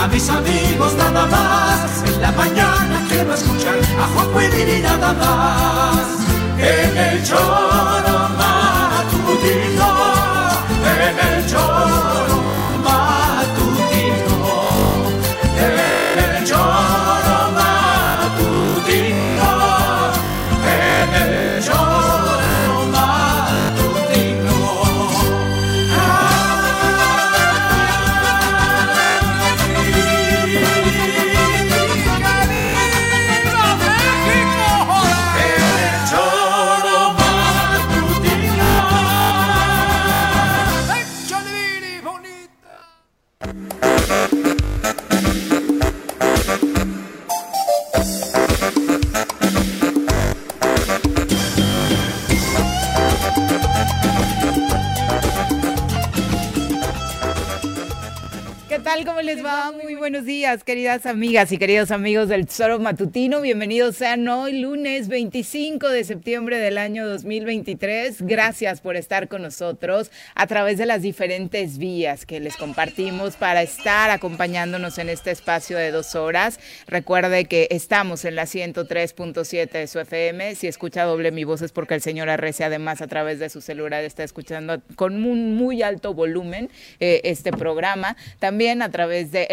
A mis amigos nada más. En la mañana quiero escuchar a Juanjo y nada más. En el choro tal? Buenos días, queridas amigas y queridos amigos del Tesoro Matutino. Bienvenidos sean hoy, lunes 25 de septiembre del año 2023. Gracias por estar con nosotros a través de las diferentes vías que les compartimos para estar acompañándonos en este espacio de dos horas. Recuerde que estamos en la 103.7 de su FM. Si escucha doble mi voz es porque el señor Arrece además a través de su celular está escuchando con un muy alto volumen eh, este programa. También a través de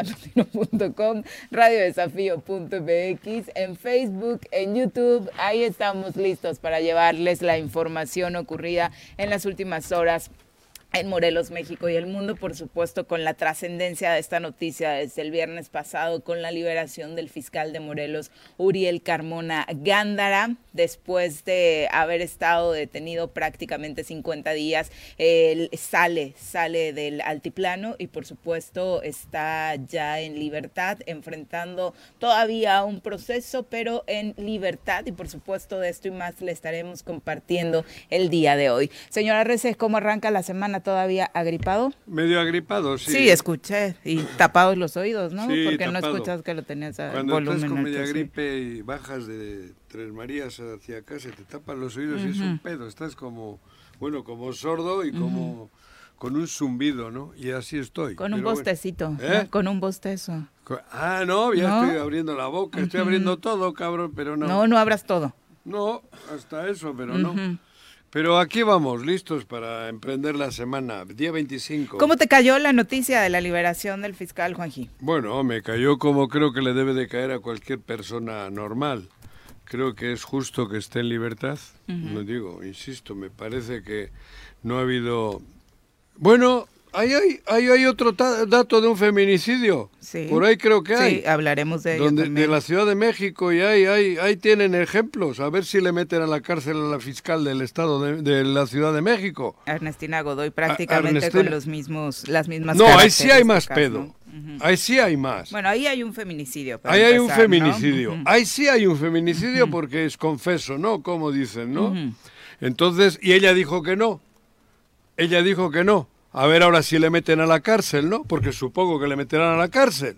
eltesoromatutino.com, radiodesafío.mx, en Facebook, en YouTube. Ahí estamos listos para llevarles la información ocurrida en las últimas horas en Morelos, México y el mundo, por supuesto, con la trascendencia de esta noticia desde el viernes pasado, con la liberación del fiscal de Morelos, Uriel Carmona Gándara, después de haber estado detenido prácticamente 50 días, él sale, sale del altiplano y por supuesto está ya en libertad, enfrentando todavía un proceso, pero en libertad y por supuesto de esto y más le estaremos compartiendo el día de hoy. Señora Reces, ¿cómo arranca la semana todavía agripado? Medio agripado, sí. Sí, escuché. Y tapados los oídos, ¿no? Sí, Porque no escuchas que lo tenías a Cuando volumen estás con alto, media sí. gripe y bajas de Tres Marías hacia acá, se te tapan los oídos y es un pedo. Estás como, bueno, como sordo y como con un zumbido, ¿no? Y así estoy. Con un bueno. bostecito, ¿Eh? ¿no? con un bostezo. Ah, no, ya ¿No? estoy abriendo la boca, estoy abriendo todo, cabrón, pero no. No, no abras todo. No, hasta eso, pero no. Pero aquí vamos, listos para emprender la semana, día 25. ¿Cómo te cayó la noticia de la liberación del fiscal Juanji? Bueno, me cayó como creo que le debe de caer a cualquier persona normal. Creo que es justo que esté en libertad. No digo, insisto, me parece que no ha habido... Bueno, ahí hay, ahí hay otro dato de un feminicidio. Sí. Por ahí creo que hay. Sí, hablaremos de ello donde, también. de la Ciudad de México y ahí, ahí, ahí tienen ejemplos. A ver si le meten a la cárcel a la fiscal del Estado de, de la Ciudad de México. Ernestina Godoy prácticamente Ernestina. con los mismos, las mismas No, ahí sí hay más pedo. Ahí sí hay más. Bueno, ahí hay un feminicidio. Ahí hay un empezar, ¿no? feminicidio. Ahí sí hay un feminicidio porque es confeso, ¿no? Como dicen, ¿no? Entonces, y ella dijo que no. Ella dijo que no. A ver ahora si le meten a la cárcel, ¿no? Porque supongo que le meterán a la cárcel.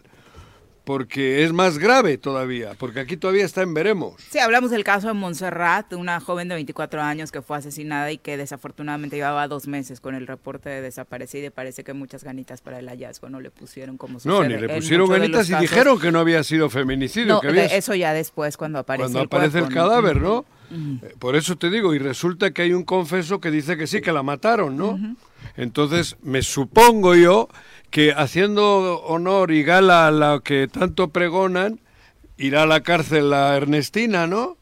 Porque es más grave todavía, porque aquí todavía está en veremos. Sí, hablamos del caso de Montserrat, una joven de 24 años que fue asesinada y que desafortunadamente llevaba dos meses con el reporte de desaparecida y parece que muchas ganitas para el hallazgo no le pusieron como No, sucede ni le pusieron ganitas y casos. dijeron que no había sido feminicidio, No, que había eso ya después cuando aparece cuando el aparece el cadáver. ¿no? Eh, Por eso te digo, y resulta que hay un confeso que dice que sí, que la mataron, ¿no? Entonces, me supongo yo que haciendo honor y gala a lo que tanto pregonan, irá a la cárcel la Ernestina, ¿no?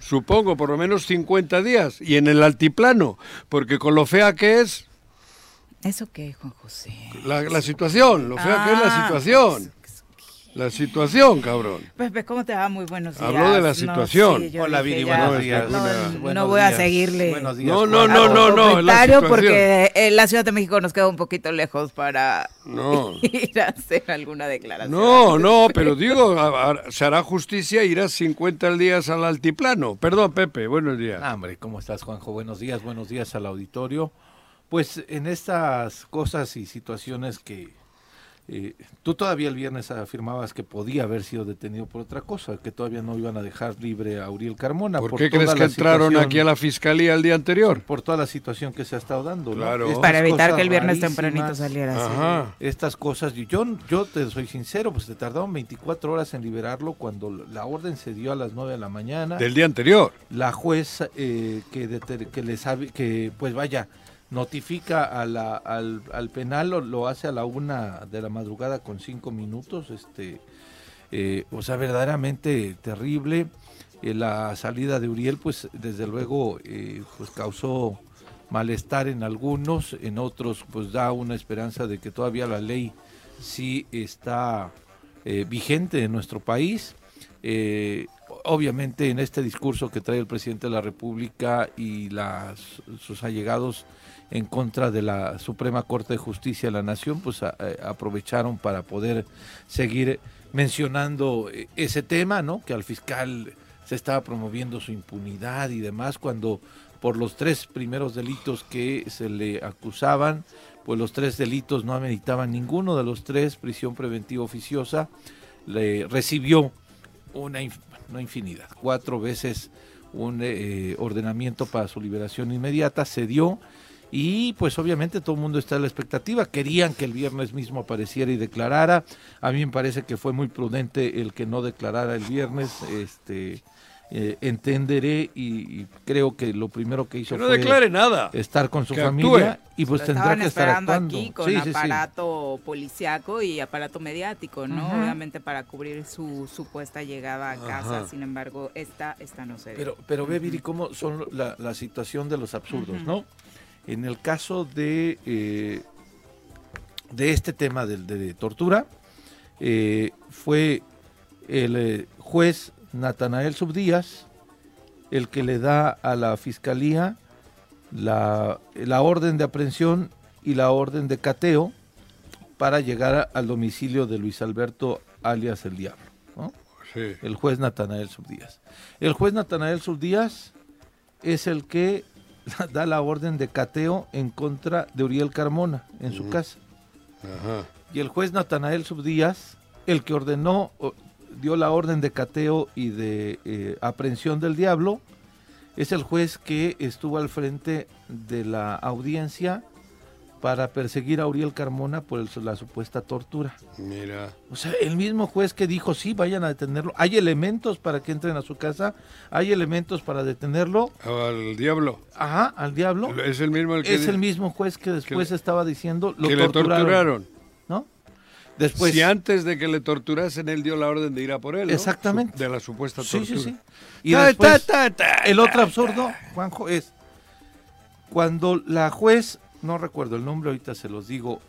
Supongo, por lo menos 50 días, y en el altiplano, porque con lo fea que es ¿Eso qué, Juan José? la, la situación, lo fea que es la Ah, situación. La situación, cabrón. Pepe, ¿cómo te va? Muy buenos días. Habló de la No, situación. sí, yo Hola, Viri, buenos días. No, Buenos no voy a seguirle. Buenos días, No, no, no, no, no, la situación. porque en la Ciudad de México nos queda un poquito lejos para No. ir a hacer alguna declaración. No, no, pero digo, a- a- se hará justicia, irás 50 días al altiplano. Perdón, Pepe, buenos días. Ah, hombre, ¿cómo estás, Juanjo? Buenos días, buenos días al auditorio. Pues en estas cosas y situaciones que eh, tú todavía el viernes afirmabas que podía haber sido detenido por otra cosa, que todavía no iban a dejar libre a Uriel Carmona. ¿Por por qué crees toda que la entraron situación- aquí a la fiscalía el día anterior? Por toda la situación que se ha estado dando. ¿no? Claro. Estas Para evitar que el viernes tempranito saliera así. Ajá. Estas cosas, yo, yo te soy sincero, pues te tardaron 24 horas en liberarlo cuando la orden se dio a las 9 de la mañana. Del día anterior. la juez eh, que, que le sabe que pues vaya notifica al, al penal lo, hace a la una de la madrugada con cinco minutos este eh, o sea verdaderamente terrible. Eh, la salida de Uriel pues desde luego eh, pues causó malestar en algunos en otros pues da una esperanza de que todavía la ley sí está vigente en nuestro país. Obviamente en este discurso que trae el presidente de la República y las, sus allegados en contra de la Suprema Corte de Justicia de la Nación, pues a- aprovecharon para poder seguir mencionando eh, ese tema, ¿no? Que al fiscal se estaba promoviendo su impunidad y demás, cuando por los tres primeros delitos que se le acusaban, pues los tres delitos no ameritaban ninguno de los tres, prisión preventiva oficiosa, le recibió una no infinidad, cuatro veces un eh, ordenamiento para su liberación inmediata, se dio y pues obviamente todo el mundo está a la expectativa, querían que el viernes mismo apareciera y declarara, a mí me parece que fue muy prudente el que no declarara el viernes, este eh, entenderé y, y creo que lo primero que hizo Que no fue declare nada. estar con su Que familia actúe. y pues Lo tendrá que estar actuando. aquí con Sí, sí, sí. aparato policiaco y aparato mediático, ¿no? Obviamente para cubrir su supuesta llegada a casa. Ajá. Sin embargo, esta, esta no se. Pero, pero ve, Viri, cómo son la, la situación de los absurdos, ¿no? En el caso de, eh, de este tema de, de tortura, eh, fue el eh, juez Natanael Subdías el que le da a la fiscalía la, la orden de aprehensión y la orden de cateo para llegar al domicilio de Luis Alberto alias el Diablo, ¿no? Sí. el juez Natanael Subdías. El juez Natanael Subdías es el que da la orden de cateo en contra de Uriel Carmona en su casa. Ajá. Y el juez Natanael Subdías, el que ordenó, dio la orden de cateo y de eh, aprehensión del diablo, es el juez que estuvo al frente de la audiencia para perseguir a Uriel Carmona por el- la supuesta tortura. Mira. O sea, el mismo juez que dijo, sí, vayan a detenerlo. Hay elementos para que entren a su casa, hay elementos para detenerlo. Al diablo. Ajá, al diablo. Es el mismo el que, Es el mismo juez que después estaba diciendo, lo que le torturaron, torturaron. ¿no? Después, si antes de que le torturasen, él dio la orden de ir a por él. ¿no? Exactamente. De la supuesta sí, tortura. sí, sí. Y Ta, después, ta, ta, ta, el otro absurdo, Juanjo, es cuando la juez, no recuerdo el nombre, ahorita se los digo,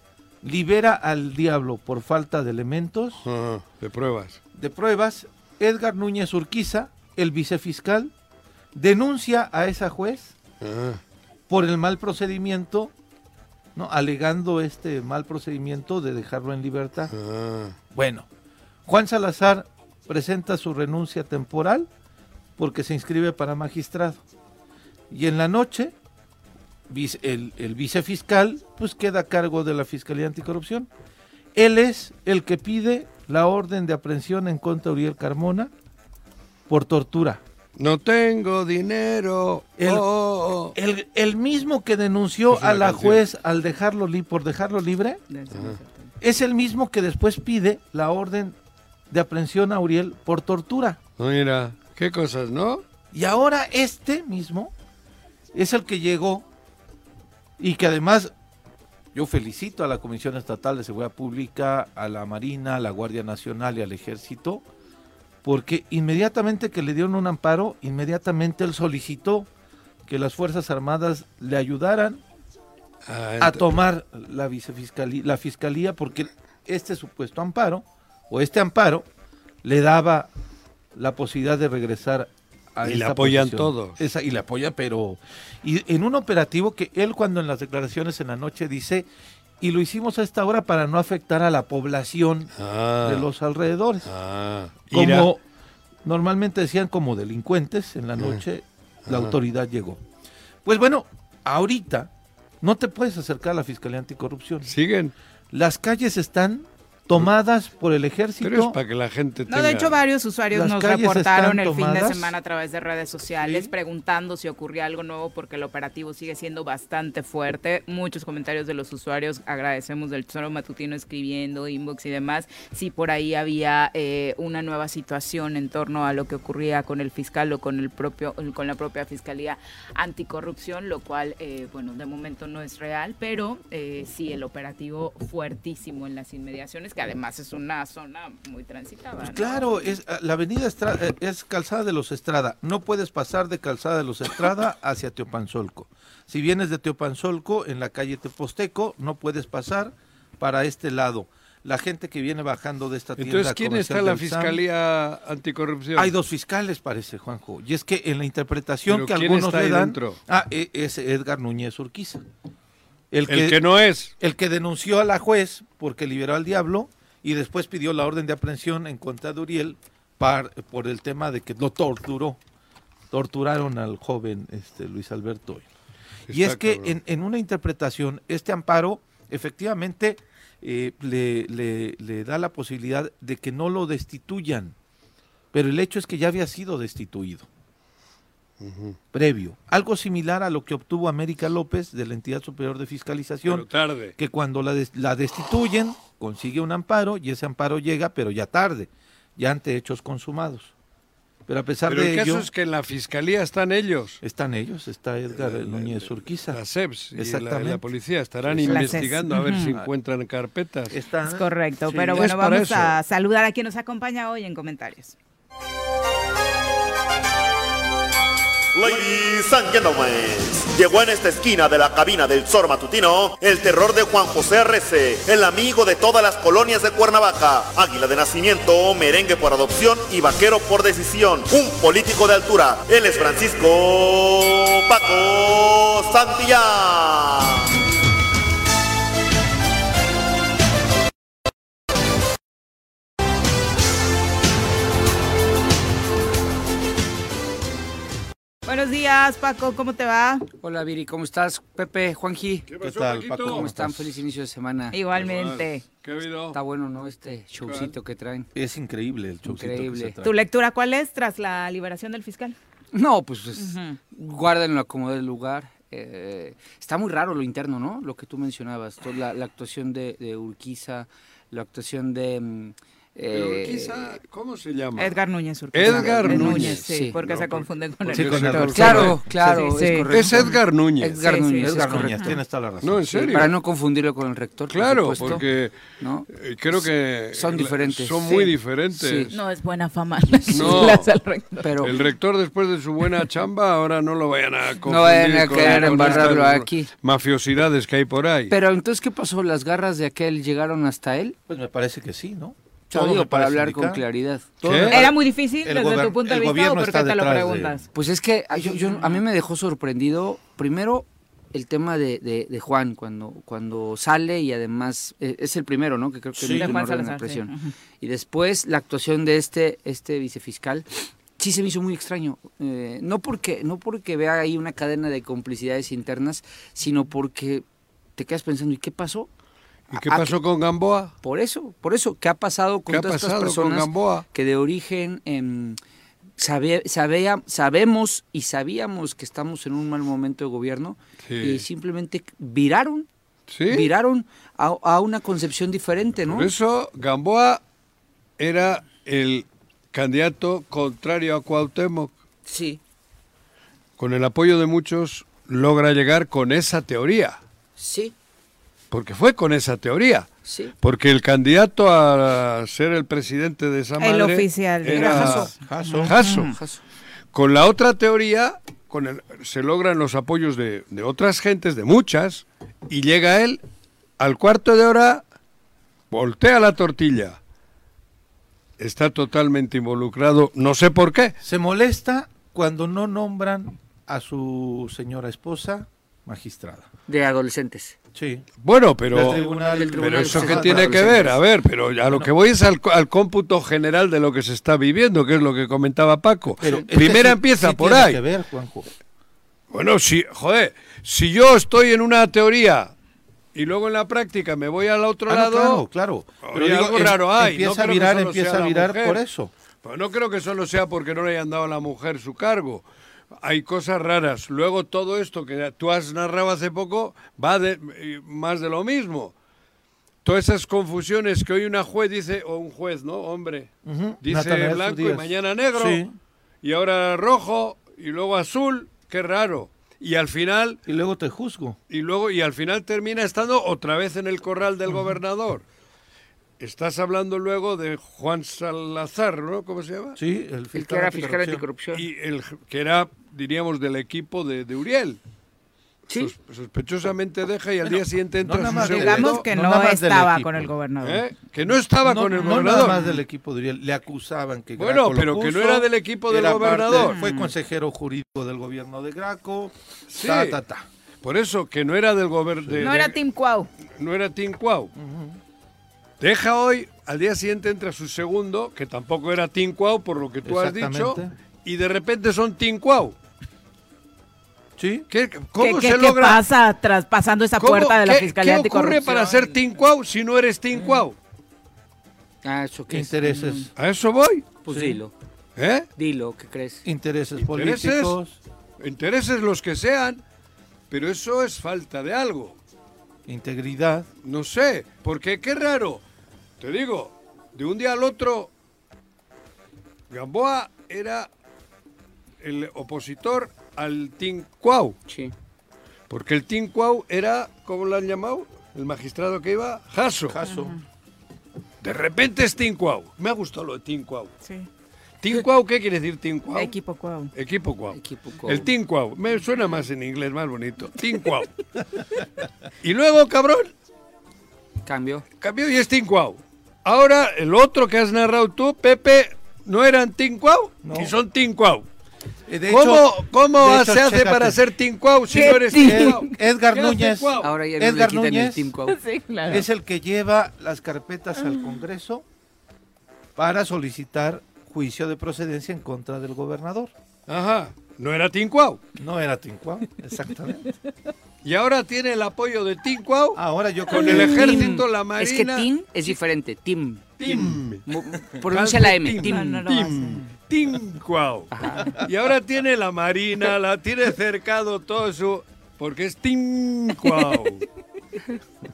libera al diablo por falta de elementos, Ajá, de pruebas. de pruebas, Edgar Núñez Urquiza, el vicefiscal, denuncia a esa juez Ajá. por el mal procedimiento, ¿no? alegando este mal procedimiento de dejarlo en libertad. Ah, Bueno, Juan Salazar presenta su renuncia temporal porque se inscribe para magistrado. Y en la noche, el, el vicefiscal pues queda a cargo de la Fiscalía Anticorrupción. Él es el que pide la orden de aprehensión en contra de Uriel Carmona por tortura. no tengo dinero. El- Oh. El, el mismo que denunció a la canción. juez al dejarlo li- por dejarlo libre, es el mismo que después pide la orden de aprehensión a Uriel por tortura. Mira, qué cosas, ¿no? Y ahora este mismo es el que llegó y que además yo felicito a la Comisión Estatal de Seguridad Pública, a la Marina, a la Guardia Nacional y al Ejército, porque inmediatamente que le dieron un amparo, inmediatamente él solicitó que las Fuerzas Armadas le ayudaran Ah, a tomar la vicefiscalía, la fiscalía, porque este supuesto amparo o este amparo le daba la posibilidad de regresar a Y le esta apoyan todos. Esa- y le apoyan, pero y en un operativo que él cuando en las declaraciones en la noche dice y lo hicimos a esta hora para no afectar a la población Ah, de los alrededores. ah, ira. Como normalmente decían como delincuentes en la noche, la autoridad llegó. Pues bueno, ahorita no te puedes acercar a la Fiscalía Anticorrupción. Siguen. Las calles están tomadas por el Pero es ejército. para que la gente tenga... No, de hecho varios usuarios nos reportaron el fin de semana a través de redes sociales Sí. preguntando si ocurría algo nuevo porque el operativo sigue siendo bastante fuerte. Muchos comentarios de los usuarios, agradecemos del Tesoro Matutino escribiendo, inbox y demás, si por ahí había eh, una nueva situación en torno a lo que ocurría con el fiscal o con el propio con la propia Fiscalía Anticorrupción, lo cual, eh, bueno, de momento no es real, pero eh, sí el operativo fuertísimo en las inmediaciones, que además es una zona muy transitada. Pues ¿no? claro, es ah, la avenida Estra- eh, es Calzada de los Estrada. No puedes pasar de Calzada de los Estrada hacia Teopanzolco. Si vienes de Teopanzolco en la calle Teposteco, no puedes pasar para este lado. La gente que viene bajando de esta tienda Entonces, ¿quién está en la SAM, Fiscalía Anticorrupción? Hay dos fiscales, parece, Juanjo. Y es que en la interpretación ¿Pero que quién algunos está le ahí dan... dentro? Ah, e- es Edgar Núñez Urquiza. El que no es. el que denunció a la juez porque liberó al diablo y después pidió la orden de aprehensión en contra de Uriel par- por el tema de que lo torturó. Torturaron al joven este, Luis Alberto. Y es que en, en una interpretación, este amparo efectivamente eh, le, le- le da la posibilidad de que no lo destituyan. Pero el hecho es que ya había sido destituido. Previo. Algo similar a lo que obtuvo América López de la entidad superior de fiscalización Pero tarde. que cuando la, des- la destituyen, consigue un amparo y ese amparo llega, pero ya tarde, ya ante hechos consumados. Pero a pesar Pero de el caso es que en la Fiscalía están ellos. están ellos, está Edgar Núñez Urquiza. La SEPS y la, Exactamente. la policía estarán investigando a ver si encuentran carpetas. Está- Es correcto, Sí. pero Es bueno, vamos eso. a saludar a quien nos acompaña hoy en comentarios. Ladies and gentlemen, llegó en esta esquina de la cabina del Zor Matutino el terror de Juan José Arrece, el amigo de todas las colonias de Cuernavaca, águila de nacimiento, merengue por adopción y vaquero por decisión, un político de altura. Él es Francisco Paco Santillán. Buenos días, Paco, ¿cómo te va? Hola Viri, ¿cómo estás? Pepe, Juanji, ¿Qué ¿Qué tal, Paco? ¿cómo están? Feliz inicio de semana. Igualmente. ¿Qué ha habido? Está bueno, ¿no? Este showcito que traen. Es increíble el showcito que Increíble. se trae. ¿Tu lectura cuál es tras la liberación del fiscal? No, pues es- Ujú. guárdenlo a como del lugar. Eh, está muy raro lo interno, ¿no? Lo que tú mencionabas, toda la, la actuación de, de Urquiza, la actuación de... Pero eh, quizá, ¿cómo se llama? Edgar Núñez Urquiza. Edgar Es Núñez. sí, Sí. porque No, se porque- confunde con el Sí, con el rector. rector. Claro, claro, sí, sí. es correcto. Es Edgar Núñez. Edgar Núñez, es es Edgar correcto. Núñez, tienes toda la razón. No, en Sí, serio. Para no confundirlo con el rector, por Claro, supuesto, porque ¿no? eh, creo que Son diferentes. Son Sí. muy diferentes. Sí. No es buena fama. No. las al rector. Pero El rector después de su buena chamba ahora no lo vayan a confundir vayan a embarrarlo estas aquí. Mafiosidades que hay por ahí. Pero entonces, ¿qué pasó? ¿Las garras de aquel llegaron hasta él? Pues me parece que sí, ¿no? Todo digo, para hablar con claridad. ¿Era muy difícil El desde tu punto de el vista o gobierno por qué está te lo detrás de- preguntas? Pues es que a- yo, yo- a mí me dejó sorprendido, primero, el tema de, de- de Juan, cuando, cuando sale y además eh, es el primero, ¿no? Que creo que Sí. un Juan Salazar, sí. presión. Y después la actuación de este, este vicefiscal, sí se me hizo muy extraño. Eh, no, porque, no porque vea ahí una cadena de complicidades internas, sino porque te quedas pensando, ¿y qué pasó? ¿Y qué ¿A- a pasó con Gamboa? Por eso, por eso, ¿qué ha pasado con ¿Qué ha todas estas personas Gamboa? que de origen sabe- sabía- sabemos y sabíamos que estamos en un mal momento de gobierno Sí. y simplemente viraron, ¿Sí? viraron a, a una concepción diferente, ¿no? Por eso Gamboa era el candidato contrario a Cuauhtémoc. Sí, Con el apoyo de muchos logra llegar con esa teoría. sí, Porque fue con esa teoría. sí. Porque el candidato a ser el presidente de esa El madre oficial, era Jasso. Jasso. Jasso. Con la otra teoría, con el- se logran los apoyos de, de otras gentes, de muchas, y llega él al cuarto de hora, voltea la tortilla está totalmente involucrado, no sé por qué. Se molesta cuando no nombran a su señora esposa magistrada. De adolescentes. Sí. Bueno, pero, tribunal- del pero tribunal eso que tiene que ver, a ver, pero a lo que voy es al, al cómputo general de lo que se está viviendo, que es lo que comentaba Paco. Pero es que Primera sí- empieza sí por tiene ahí. que ver, Juanjo. Bueno, si, joder, si yo estoy en una teoría y luego en la práctica me voy al otro Ah, no, lado, claro, claro. Oye, algo em- raro hay. Empieza no a virar, empieza a virar por eso. Pues no creo que solo sea porque no le hayan dado a la mujer su cargo. Hay cosas raras. Luego todo esto que tú has narrado hace poco va de, más de lo mismo. Todas esas confusiones que hoy una juez dice, o un juez, ¿no? Hombre, dice Natanael blanco y mañana negro, Sí. y ahora rojo, y luego azul, qué raro. Y al final, Y luego te juzgo. y luego, y al final termina estando otra vez en el corral del gobernador. Estás hablando luego de Juan Salazar, ¿no? ¿Cómo se llama? Sí, el El fiscal, que era fiscal anticorrupción. Y el que era, diríamos, del equipo de, de Uriel. Sí. Sos- sospechosamente deja y al día siguiente entra nada su más Digamos que no no, nada más del estaba con el gobernador. ¿eh? que no estaba no, con el no gobernador. nada más del equipo de Uriel. Le acusaban que Bueno, Graco lo pero que no puso, era del equipo del era parte- gobernador. fue consejero jurídico del gobierno de Graco. Sí. Ta, ta, ta. Por eso, que no era del gobernador. No era Tim Cuau. No era Tim Cuau. Deja hoy, al día siguiente entra su segundo, que tampoco era Tim Cuau, por lo que tú has dicho, y de repente son Tim Cuau. Sí. ¿Qué, ¿Qué, ¿Cómo qué- se qué logra? pasa tras pasando esa ¿Cómo- puerta de la qué- Fiscalía ¿Qué ocurre para ser Tim Cuau si no eres Tim Cuau? Ah, ¿eso qué es? Intereses, A eso voy. Pues Sí. dilo. ¿Eh? Dilo, ¿qué crees? intereses Intereses. políticos, Intereses los que sean, pero eso es falta de algo. integridad. No sé, porque qué raro. Te digo, de un día al otro, Gamboa era el opositor al Tim Cuau. Sí. Porque el Tim Cuau era, ¿cómo lo han llamado? El magistrado que iba, Jaso. Caso. De repente es Tim Cuau. Me ha gustado lo de Tim Cuau. Sí. ¿Tim Cuau qué quiere decir Tim Cuau? Equipo Cuau. Equipo Cuau. Equipo Cuau. El Team Cuau. Me suena más en inglés, más bonito. Team Cuau. y luego, cabrón, Cambio. cambió y es Team Cuau. Ahora, el otro que has narrado tú, Pepe, no eran Team Cuau No. y son Team Cuau. Eh, de ¿Cómo, hecho- cómo de hecho, se hace chécate. para ser Team Cuau si ¿Qué no eres? Edgar ¿Qué hace Núñez. Ahora ya Edgar el Núñez. Team Cuau. Sí, claro. Es el que lleva las carpetas al Congreso para solicitar juicio de procedencia en contra del gobernador. Ajá, no era Team Cuau. No era Tincuá, exactamente. Y ahora tiene el apoyo de Team Cuau Ahora yo con el que- ejército, la Es que marina. Team es diferente. Team. Team. Mu- Pronuncia la M. No. Tim, Tim Cuau. Y ahora tiene la Marina, la tiene cercado todo su... Porque es Tim Cuau.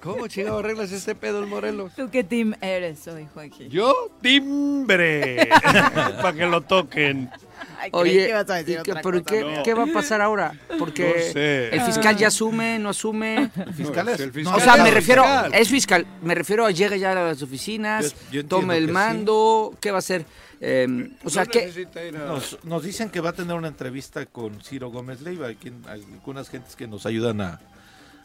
¿Cómo chingado arreglas este pedo en Morelos? ¿Tú qué team eres hoy, Joaquín? Yo, timbre. Para que lo toquen. Ay, Oye, que ibas a decir ¿y qué- otra pero cosa. qué, No. qué va a pasar ahora? Porque No sé. el fiscal ya asume, no asume. Fiscales. No, el No, fiscal O sea, me refiero, fiscal. es fiscal, me refiero a llega ya a las oficinas, Yo- tome el mando, ¿qué va a hacer? Eh, o sea, que a- Nos, nos dicen que va a tener una entrevista con Ciro Gómez Leiva, hay quien- hay algunas gentes que nos ayudan a,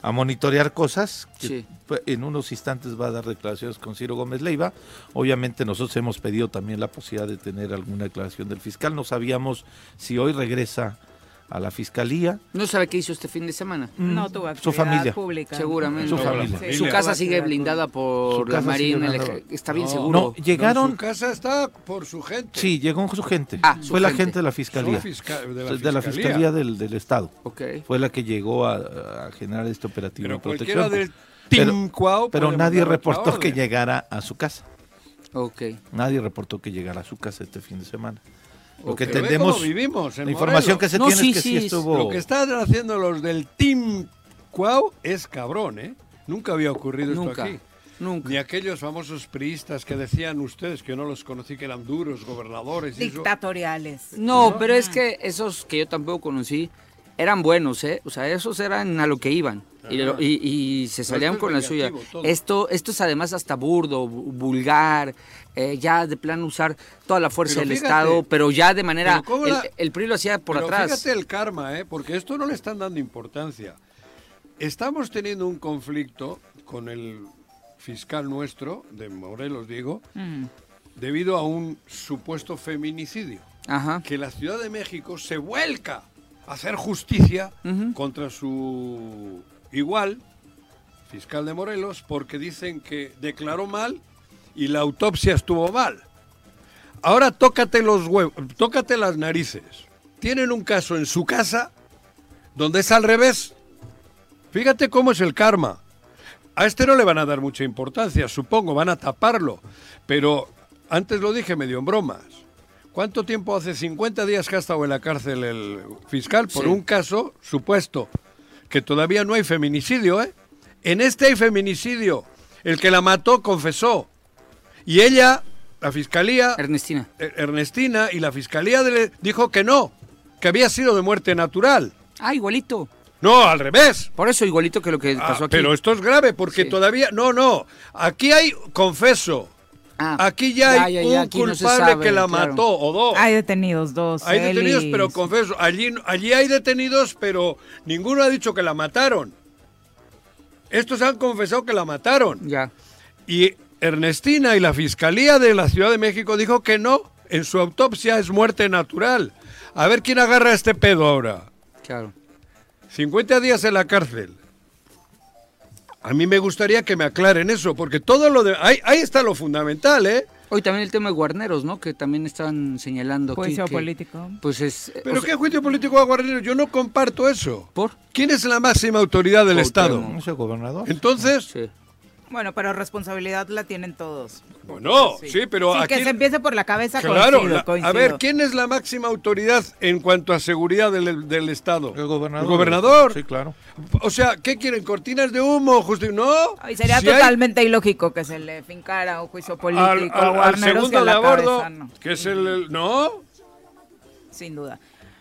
a monitorear cosas. que Sí. En unos instantes va a dar declaraciones con Ciro Gómez Leiva. Obviamente nosotros hemos pedido también la posibilidad de tener alguna declaración del fiscal. No sabíamos si hoy regresa a la fiscalía. no sabe qué hizo este fin de semana. No tuvo Su actividad familia. pública. Seguramente. Su familia. Sí, Su casa sigue blindada por Su la Marina, está bien No. seguro. No, llegaron... No, su casa está por su gente. Sí, llegó su gente. Ah, su Fue la gente. de la fiscalía. fisca- de la de fiscalía. la fiscalía del, del estado. Ok. Fue la que llegó a, a generar este operativo Pero de cualquiera protección. del Pero puede nadie reportó que llegara a su casa. Ok. Nadie reportó que llegara a su casa este fin de semana. Lo que entendemos, vivimos en la información Morelos. que se No, tiene sí, es que sí, sí, estuvo... Lo que están haciendo los del Team Cuau es cabrón, ¿eh? Nunca había ocurrido Nunca. esto aquí. Nunca. Ni aquellos famosos priistas que decían ustedes que yo no los conocí, que eran duros, gobernadores y eso. Dictatoriales. No, pero es que esos que yo tampoco conocí eran buenos, ¿eh? O sea, esos eran a lo que iban. Y, lo- y- y se salían con la suya. todo. Esto, esto es además hasta burdo, vu- vulgar, eh, ya de plano usar toda la fuerza Pero del fíjate, Estado, pero ya de manera... El, la- el PRI lo hacía por Pero atrás. Fíjate el karma, ¿eh? Porque esto no le están dando importancia. Estamos teniendo un conflicto con el fiscal nuestro, de Morelos, digo, Mm. debido a un supuesto feminicidio. Ajá. Que la Ciudad de México se vuelca a hacer justicia contra su igual, fiscal de Morelos, porque dicen que declaró mal y la autopsia estuvo mal. Ahora tócate los huevos, tócate las narices. Tienen un caso en su casa donde es al revés. Fíjate cómo es el karma. A este no le van a dar mucha importancia, supongo, van a taparlo. Pero antes lo dije medio en bromas. ¿Cuánto tiempo hace 50 días que ha estado en la cárcel el fiscal por Sí. un caso supuesto? Que todavía no hay feminicidio, ¿eh? En este hay feminicidio. El que la mató confesó. Y ella, la fiscalía, Ernestina. Er- Ernestina y la fiscalía dijo que no, que había sido de muerte natural. Ah, igualito. No, al revés. Por eso igualito que lo que Ah, pasó aquí. pero esto es grave porque Sí. todavía no, no. Aquí hay confeso. Ah, Aquí ya, ya, hay ya, un no culpable sabe, que la claro. mató o dos. Hay detenidos dos. Hay detenidos, pero confeso, allí, allí hay detenidos, pero ninguno ha dicho que la mataron. Estos han confesado que la mataron. Ya. Y Ernestina y la Fiscalía de la Ciudad de México dijo que no, en su autopsia es muerte natural. A ver quién agarra este pedo ahora. Claro. 50 días en la cárcel. A mí me gustaría que me aclaren eso, porque todo lo de... Ahí, ahí está lo fundamental, ¿eh? Hoy también el tema de Guarneros, ¿no? Que también están señalando aquí Juicio que, político. Pues es... Pero sea, qué juicio político a Guarnero, yo no comparto eso. ¿Por? ¿Quién es la máxima autoridad del Cuauhtémoc. Estado? ¿No es el gobernador? Entonces, Sí. Bueno, pero responsabilidad la tienen todos. bueno, sí, pero Sí, aquí... que se empiece por la cabeza, Claro, coincido, la- a coincido. ver, ¿quién es la máxima autoridad en cuanto a seguridad del, del Estado? El gobernador. ¿El gobernador? Sí, claro. O sea, ¿qué quieren? ¿Cortinas de humo? Justi- no. Y sería Si hay- totalmente ilógico que se le fincara un juicio político al, a al- al segundo a de la a bordo, cabeza, no, que es el, el- No, sin duda.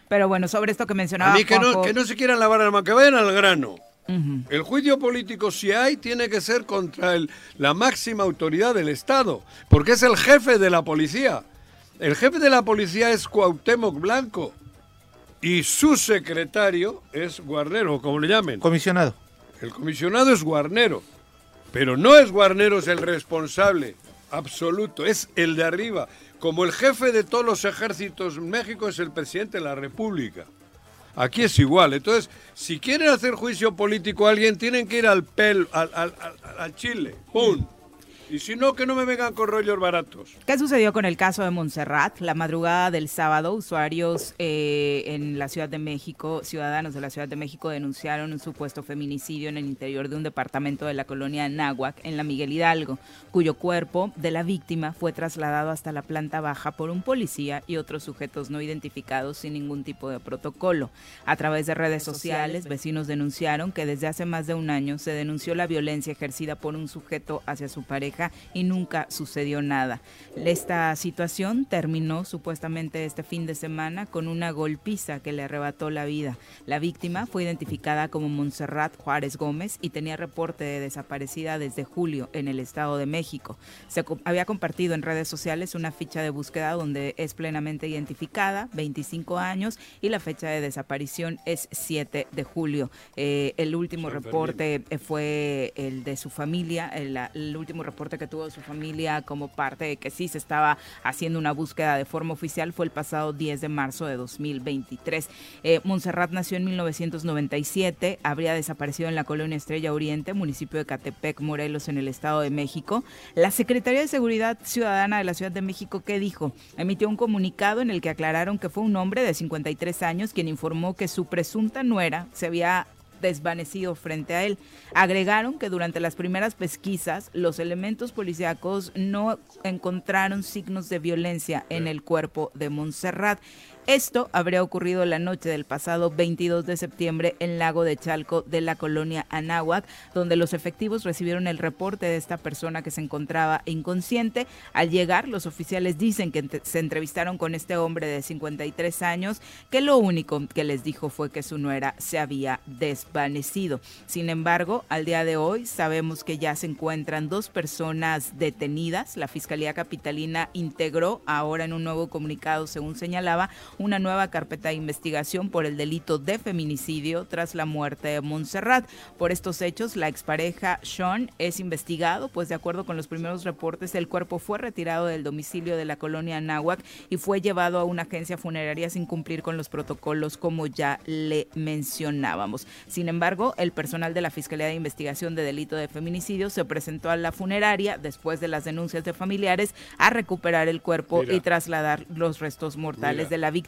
Pero bueno, sobre esto que a mencionaba mí que no, que no se quieran lavar que vayan al grano. El juicio político, si hay, tiene que ser contra el- la máxima autoridad del Estado, porque es el jefe de la policía. El jefe de la policía es Cuauhtémoc Blanco y su secretario es Guarnero, como le llamen. Comisionado. El comisionado es Guarnero, pero no es Guarnero es el responsable absoluto, es el de arriba. Como el jefe de todos los ejércitos en México es el presidente de la República. Aquí es igual. Entonces, si quieren hacer juicio político a alguien, tienen que ir al pel, al, al- al- Chile. ¡Pum! Y si no, que no me vengan con rollos baratos. ¿Qué sucedió con el caso de Montserrat? La madrugada del sábado, usuarios eh, en la Ciudad de México, ciudadanos de la Ciudad de México, denunciaron un supuesto feminicidio en el interior de un departamento de la colonia Náhuac, en la Miguel Hidalgo, cuyo cuerpo de la víctima fue trasladado hasta la planta baja por un policía y otros sujetos no identificados sin ningún tipo de protocolo. A través de redes sociales, vecinos denunciaron que desde hace más de un año se denunció la violencia ejercida por un sujeto hacia su pareja y nunca sucedió nada. Esta situación terminó supuestamente este fin de semana con una golpiza que le arrebató la vida. La víctima fue identificada como Montserrat Juárez Gómez y tenía reporte de desaparecida desde julio en el Estado de México. Se había compartido en redes sociales una ficha de búsqueda donde es plenamente identificada, 25 años, y la fecha de desaparición es 7 de julio. Eh, el último reporte eh, fue el de su familia, el, el último reporte que tuvo su familia como parte de que sí se estaba haciendo una búsqueda de forma oficial fue el pasado 10 de marzo de 2023. Eh, Montserrat nació en 1997, habría desaparecido en la colonia Estrella Oriente, municipio de Catepec, Morelos, en el Estado de México. La Secretaría de Seguridad Ciudadana de la Ciudad de México, ¿qué dijo? Emitió un comunicado en el que aclararon que fue un hombre de 53 años quien informó que su presunta nuera se había desvanecido frente a él. Agregaron que durante las primeras pesquisas los elementos policíacos no encontraron signos de violencia en el cuerpo de Montserrat. Esto habría ocurrido la noche del pasado 22 de septiembre en Lago de Chalco de la colonia Anáhuac, donde los efectivos recibieron el reporte de esta persona que se encontraba inconsciente. Al llegar, los oficiales dicen que se entrevistaron con este hombre de 53 años, que lo único que les dijo fue que su nuera se había desvanecido. Sin embargo, al día de hoy sabemos que ya se encuentran dos personas detenidas. La Fiscalía Capitalina integró ahora en un nuevo comunicado, según señalaba, una nueva carpeta de investigación por el delito de feminicidio tras la muerte de Montserrat. Por estos hechos, la expareja Sean es investigado, pues de acuerdo con los primeros reportes, el cuerpo fue retirado del domicilio de la colonia Náhuac y fue llevado a una agencia funeraria sin cumplir con los protocolos, como ya le mencionábamos. Sin embargo, el personal de la Fiscalía de Investigación de Delito de Feminicidio se presentó a la funeraria después de las denuncias de familiares a recuperar el cuerpo Mira. y trasladar los restos mortales Mira. de la víctima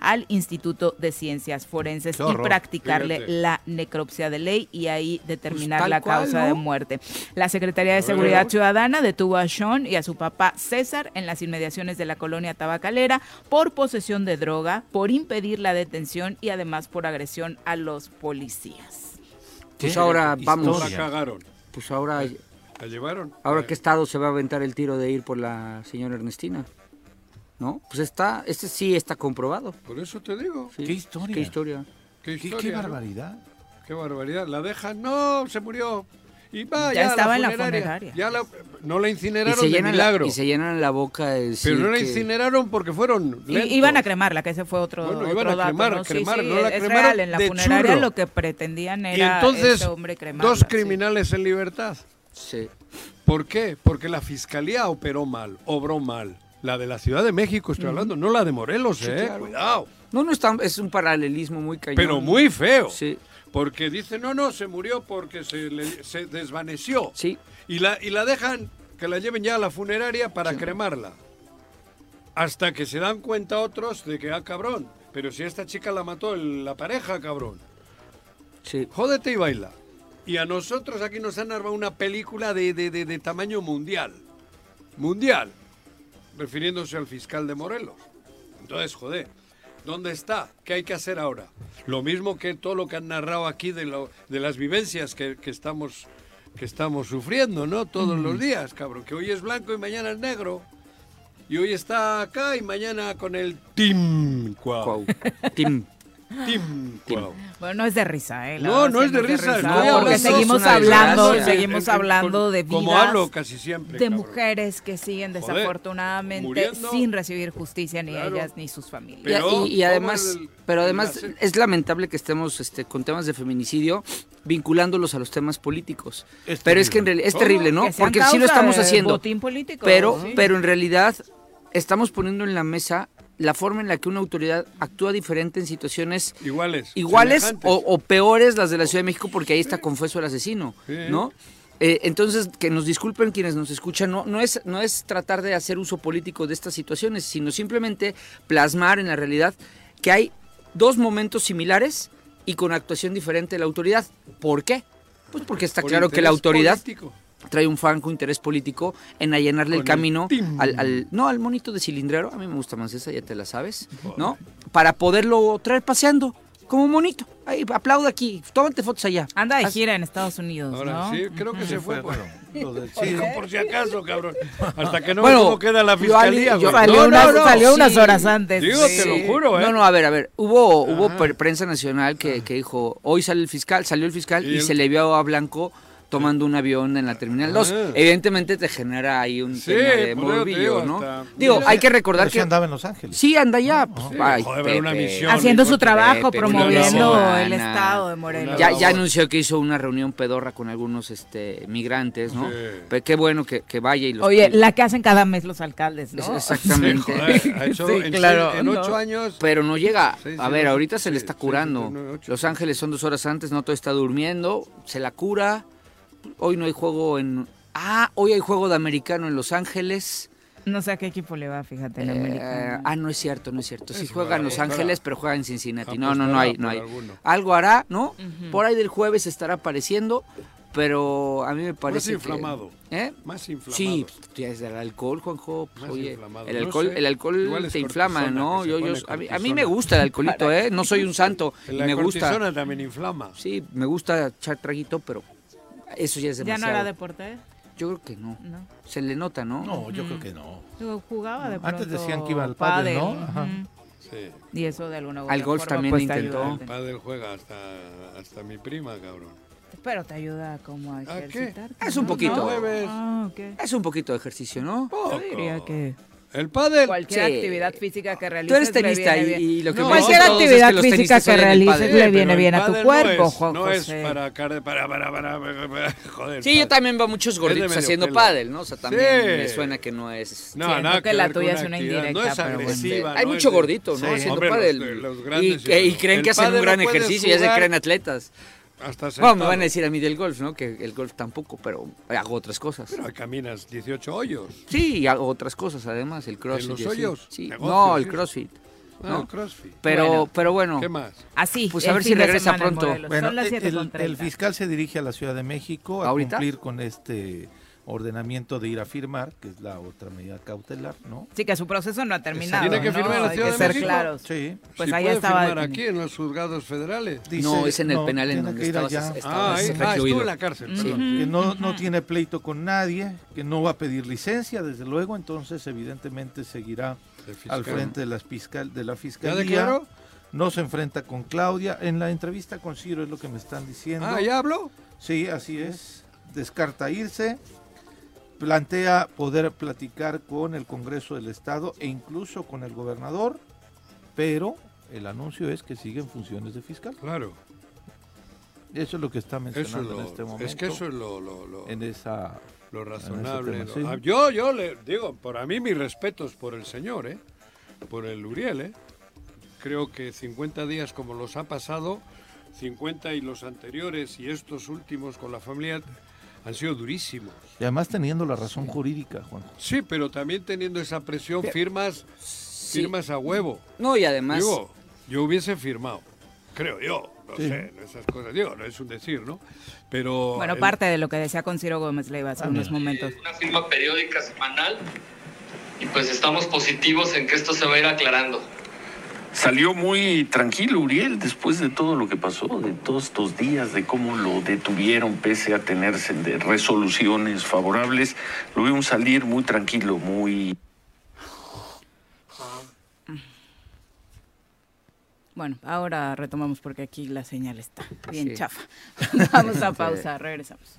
al Instituto de Ciencias Forenses Qué y horror. practicarle Fíjate. la necropsia de ley y ahí determinar Pues tal la cual, causa de muerte. La Secretaría de. Seguridad Ciudadana detuvo a Sean y a su papá César en las inmediaciones de la colonia tabacalera por posesión de droga, por impedir la detención y además por agresión a los policías. Pues ahora vamos, La cagaron. pues ahora, La llevaron. ahora qué estado se va a aventar el tiro de ir por la señora Ernestina. ¿No? Pues está, este sí está comprobado. Por eso te digo. Sí. ¿Qué historia? ¿Qué historia? Qué, ¿Qué, historia, qué ¿no? barbaridad. Qué barbaridad. La dejan. No, se murió. Y va, Ya ya, estaba la en la funeraria. Ya la- no la Y incineraron se, de llenan la, milagro. y se llenan la boca de decir Pero no la que- incineraron porque fueron Y- iban a cremarla, que ese fue otro, Bueno, otro iban a dato, cremar, ¿no? Sí, cremar, sí, no la es cremaron real, en la de funeraria churro. lo que pretendían Y era entonces, este hombre cremarla. dos sí. criminales en libertad. Sí. ¿Por qué? Porque la fiscalía operó mal, obró mal. La de la Ciudad de México estoy hablando, no la de Morelos, eh. claro. Cuidado. No, no es, tan- es un paralelismo muy cañón. Pero muy feo. Sí, Porque dice, no, no, se murió porque se, le- se desvaneció. sí. Y la, y la dejan que la lleven ya a la funeraria para cremarla. Hasta que se dan cuenta otros de que, ah, cabrón, pero si esta chica la mató el- la pareja, cabrón. Sí. Jódete y baila. Y a nosotros aquí nos han armado una película de, de- de- de tamaño mundial. Mundial. Refiriéndose al fiscal de Morelos. Entonces, joder, ¿dónde está? ¿Qué hay que hacer ahora? Lo mismo que todo lo que han narrado aquí de, lo- de las vivencias que, que estamos, que estamos sufriendo, ¿no? Todos los días, cabrón. Que hoy es blanco y mañana es negro. Y hoy está acá y mañana con el Tim Cuau. Cuau. Tim. Tim. Bueno, no es de risa, ¿eh? La No, verdad no es de risa, estoy porque seguimos hablando, desgracia. seguimos En- en- hablando con- de vidas Como hablo casi siempre. de cabrón. mujeres que siguen Joder, desafortunadamente muriendo. sin recibir justicia ni Claro. ellas ni sus familias. Y- Pero, y, y además, ¿cómo el- pero además es lamentable que estemos este, con temas de feminicidio vinculándolos a los temas políticos. Es pero es que en terrible. realidad es terrible, ¿no? Porque sí lo estamos de haciendo. botín político, Pero, sí. pero en realidad estamos poniendo en la mesa la forma en la que una autoridad actúa diferente en situaciones Iguales. iguales o, o peores las de la Ciudad de México porque ahí está confeso el asesino, Sí. ¿no? Eh, entonces, que nos disculpen quienes nos escuchan, no, no, es, no es tratar de hacer uso político de estas situaciones, sino simplemente plasmar en la realidad que hay dos momentos similares y con actuación diferente de la autoridad. ¿Por qué? Pues porque está Por claro que la autoridad político. Trae un franco interés político en allanarle el Con el camino al, al- no al monito de cilindrero, a mí me gusta más esa, ya te la sabes, ¿no? Para poderlo traer paseando como monito. Ahí aplauda aquí, tómate fotos allá. Anda de gira en Estados Unidos, Ahora ¿no? sí, creo que se fue. Bueno, lo del Digo, circo. por si acaso, cabrón. Hasta que no Bueno, cómo queda la yo fiscalía, yo güey. Salió, No, unas, no, no. salió unas horas antes. Digo, sí. te lo juro, ¿eh? No, no, a ver, a ver. Hubo, hubo pre- prensa nacional que, que dijo, hoy sale el fiscal, salió el fiscal Y y, el- se le vio a Blanco tomando un avión en la Terminal 2. Ah. Evidentemente te genera ahí un Sí, tema de morbillo, digo, ¿no? hasta- Digo, Mira, hay que recordar Pero sí que... andaba en Los Ángeles. Sí, anda ya. pues, Sí, ay, joder, una misión. Haciendo su trabajo, Pepe, promoviendo el estado de Morelos. Ya, anunció que hizo una reunión pedorra con algunos este, migrantes, ¿no? Sí. Pero qué bueno que, que vaya y los... Oye, la que hacen cada mes los alcaldes, ¿no? Exactamente. Joder, ha hecho Sí, en, claro, en no. ocho años. Pero no llega. A ver, ahorita se le está curando. Los Ángeles son dos horas antes, no todo está durmiendo. Se la cura. Hoy no hay juego en. Ah, hoy hay juego de americano en Los Ángeles. No sé a qué equipo le va, fíjate, en Eh, América. ah, no es cierto, no es cierto. Sí juega en Los Ángeles, pero juega en Cincinnati. No, no, no hay, no hay. Algo hará, ¿no? Por ahí del jueves estará apareciendo, pero a mí me parece que- inflamado. ¿Eh? Más inflamado. Sí, ya es el alcohol, Juanjo. pues, Más oye, inflamado. el No alcohol, sé. el alcohol te inflama, ¿no? Yo, yo, a, mí, a mí me gusta el alcoholito, ¿eh? No soy un santo. y La me gusta. también inflama. Sí, me gusta echar traguito, pero eso ya es ¿Ya demasiado. no era deporte? Yo creo que no. No. Se le nota, ¿no? No, yo creo que no. Yo jugaba de Antes decían que iba al pádel, ¿no? Ajá. ujú. Sí. Y eso de alguna Al golf forma, también pues, intentó. El pádel juega hasta, hasta mi prima, cabrón. Pero te ayuda como a qué? ejercitarte. Es un poquito. ¿No? Mueves. Ah, ok. Es un poquito de ejercicio, ¿no? Yo diría que El pádel. Cualquier Sí. actividad física que realices Tú eres le tenista viene y, bien. y lo que No, Cualquier todos es actividad que física que realices le viene bien a tu cuerpo, no es, Juan no es para, para, para, para, para, para- joder. Sí, yo pádel. también veo muchos gorditos haciendo pelo. pádel, ¿no? O sea, también Sí. me suena que no es... No, Siento nada que la ver con tuya es una actividad, indirecta, No es pero bueno. agresiva. Hay mucho gordito, ¿no? Sí. Haciendo pádel. y, que- creen que hacen un gran ejercicio y ya se creen atletas. Hasta Bueno, me van a decir a mí del golf, ¿no? Que el golf tampoco, pero hago otras cosas. Pero caminas 18 hoyos. Sí, y hago otras cosas además, el crossfit. los y así. hoyos? Sí. No, el crossfit. Ah, ¿no? CrossFit. Pero Bueno. pero bueno. ¿Qué más? Así, Pues a ver si regresa en pronto. Morelos. Bueno, Son las el, 7:30. el fiscal se dirige a la Ciudad de México a ¿Ahorita? cumplir con este ordenamiento de ir a firmar, que es la otra medida cautelar, ¿no? Sí, que su proceso no ha terminado. ¿Tiene que ¿no? firmar la Hay Ciudad que de ser México? claros. Sí. Pues Si allá puede estaba firmar aquí en los juzgados federales. Dice- no, es en el no, penal en tiene donde que ir estabas, Ah, ahí, ah, estuvo en la cárcel, Sí. perdón. que no, no tiene pleito con nadie, que no va a pedir licencia, desde luego, entonces evidentemente seguirá al frente de, las fiscal, de la ¿Ya fiscalía. declaró? No se enfrenta con Claudia. En la entrevista con Ciro es lo que me están diciendo. Ah, ¿ya habló? Sí, así es. Descarta irse. Plantea poder platicar con el Congreso del Estado e incluso con el gobernador, pero el anuncio es que sigue en funciones de fiscal. Claro. Eso es lo que está es, mencionando lo, en este momento. es que eso es lo, lo, lo- en esa lo razonable. tema, ¿no? sí. Ah, Yo, yo le digo, para mí mis respetos por el señor, ¿eh? por el Uriel. ¿eh? Creo que 50 días como los ha pasado, 50 y los anteriores y estos últimos con la familia han sido durísimos. y además teniendo la razón jurídica, Juan. Sí, pero también teniendo esa presión, firmas, Sí. firmas a huevo. No, y además... Digo, yo hubiese firmado, creo yo, no Sí. sé, esas cosas, digo, no es un decir, ¿no? Pero... Bueno, el- parte de lo que decía con Ciro Gómez Leiva hace unos momentos. una firma periódica semanal y pues estamos positivos en que esto se va a ir aclarando. Salió muy tranquilo Uriel después de todo lo que pasó, de todos estos días, de cómo lo detuvieron pese a tenerse de resoluciones favorables. Lo vimos salir muy tranquilo, muy... Bueno, ahora retomamos porque aquí la señal está bien Sí. chafa. Vamos a pausa, regresamos.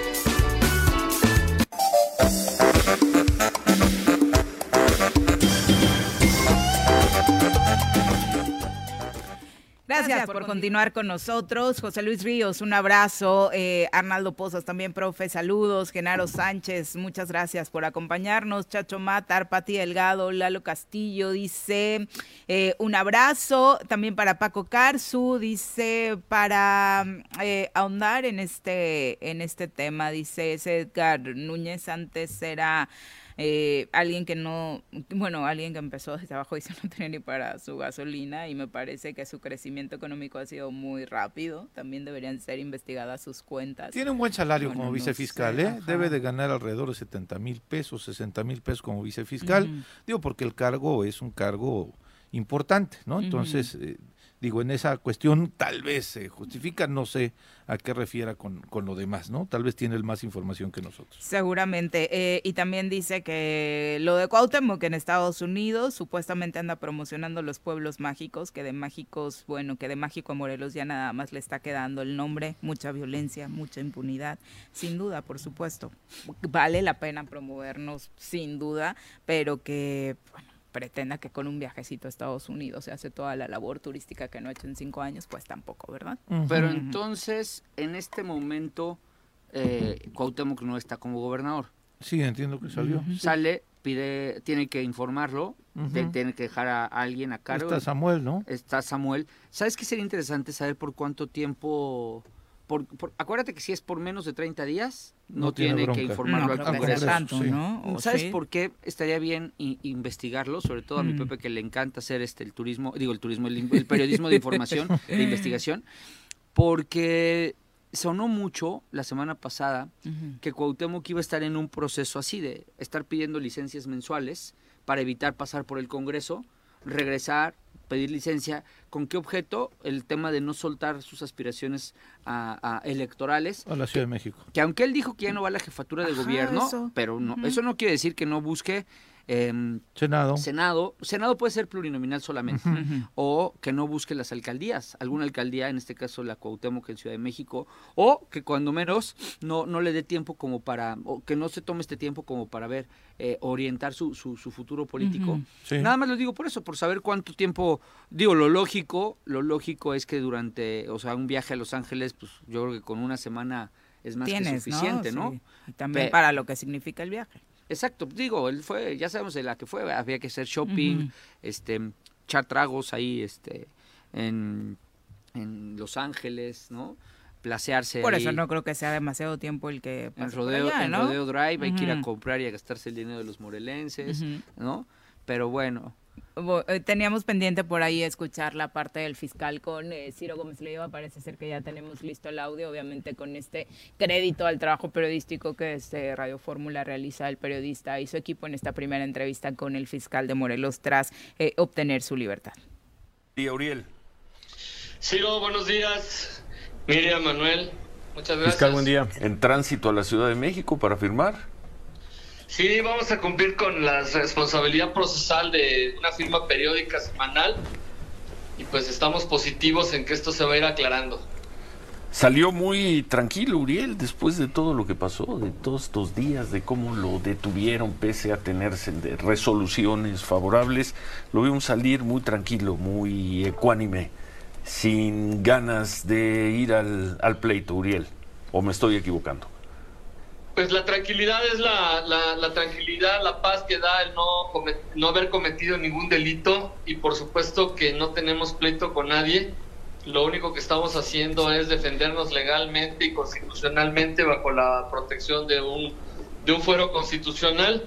Gracias por continuar con nosotros. José Luis Ríos, un abrazo. Eh, Arnaldo Pozos, también profe, saludos. Genaro Sánchez, muchas gracias por acompañarnos. Chacho Matar, Pati Delgado, Lalo Castillo, dice eh, un abrazo. También para Paco Carzu, dice para eh, ahondar en este, en este tema, dice Edgar Núñez, antes era eh, alguien que no, bueno, alguien que empezó desde abajo y no tenía ni para su gasolina y me parece que su crecimiento económico ha sido muy rápido. También deberían ser investigadas sus cuentas. tiene un buen salario Bueno, como no vicefiscal, sé, ¿eh? ajá. Debe de ganar alrededor de 70 mil pesos, 60 mil pesos como vicefiscal. Ujú. Digo, porque el cargo es un cargo importante, ¿no? Entonces, eh, digo, en esa cuestión tal vez se justifica, no sé a qué refiera con, con lo demás, ¿no? Tal vez tiene más información que nosotros. Seguramente. eh, y también dice que lo de Cuauhtémoc en Estados Unidos supuestamente anda promocionando los pueblos mágicos, que de mágicos, bueno, que de mágico a Morelos ya nada más le está quedando el nombre, mucha violencia, mucha impunidad. Sin duda, por supuesto. Vale la pena promovernos, sin duda, pero que, bueno, pretenda que con un viajecito a Estados Unidos se hace toda la labor turística que no ha hecho en cinco años, pues tampoco, ¿verdad? Pero entonces, en este momento, eh, Cuauhtémoc no está como gobernador. Sí, entiendo que salió. Sale, pide, tiene que informarlo, tiene que dejar a alguien a cargo. Está Samuel, ¿no? Está Samuel. ¿Sabes qué sería interesante saber por cuánto tiempo? Por, por- acuérdate que si es por menos de 30 días, no, No tiene tiene, que informarlo No al Congreso. tanto, sí. ¿no? ¿O ¿Sabes sí? por qué estaría bien investigarlo? Sobre todo a mi Mm. Pepe que le encanta hacer este el turismo, digo el turismo, el, el periodismo de información, de investigación, porque sonó mucho la semana pasada que Cuauhtémoc iba a estar en un proceso así de estar pidiendo licencias mensuales para evitar pasar por el Congreso, regresar, pedir licencia. ¿Con qué objeto? El tema de no soltar sus aspiraciones a- a electorales A la Ciudad de México. que aunque él dijo que ya no va a la jefatura de Ajá, gobierno, eso. pero no, eso no quiere decir que no busque em, Senado. Senado, Senado puede ser plurinominal solamente, o que no busque las alcaldías, alguna alcaldía, en este caso la Cuauhtémoc en Ciudad de México, o que cuando menos no, no le dé tiempo como para, o que no se tome este tiempo como para ver, eh, orientar su, su, su futuro político. Sí. Nada más lo digo por eso, por saber cuánto tiempo, digo, lo lógico, lo lógico es que durante, o sea, un viaje a Los Ángeles, pues yo creo que con una semana es más que suficiente, ¿no? Sí. Y también Pe- para lo que significa el viaje. Exacto, digo, él fue, ya sabemos de la que fue, había que hacer shopping, este, echar tragos ahí, este, en, en Los Ángeles, ¿no? Placearse Por ahí. eso no creo que sea demasiado tiempo el que en pase por rodeo, allá, en rodeo drive hay que ir a comprar y a gastarse el dinero de los morelenses. ¿no? Pero bueno, Teníamos pendiente por ahí escuchar la parte del fiscal con eh, Ciro Gómez Leiva. Parece ser que ya tenemos listo el audio, obviamente con este crédito al trabajo periodístico que este Radio Fórmula realiza el periodista y su equipo en esta primera entrevista con el fiscal de Morelos tras eh, obtener su libertad. Y Uriel. Ciro, buenos días. Miriam, Manuel, muchas gracias. Fiscal, buen día. En tránsito a la Ciudad de México para firmar. Sí, vamos a cumplir con la responsabilidad procesal de una firma periódica semanal y pues estamos positivos en que esto se va a ir aclarando. Salió muy tranquilo Uriel después de todo lo que pasó, de todos estos días, de cómo lo detuvieron pese a tener resoluciones favorables. Lo vimos salir muy tranquilo, muy ecuánime, sin ganas de ir al, al pleito, Uriel. ¿O me estoy equivocando? Pues la tranquilidad es la, la, la tranquilidad, la paz que da el no, no haber cometido ningún delito y por supuesto que no tenemos pleito con nadie. Lo único que estamos haciendo es defendernos legalmente y constitucionalmente bajo la protección de un, de un fuero constitucional,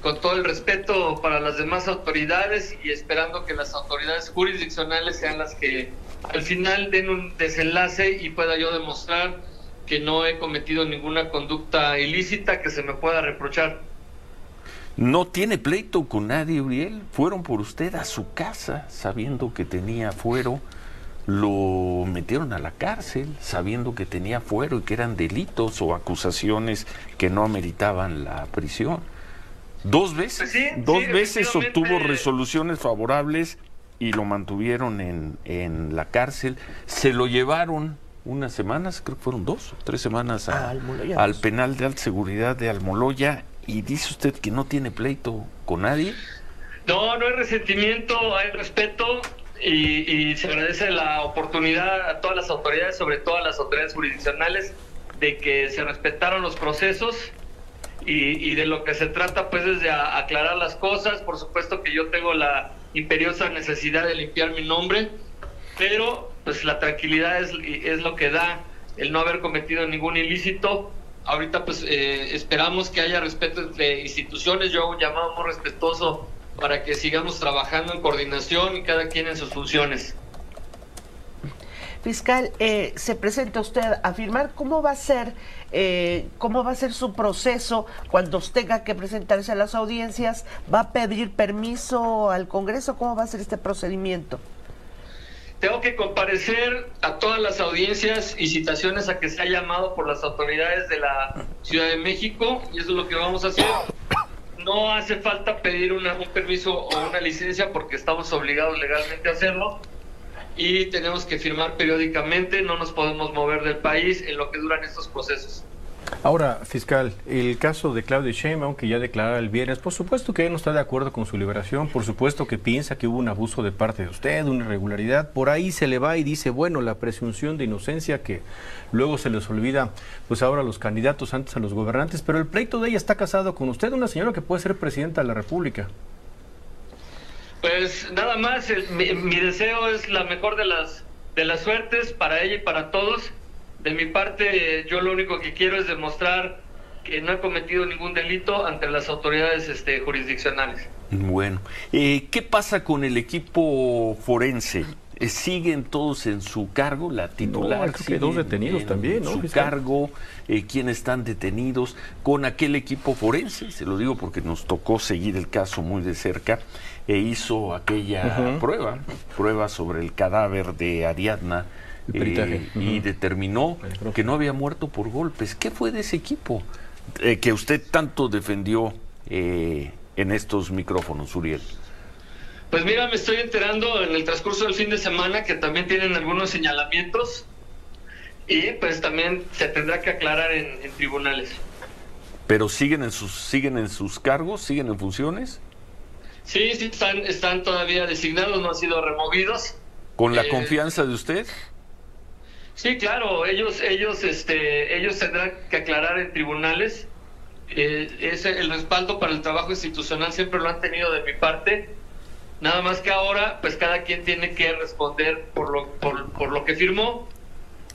con todo el respeto para las demás autoridades y esperando que las autoridades jurisdiccionales sean las que al final den un desenlace y pueda yo demostrar que no he cometido ninguna conducta ilícita que se me pueda reprochar. No tiene pleito con nadie, Uriel. Fueron por usted a su casa sabiendo que tenía fuero. Lo metieron a la cárcel sabiendo que tenía fuero y que eran delitos o acusaciones que no ameritaban la prisión. Dos veces, dos veces obtuvo resoluciones favorables y lo mantuvieron en, en la cárcel. Se lo llevaron unas semanas, creo que fueron dos o tres semanas a- A Almoloya. al penal de alta seguridad de Almoloya y dice usted que no tiene pleito con nadie. No, no hay resentimiento, hay respeto y, y se agradece la oportunidad a todas las autoridades, sobre todo a las autoridades jurisdiccionales, de que se respetaron los procesos y, y de lo que se trata pues es de a- aclarar las cosas. Por supuesto que yo tengo la imperiosa necesidad de limpiar mi nombre, pero pues la tranquilidad es, es lo que da el no haber cometido ningún ilícito. Ahorita pues eh, esperamos que haya respeto entre instituciones, yo hago un llamado muy respetuoso para que sigamos trabajando en coordinación y cada quien en sus funciones. Fiscal, eh, se presenta usted a firmar cómo va a ser, eh, cómo va a ser su proceso cuando tenga que presentarse a las audiencias. ¿Va a pedir permiso al Congreso? ¿Cómo va a ser este procedimiento? Tengo que comparecer a todas las audiencias y citaciones a que se ha llamado por las autoridades de la Ciudad de México y eso es lo que vamos a hacer. No hace falta pedir una- un permiso o una licencia porque estamos obligados legalmente a hacerlo y tenemos que firmar periódicamente, no nos podemos mover del país en lo que duran estos procesos. Ahora, fiscal, el caso de Claudia Sheinbaum, que ya declarara el viernes, por supuesto que él no está de acuerdo con su liberación, por supuesto que piensa que hubo un abuso de parte de usted, una irregularidad, por ahí se le va y dice, bueno, la presunción de inocencia que luego se les olvida, pues ahora los candidatos, antes a los gobernantes, pero el pleito de ella está casado con usted, una señora que puede ser presidenta de la República. Pues nada más, el- mi, mi deseo es la mejor de las de las suertes para ella y para todos. De mi parte, yo lo único que quiero es demostrar que no he cometido ningún delito ante las autoridades este, jurisdiccionales. Bueno, eh, ¿qué pasa con el equipo forense? Eh, ¿Siguen todos en su cargo? La titular. creo que dos detenidos en también, ¿no, Su fiscal? cargo, eh, ¿quiénes están detenidos? Con aquel equipo forense, se lo digo porque nos tocó seguir el caso muy de cerca, e hizo aquella prueba, prueba sobre el cadáver de Ariadna. Y determinó que no había muerto por golpes. ¿Qué fue de ese equipo eh, que usted tanto defendió eh, en estos micrófonos, Uriel? Pues mira, me estoy enterando en el transcurso del fin de semana que también tienen algunos señalamientos y pues también se tendrá que aclarar en, en tribunales. ¿Pero siguen en sus, siguen en sus cargos, siguen en funciones? Sí, sí, están, están todavía designados, no han sido removidos. ¿Con la Eh, confianza de usted? Sí, claro, ellos, ellos, este, ellos tendrán que aclarar en tribunales. Eh, ese, el respaldo para el trabajo institucional siempre lo han tenido de mi parte. Nada más que ahora, pues cada quien tiene que responder por lo, por, por lo que firmó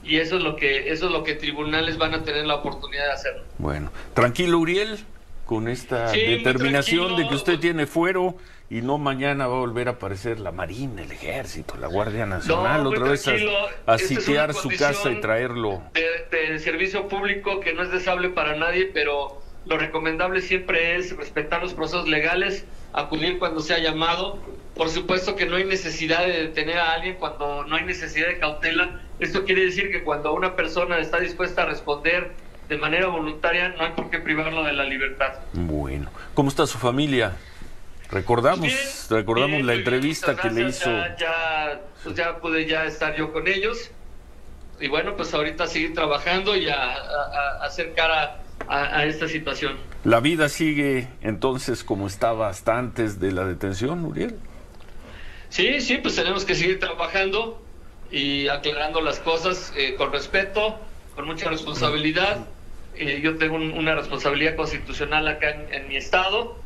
y eso es lo que, eso es lo que tribunales van a tener la oportunidad de hacerlo. Bueno, tranquilo, Uriel, con esta Sí, determinación de que usted tiene fuero y no mañana va a volver a aparecer la Marina, el Ejército, la Guardia Nacional, muy otra vez a, a sitiar su casa y traerlo. de, de servicio público que no es deseable para nadie, pero lo recomendable siempre es respetar los procesos legales, acudir cuando sea llamado. Por supuesto que no hay necesidad de detener a alguien cuando no hay necesidad de cautela. Esto quiere decir que cuando una persona está dispuesta a responder de manera voluntaria, no hay por qué privarlo de la libertad. Bueno, ¿cómo está su familia? Recordamos, recordamos Bien, la bien, entrevista que le hizo. Ya, ya, pues ya pude ya estar yo con ellos. Y bueno, pues ahorita seguir trabajando y a, a- a hacer cara a, a esta situación. ¿La vida sigue entonces como estaba hasta antes de la detención, Uriel? Sí, sí, pues tenemos que seguir trabajando y aclarando las cosas eh, con respeto, con mucha responsabilidad. Eh, yo tengo un- una responsabilidad constitucional acá en, mi estado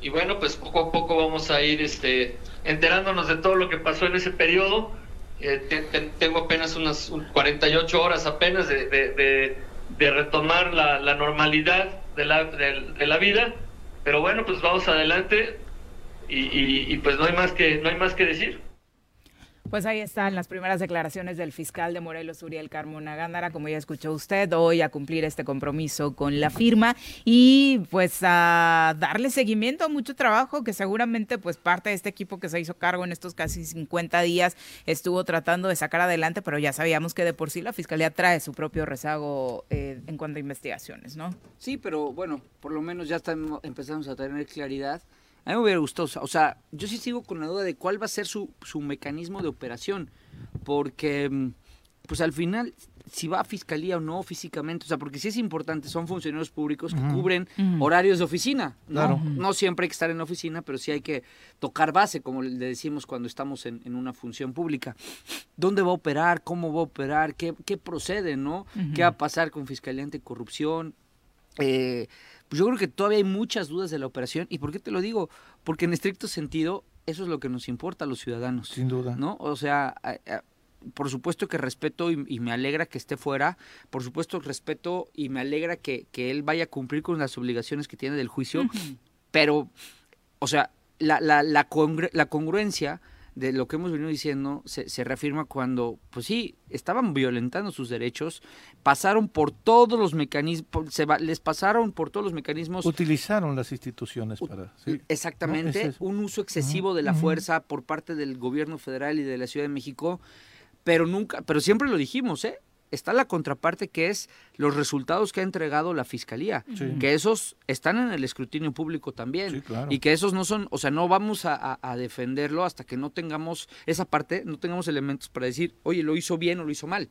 y bueno, pues poco a poco vamos a ir este, enterándonos de todo lo que pasó en ese periodo. Eh, te- te- tengo apenas unas un- 48 horas apenas de, de- de- de retomar la, normalidad de la, de la vida, pero bueno, pues vamos adelante y, y- y, pues no hay más que no hay más que decir. Pues ahí están las primeras declaraciones del fiscal de Morelos, Uriel Carmona Gándara, como ya escuchó usted, hoy a cumplir este compromiso con la firma y pues a darle seguimiento a mucho trabajo que seguramente pues parte de este equipo que se hizo cargo en estos casi 50 días estuvo tratando de sacar adelante, pero ya sabíamos que de por sí la fiscalía trae su propio rezago eh, en cuanto a investigaciones, ¿no? Sí, pero bueno, por lo menos ya estamos, empezamos a tener claridad. A mí me hubiera gustado, o sea, yo sí sigo con la duda de cuál va a ser su, su mecanismo de operación, porque mm, pues al final, si va a fiscalía o no físicamente, o sea, porque sí es importante, son funcionarios públicos que cubren horarios de oficina, ¿no? Claro. No siempre hay que estar en la oficina, pero sí hay que tocar base, como le decimos cuando estamos en, en una función pública. ¿Dónde va a operar? ¿Cómo va a operar? ¿Qué, qué procede, no? Ujú. ¿Qué va a pasar con Fiscalía Anticorrupción? Eh, pues yo creo que todavía hay muchas dudas de la operación. ¿Y por qué te lo digo? Porque en estricto sentido, eso es lo que nos importa a los ciudadanos. Sin duda. ¿No? O sea, a- a- por supuesto que respeto y, y me alegra que esté fuera. Por supuesto respeto y me alegra que, que él vaya a cumplir con las obligaciones que tiene del juicio. Pero, o sea, la, la, la, congru- la congruencia de lo que hemos venido diciendo se, se reafirma cuando, pues sí, estaban violentando sus derechos, pasaron por todos los mecanismos, se va- les pasaron por todos los mecanismos Utilizaron las instituciones para... sí. Exactamente, No, ese es- un uso excesivo de la fuerza por parte del gobierno federal y de la Ciudad de México, pero nunca, pero siempre lo dijimos, ¿eh? Está la contraparte que es los resultados que ha entregado la fiscalía, Sí. que esos están en el escrutinio público también claro. y que esos no son, o sea, no vamos a, a- a defenderlo hasta que no tengamos esa parte, no tengamos elementos para decir, oye, lo hizo bien o lo hizo mal.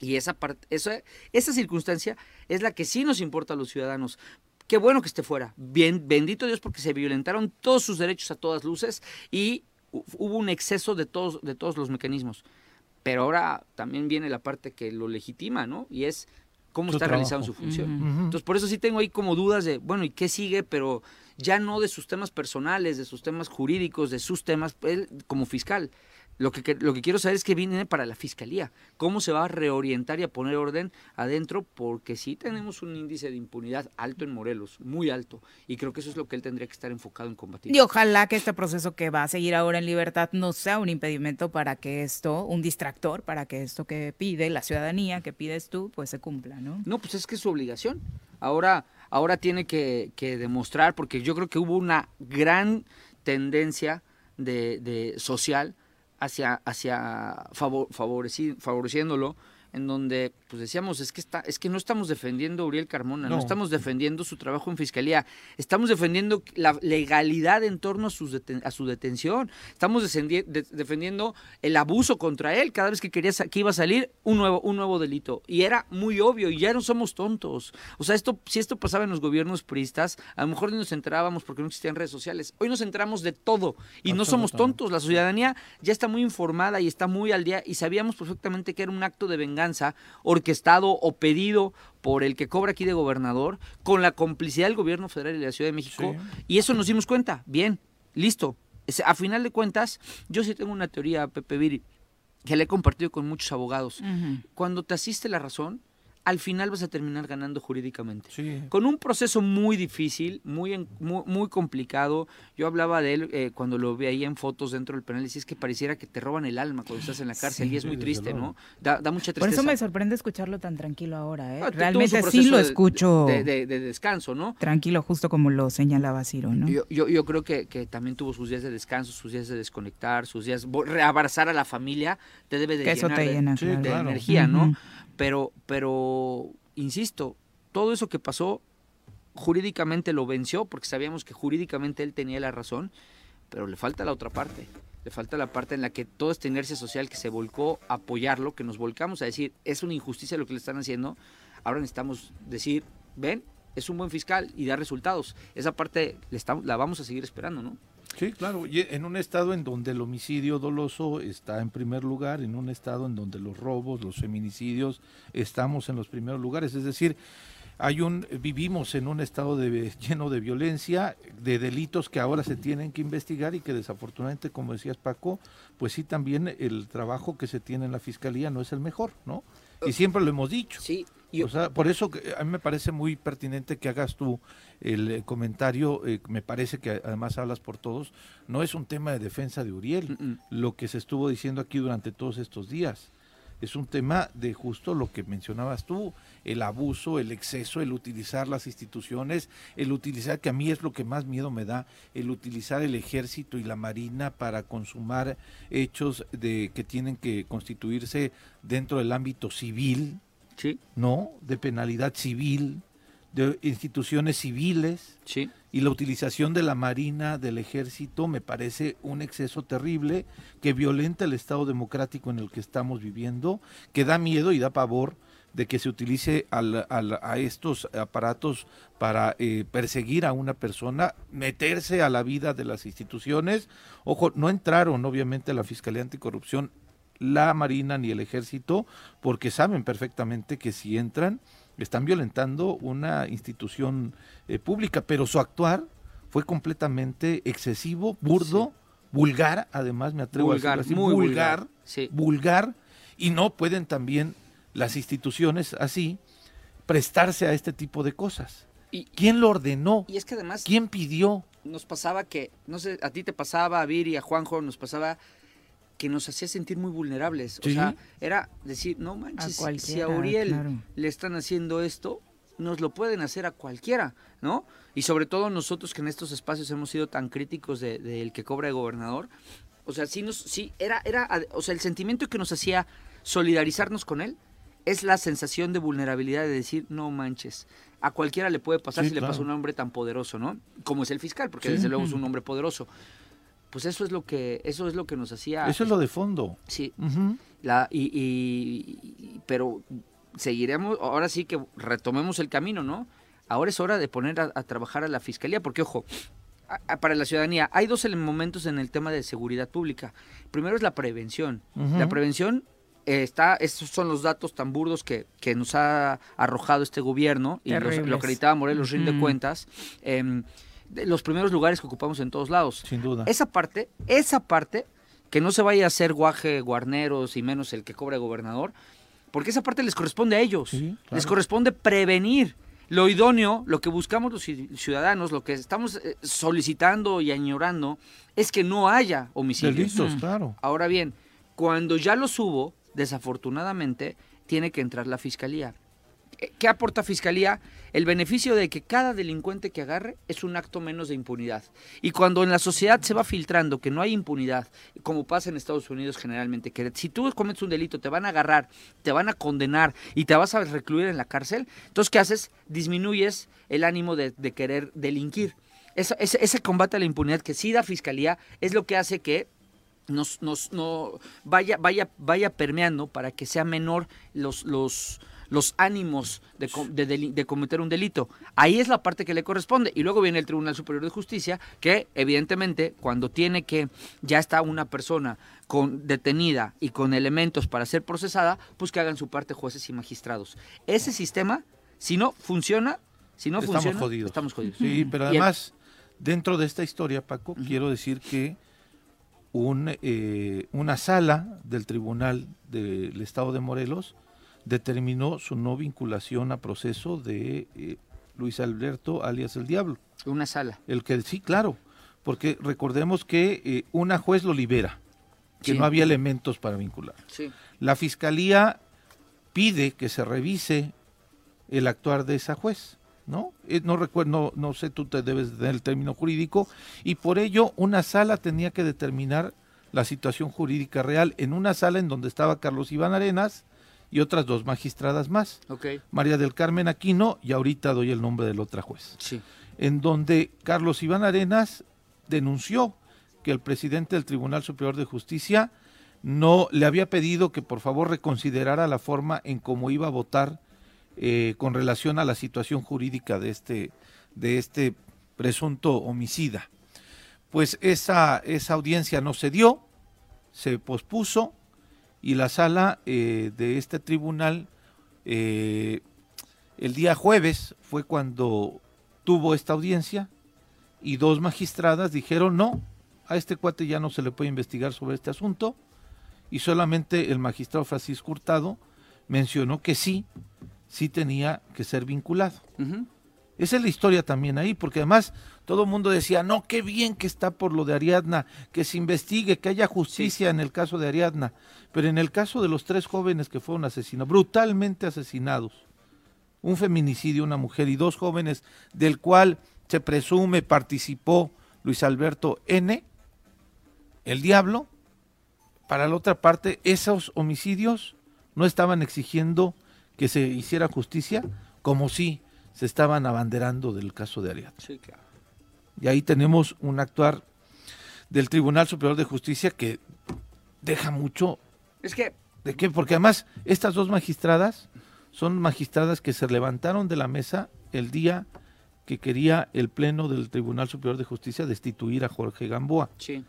Y esa parte, esa, esa circunstancia es la que sí nos importa a los ciudadanos. Qué bueno que esté fuera. Bien, bendito Dios porque se violentaron todos sus derechos a todas luces y hu- hubo un exceso de todos, de todos los mecanismos. Pero ahora también viene la parte que lo legitima, ¿no? Y es cómo Su está realizando su trabajo. función. Entonces, por eso sí tengo ahí como dudas de, bueno, ¿y qué sigue? Pero ya no de sus temas personales, de sus temas jurídicos, de sus temas, él como fiscal. Lo que, que- lo que quiero saber es qué viene para la fiscalía, cómo se va a reorientar y a poner orden adentro, porque sí tenemos un índice de impunidad alto en Morelos, muy alto, y creo que eso es lo que él tendría que estar enfocado en combatir. Y ojalá que este proceso que va a seguir ahora en libertad no sea un impedimento para que esto, un distractor, para que esto que pide la ciudadanía, que pides tú, pues se cumpla, ¿no? No, pues es que es su obligación. Ahora, ahora tiene que, que demostrar, porque yo creo que hubo una gran tendencia de, de social hacia, hacia favor- favoreci- favoreciéndolo, en donde pues decíamos, es que está, es que no estamos defendiendo a Uriel Carmona, no, No. estamos defendiendo su trabajo en fiscalía, estamos defendiendo la legalidad en torno a, sus deten- a su detención, estamos de- defendiendo el abuso contra él, cada vez que quería que iba a salir un nuevo, un nuevo delito. Y era muy obvio, y ya no somos tontos. O sea, esto, si esto pasaba en los gobiernos priistas, a lo mejor ni nos enterábamos porque no existían redes sociales. Hoy nos enteramos de todo y no somos tontos. La ciudadanía ya está muy informada y está muy al día y sabíamos perfectamente que era un acto de venganza orquestado o pedido por el que cobra aquí de gobernador con la complicidad del gobierno federal y de la Ciudad de México. Y eso nos dimos cuenta. Bien, listo. A final de cuentas, yo sí tengo una teoría, Pepe Viri, que le he compartido con muchos abogados. Cuando te asiste la razón, al final vas a terminar ganando jurídicamente. Con un proceso muy difícil, muy, en- muy, muy complicado. Yo hablaba de él eh, cuando lo veía en fotos dentro del penal y decía, es que pareciera que te roban el alma cuando estás en la cárcel Sí. y es muy Sí, triste. ¿no? Da, da mucha Por tristeza. eso me sorprende escucharlo tan tranquilo ahora, ¿eh? Ah, Realmente sí lo de- escucho De, de- de descanso, ¿no? tranquilo, justo como lo señalaba Ciro, ¿no? Yo, yo, yo creo que, que también tuvo sus días de descanso, sus días de desconectar, sus días... Reabrazar a la familia te debe de Que eso llenar te de, llena, de claro. Energía, ¿no? Pero, pero, insisto, todo eso que pasó jurídicamente lo venció porque sabíamos que jurídicamente él tenía la razón, pero le falta la otra parte. Le falta la parte en la que toda esta inercia social que se volcó a apoyarlo, que nos volcamos a decir, es una injusticia lo que le están haciendo, ahora necesitamos decir, ven, es un buen fiscal y da resultados. Esa parte la vamos a seguir esperando, ¿no? Sí, claro, y en un estado en donde el homicidio doloso está en primer lugar, en un estado en donde los robos, los feminicidios, estamos en los primeros lugares, es decir, hay un vivimos en un estado de, lleno de violencia, de delitos que ahora se tienen que investigar y que desafortunadamente, como decías Paco, pues sí también el trabajo que se tiene en la fiscalía no es el mejor, ¿no? Y siempre lo hemos dicho. Sí. O sea, por eso que a mí me parece muy pertinente que hagas tú el eh, comentario, eh, me parece que además hablas por todos, no es un tema de defensa de Uriel, lo que se estuvo diciendo aquí durante todos estos días. Es un tema de justo lo que mencionabas tú, el abuso, el exceso, el utilizar las instituciones, el utilizar, que a mí es lo que más miedo me da, el utilizar el ejército y la marina para consumar hechos de que tienen que constituirse dentro del ámbito civil, Sí. ¿no? De penalidad civil, de instituciones civiles. Sí. Y la utilización de la Marina, del Ejército, me parece un exceso terrible que violenta el Estado democrático en el que estamos viviendo, que da miedo y da pavor de que se utilice al- al- a estos aparatos para eh, perseguir a una persona, meterse a la vida de las instituciones. Ojo, no entraron obviamente a la Fiscalía Anticorrupción la Marina ni el Ejército, porque saben perfectamente que si entran, están violentando una institución eh, pública, pero su actuar fue completamente excesivo, burdo, vulgar, además me atrevo Vulgar, a decirlo así, muy vulgar, vulgar, sí. vulgar, y no pueden también las instituciones así prestarse a este tipo de cosas. Y- ¿Quién lo ordenó? Y es que además... ¿Quién pidió? Nos pasaba que, no sé, a ti te pasaba, a Viri, a Juanjo, nos pasaba que nos hacía sentir muy vulnerables. O sea, era decir, no manches, si a Uriel claro. le están haciendo esto, nos lo pueden hacer a cualquiera, ¿no? Y sobre todo nosotros que en estos espacios hemos sido tan críticos del de, del que cobra de gobernador, o sea, sí nos, sí, era, era, o sea, el sentimiento que nos hacía solidarizarnos con él es la sensación de vulnerabilidad de decir, no manches, a cualquiera le puede pasar Sí, si le pasa a un hombre tan poderoso, ¿no? Como es el fiscal, porque Sí. desde luego es un hombre poderoso. Pues eso es lo que, eso es lo que nos hacía. Eso es lo de fondo. Sí. La, y, y- y- pero seguiremos, ahora sí que retomemos el camino, ¿no? Ahora es hora de poner a, a trabajar a la fiscalía, porque ojo, a- a- para la ciudadanía hay dos momentos en el tema de seguridad pública. Primero es la prevención. La prevención eh, está, estos son los datos tan burdos que, que nos ha arrojado este gobierno y los- lo acreditaba Morelos rinde Ujú. cuentas. em, de los primeros lugares que ocupamos en todos lados. Sin duda. Esa parte, esa parte, que no se vaya a hacer guaje, guarneros y menos el que cobra gobernador, porque esa parte les corresponde a ellos. Les corresponde prevenir. Lo idóneo, lo que buscamos los ci- ciudadanos, lo que estamos eh, solicitando y añorando, es que no haya homicidios. Delitos, claro. Ahora bien, cuando ya los hubo, desafortunadamente, tiene que entrar la fiscalía. ¿qué aporta Fiscalía? El beneficio de que cada delincuente que agarre es un acto menos de impunidad. Y cuando en la sociedad se va filtrando que no hay impunidad, como pasa en Estados Unidos generalmente, que si tú cometes un delito te van a agarrar, te van a condenar y te vas a recluir en la cárcel, entonces ¿qué haces? Disminuyes el ánimo de, querer delinquir. Eso- ese, ese combate a la impunidad que sí da Fiscalía es lo que hace que nos, nos no, vaya, vaya, vaya permeando para que sea menor los, los, los ánimos de, cometer un delito. Ahí es la parte que le corresponde. Y luego viene el Tribunal Superior de Justicia, que evidentemente cuando tiene que, ya está una persona con detenida y con elementos para ser procesada, pues que hagan su parte jueces y magistrados. Ese sistema, si no funciona, si no estamos funciona, jodidos. estamos jodidos. Sí, pero el- además, dentro de esta historia, Paco, quiero decir que un, eh, una sala del Tribunal del Estado de Morelos determinó su no vinculación a proceso de eh, Luis Alberto alias el Diablo. Una sala. El que sí, claro, porque recordemos que eh, una juez lo libera, que Sí. no había elementos para vincular. Sí. La fiscalía pide que se revise el actuar de esa juez, ¿no? Eh, no recuerdo, no, no sé, tú te debes de tener el término jurídico, y por ello una sala tenía que determinar la situación jurídica real en una sala en donde estaba Carlos Iván Arenas y otras dos magistradas más. María del Carmen Aquino, y ahorita doy el nombre de la otra juez Sí. en donde Carlos Iván Arenas denunció que el presidente del Tribunal Superior de Justicia no le había pedido que por favor reconsiderara la forma en cómo iba a votar eh, con relación a la situación jurídica de este, de este presunto homicida. Pues esa, esa audiencia no se dio, se pospuso y la sala eh, de este tribunal eh, el día jueves fue cuando tuvo esta audiencia y dos magistradas dijeron no, a este cuate ya no se le puede investigar sobre este asunto y solamente el magistrado Francisco Hurtado mencionó que sí, sí tenía que ser vinculado. Esa es la historia también ahí, porque además todo el mundo decía, no, qué bien que está por lo de Ariadna, que se investigue, que haya justicia en el caso de Ariadna. Pero en el caso de los tres jóvenes que fueron asesinados, brutalmente asesinados, un feminicidio, una mujer y dos jóvenes, del cual se presume participó Luis Alberto N., el diablo, para la otra parte, esos homicidios no estaban exigiendo que se hiciera justicia, como si se estaban abanderando del caso de Ariadna. Sí, claro. Y ahí tenemos un actuar del Tribunal Superior de Justicia que deja mucho Es que ¿De qué? Porque además estas dos magistradas son magistradas que se levantaron de la mesa el día que quería el Pleno del Tribunal Superior de Justicia destituir a Jorge Gamboa. Sí.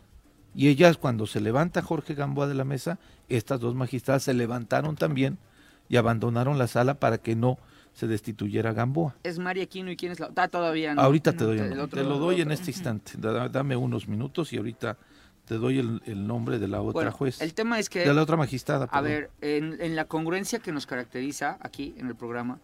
Y ellas cuando se levanta Jorge Gamboa de la mesa, estas dos magistradas se levantaron también y abandonaron la sala para que no se destituyera a Gamboa. es María Aquino y quién es la ah, todavía no. ahorita te doy, el el nombre. otro- te lo doy en este instante. Da- Dame unos minutos y ahorita te doy el, el nombre de la otra Bueno, juez. el tema es que de la otra magistrada. A perdón. ver, en, en la congruencia que nos caracteriza aquí en el programa,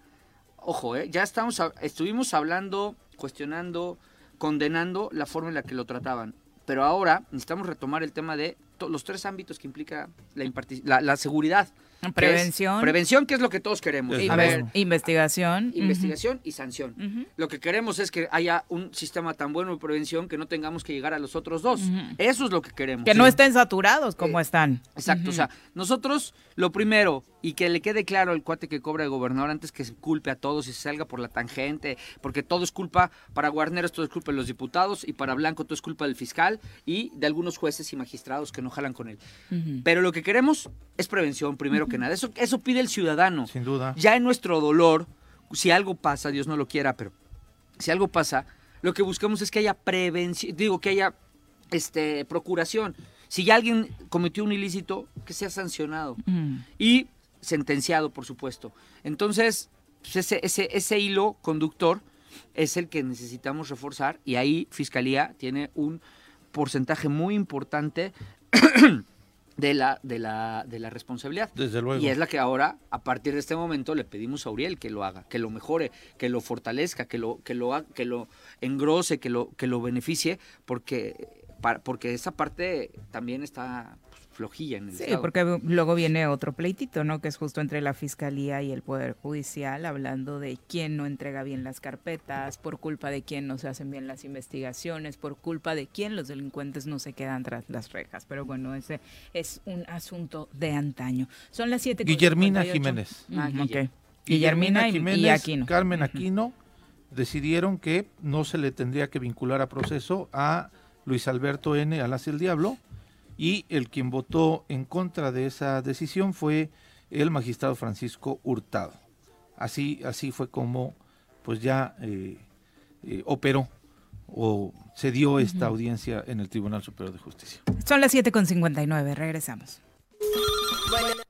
ojo, ¿eh? ya estamos, a- estuvimos hablando, cuestionando, condenando la forma en la que lo trataban. Pero ahora necesitamos retomar el tema de los tres ámbitos que implica la, la seguridad. Es Prevención. prevención, que es lo que todos queremos. A ver, investigación. investigación y sanción. Lo que queremos es que haya un sistema tan bueno de prevención que no tengamos que llegar a los otros dos. Eso es lo que queremos. Que no estén saturados como están. Exacto, o sea, nosotros lo primero, y que le quede claro al cuate que cobra el gobernador antes que se culpe a todos y se salga por la tangente, porque todo es culpa, para Guarneros todo es culpa de los diputados, y para Blanco todo es culpa del fiscal y de algunos jueces y magistrados que no jalan con él. Pero lo que queremos es prevención, primero que nada. Eso, eso pide el ciudadano. Sin duda. Ya en nuestro dolor, si algo pasa, Dios no lo quiera, pero si algo pasa, lo que buscamos es que haya prevención, digo, que haya este, procuración. Si ya alguien cometió un ilícito, que sea sancionado y sentenciado, por supuesto. Entonces, pues, ese, ese, ese hilo conductor es el que necesitamos reforzar y ahí Fiscalía tiene un porcentaje muy importante de la, de la, de la responsabilidad. Desde luego. Y es la que ahora, a partir de este momento, le pedimos a Uriel que lo haga, que lo mejore, que lo fortalezca, que lo, que lo, que lo engrose, que lo, que lo beneficie, porque, para- porque esa parte también está flojilla en el Sí, Estado. porque luego viene otro pleitito, ¿no? Que es justo entre la Fiscalía y el Poder Judicial, hablando de quién no entrega bien las carpetas, por culpa de quién no se hacen bien las investigaciones, por culpa de quién los delincuentes no se quedan tras las rejas. Pero bueno, ese es un asunto de antaño. Son las 7 con Guillermina 58. Jiménez. Ah. Guillermina y, y Jiménez, Aquino. Carmen Aquino decidieron que no se le tendría que vincular a proceso a Luis Alberto N. Alas el Diablo y el quien votó en contra de esa decisión fue el magistrado Francisco Hurtado. Así, así fue como pues ya eh, eh, operó o se dio esta audiencia en el Tribunal Superior de Justicia. Son las 7 con 59, regresamos. Bueno.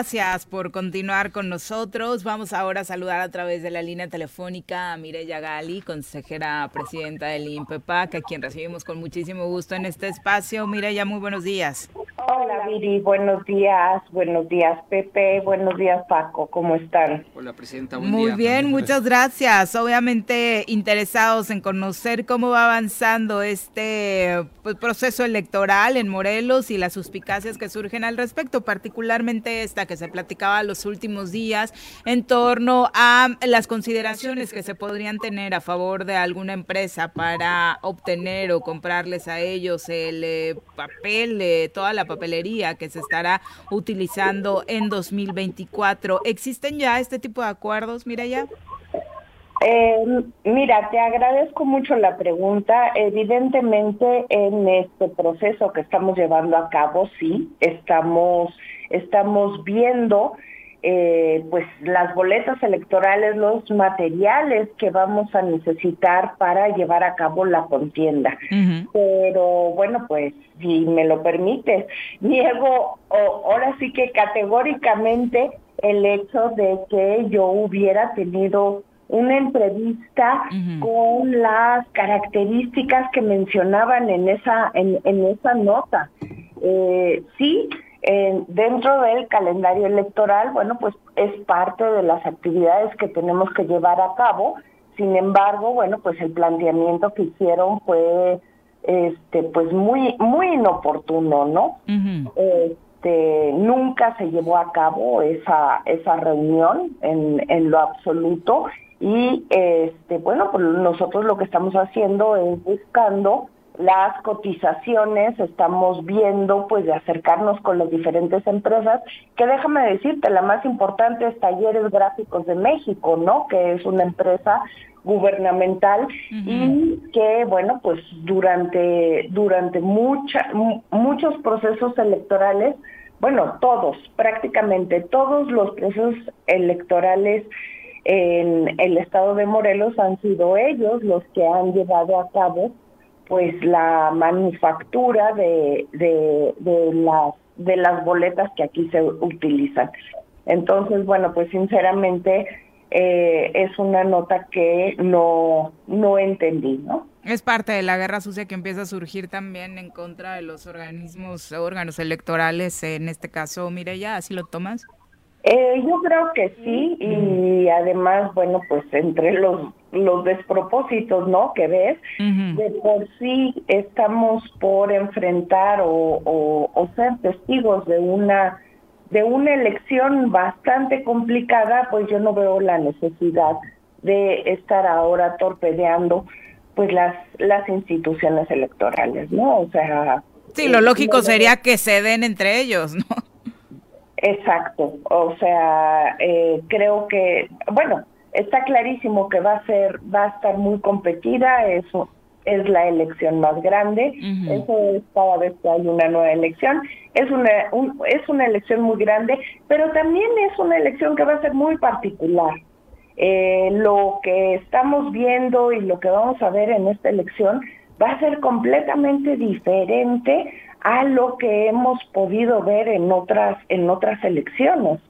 Gracias por continuar con nosotros. Vamos ahora a saludar a través de la línea telefónica a Mireya Gali, consejera presidenta del INPEPAC, a quien recibimos con muchísimo gusto en este espacio. Mireya, muy buenos días. Hola Viri, buenos días, buenos días Pepe, buenos días Paco, ¿cómo están? Hola, Presidenta, buen Muy día. bien, muchas gracias. Obviamente interesados en conocer cómo va avanzando este pues, proceso electoral en Morelos y las suspicacias que surgen al respecto, particularmente esta que se platicaba los últimos días en torno a las consideraciones que se podrían tener a favor de alguna empresa para obtener o comprarles a ellos el eh, papel, eh, toda la papelería que se estará utilizando en 2024. ¿Existen ya este tipo de acuerdos, Mireya? Eh, mira, te agradezco mucho la pregunta. Evidentemente, en este proceso que estamos llevando a cabo, sí, estamos, estamos viendo eh, pues las boletas electorales, los materiales que vamos a necesitar para llevar a cabo la contienda. Pero bueno, pues si me lo permites, niego o- ahora sí que categóricamente el hecho de que yo hubiera tenido una entrevista con las características que mencionaban en esa en, en esa nota. Eh, sí, eh, dentro del calendario electoral, bueno, pues es parte de las actividades que tenemos que llevar a cabo. Sin embargo, bueno, pues el planteamiento que hicieron fue este pues muy muy inoportuno, ¿no? Este, nunca se llevó a cabo esa esa reunión en, en lo absoluto y este bueno pues nosotros lo que estamos haciendo es buscando las cotizaciones, estamos viendo pues de acercarnos con las diferentes empresas, que déjame decirte, la más importante es Talleres Gráficos de México, ¿no? Que es una empresa gubernamental y que bueno pues durante durante mucha, mu- muchos procesos electorales bueno todos prácticamente todos los procesos electorales en el estado de Morelos han sido ellos los que han llevado a cabo pues la manufactura de, de, las de las boletas que aquí se utilizan entonces bueno pues sinceramente eh, es una nota que no no entendí no Es parte de la guerra sucia que empieza a surgir también en contra de los organismos, órganos electorales, en este caso, Mireya, ¿así lo tomas? Eh, yo creo que sí y además, bueno, pues entre los los despropósitos, ¿no? Que ves, de por sí estamos por enfrentar o, o, o ser testigos de una de una elección bastante complicada, pues yo no veo la necesidad de estar ahora torpedeando pues las las instituciones electorales, ¿no? O sea, Sí, lo eh, lógico no- sería que se den entre ellos, ¿no? Exacto, o sea, eh, creo que, bueno, está clarísimo que va a ser, va a estar muy competida, eso es la elección más grande, eso es cada vez que hay una nueva elección, es una, un- es una elección muy grande, pero también es una elección que va a ser muy particular. Eh, lo que estamos viendo y lo que vamos a ver en esta elección va a ser completamente diferente a lo que hemos podido ver en otras en otras elecciones.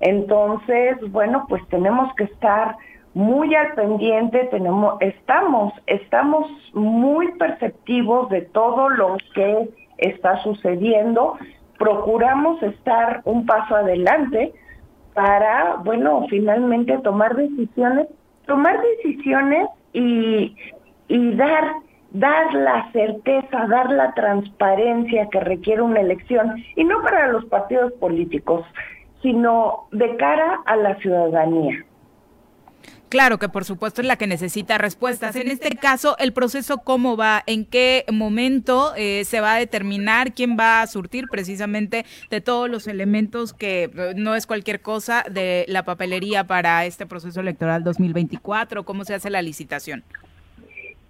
Entonces, bueno, pues tenemos que estar muy al pendiente, tenemos, estamos, estamos muy perceptivos de todo lo que está sucediendo, procuramos estar un paso adelante para, bueno, finalmente tomar decisiones, tomar decisiones y, y dar, dar la certeza, dar la transparencia que requiere una elección, y no para los partidos políticos, sino de cara a la ciudadanía. Claro que por supuesto es la que necesita respuestas. En este caso, el proceso cómo va, en qué momento eh, se va a determinar quién va a surtir precisamente de todos los elementos que eh, no es cualquier cosa de la papelería para este proceso electoral 2024, cómo se hace la licitación.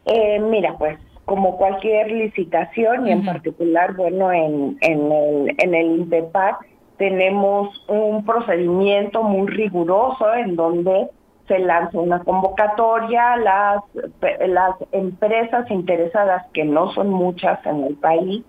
Eh, mira, pues como cualquier licitación y en particular, bueno, en, en el, en el INPEPAC tenemos un procedimiento muy riguroso en donde se lanza una convocatoria, las, las empresas interesadas, que no son muchas en el país,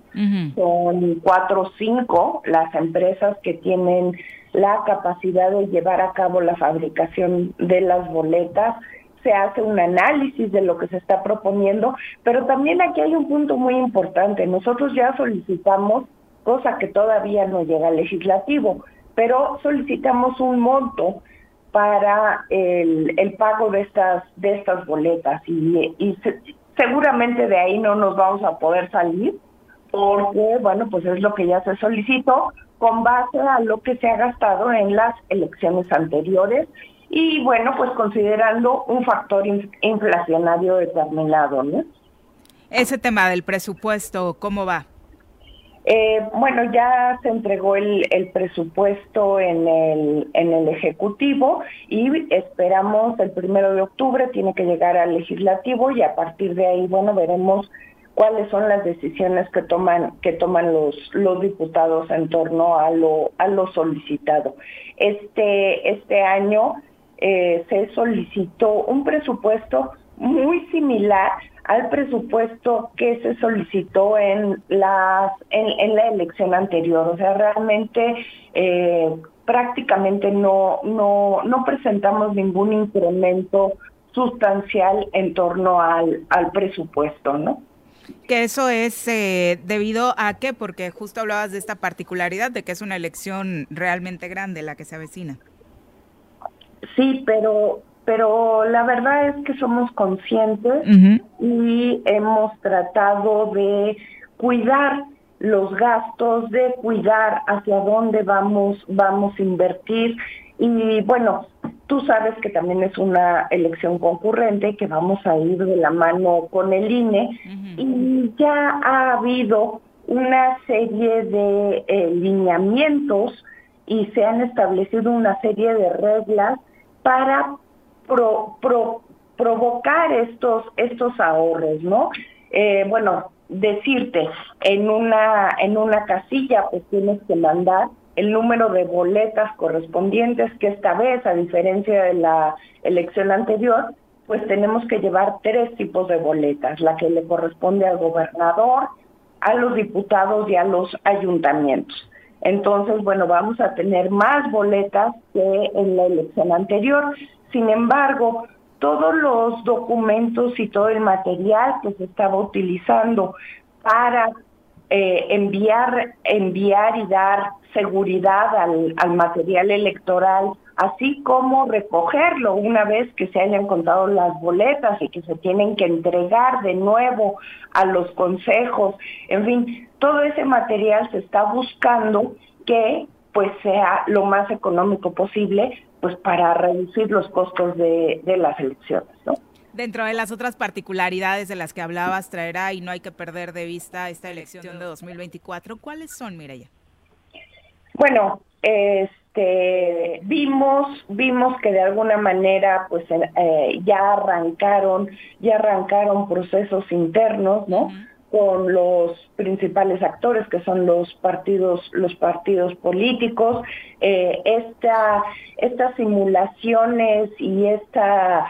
son cuatro o cinco las empresas que tienen la capacidad de llevar a cabo la fabricación de las boletas, se hace un análisis de lo que se está proponiendo, pero también aquí hay un punto muy importante. Nosotros ya solicitamos, cosa que todavía no llega al legislativo, pero solicitamos un monto para el, pago de estas de estas boletas y, y seguramente de ahí no nos vamos a poder salir porque bueno pues es lo que ya se solicitó con base a lo que se ha gastado en las elecciones anteriores y bueno pues considerando un factor inflacionario determinado ¿no? ese tema del presupuesto cómo va eh, bueno, ya se entregó el, el, presupuesto en el, en el Ejecutivo y esperamos el primero de octubre, tiene que llegar al Legislativo y a partir de ahí, bueno, veremos cuáles son las decisiones que toman que toman los los diputados en torno a lo a lo solicitado. Este este año eh, se solicitó un presupuesto muy similar al presupuesto que se solicitó en las en, la elección anterior. O sea realmente eh, prácticamente no no no presentamos ningún incremento sustancial en torno al, al presupuesto no que eso es eh, debido a qué porque justo hablabas de esta particularidad de que es una elección realmente grande la que se avecina sí pero pero la verdad es que somos conscientes y hemos tratado de cuidar los gastos, de cuidar hacia dónde vamos, vamos a invertir. Y bueno, tú sabes que también es una elección concurrente, que vamos a ir de la mano con el INE, y ya ha habido una serie de eh, lineamientos y se han establecido una serie de reglas para pro, pro, provocar estos, estos ahorros, ¿no? Eh, bueno, decirte, en una, en una casilla pues tienes que mandar el número de boletas correspondientes, que esta vez, a diferencia de la elección anterior, pues tenemos que llevar tres tipos de boletas, la que le corresponde al gobernador, a los diputados y a los ayuntamientos. Entonces, bueno, vamos a tener más boletas que en la elección anterior. Sin embargo, todos los documentos y todo el material que se estaba utilizando para eh, enviar, enviar y dar seguridad al, al material electoral, así como recogerlo una vez que se hayan contado las boletas y que se tienen que entregar de nuevo a los consejos, en fin, todo ese material se está buscando que pues sea lo más económico posible pues para reducir los costos de, las elecciones, ¿no? Dentro de las otras particularidades de las que hablabas, traerá y no hay que perder de vista esta elección de 2024, ¿cuáles son, Mireya? Bueno, este, vimos, vimos que de alguna manera, pues, eh, ya arrancaron, ya arrancaron procesos internos, ¿no? Con los principales actores que son los partidos los partidos políticos eh, esta estas simulaciones y esta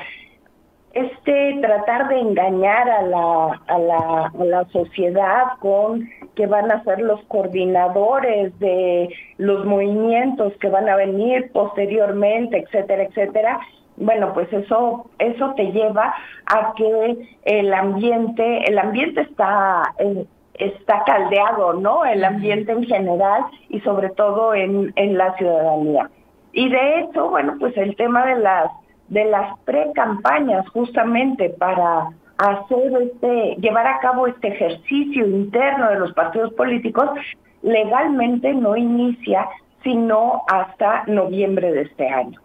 este tratar de engañar a la, a la, a la sociedad con que van a ser los coordinadores de los movimientos que van a venir posteriormente, etcétera, etcétera. Bueno, pues eso eso te lleva a que el ambiente el ambiente está eh, está caldeado, ¿no? El ambiente en general y sobre todo en, en la ciudadanía. Y de hecho, bueno, pues el tema de las de las pre-campañas justamente para hacer este, llevar a cabo este ejercicio interno de los partidos políticos, legalmente no inicia sino hasta noviembre de este año.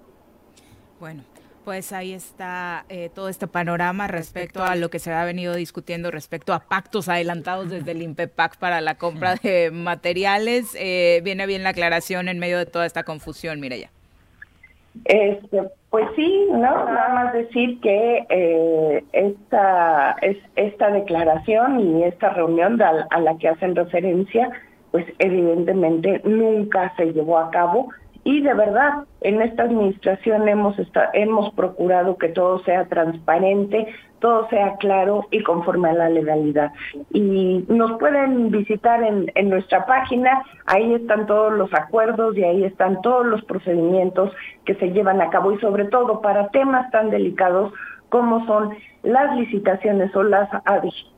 Bueno, pues ahí está eh, todo este panorama respecto a lo que se ha venido discutiendo respecto a pactos adelantados desde el INPEPAC para la compra de materiales. Eh, viene bien la aclaración en medio de toda esta confusión, ya. Este, pues sí, no, nada más decir que eh, esta es esta declaración y esta reunión a, a la que hacen referencia, pues evidentemente nunca se llevó a cabo y de verdad en esta administración hemos hemos procurado que todo sea transparente, todo sea claro y conforme a la legalidad. Y nos pueden visitar en, en nuestra página, ahí están todos los acuerdos y ahí están todos los procedimientos que se llevan a cabo y sobre todo para temas tan delicados como son las licitaciones o las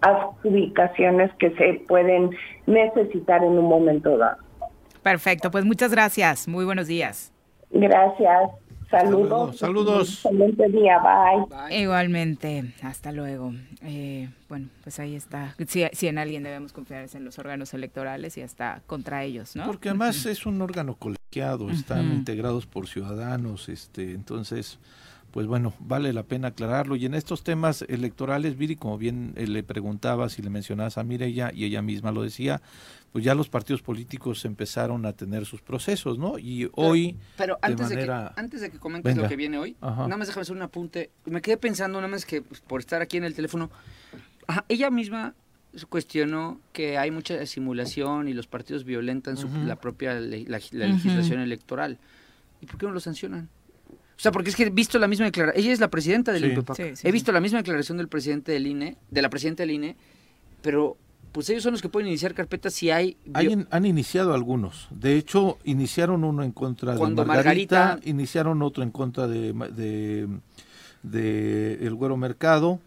adjudicaciones que se pueden necesitar en un momento dado. Perfecto, pues muchas gracias. Muy buenos días. Gracias. Saludos. Saludos. Excelente día. Bye. Igualmente. Hasta luego. Eh, bueno, pues ahí está. Si, si, en alguien debemos confiar es en los órganos electorales y hasta contra ellos, ¿no? Porque además es un órgano colegiado, están integrados por ciudadanos, este, entonces pues bueno, vale la pena aclararlo. Y en estos temas electorales, Viri, como bien eh, le preguntabas y le mencionabas a Mireya, y ella misma lo decía, pues ya los partidos políticos empezaron a tener sus procesos, ¿no? Y hoy... Pero antes, de, que, antes de que comentes lo que viene hoy, nada más déjame hacer un apunte. Me quedé pensando, nada más que pues, por estar aquí en el teléfono, ella misma cuestionó que hay mucha simulación y los partidos violentan su, la propia la, legislación electoral. ¿Y por qué no lo sancionan? O sea, porque es que he visto la misma declaración. Ella es la presidenta del INPE. he visto la misma declaración del presidente del INE, de la presidenta del INE, pero pues ellos son los que pueden iniciar carpetas si hay... hay han iniciado algunos. De hecho, iniciaron uno en contra de Margarita, iniciaron otro en contra de, de, El Güero Mercado.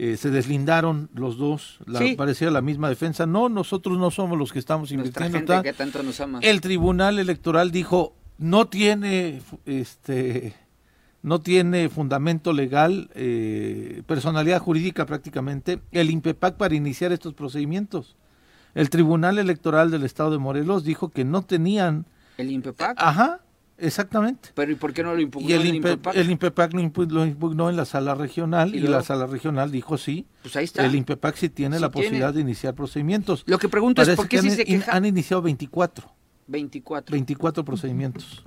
Eh, se deslindaron los dos, la, parecía la misma defensa. No, nosotros no somos los que estamos invirtiendo. que tanto nos ama. El Tribunal Electoral dijo, no tiene este no tiene fundamento legal, eh, personalidad jurídica prácticamente, el INPEPAC para iniciar estos procedimientos. El Tribunal Electoral del Estado de Morelos dijo que no tenían... ¿El INPEPAC? Ajá, exactamente. ¿Pero y por qué no lo impugnó y el, INPEPAC? El INPEPAC lo impugnó en la sala regional y, la sala regional dijo sí. Pues ahí está. El INPEPAC sí tiene la posibilidad de iniciar procedimientos. Lo que pregunto es por qué si se queja... han iniciado 24. 24. 24 procedimientos.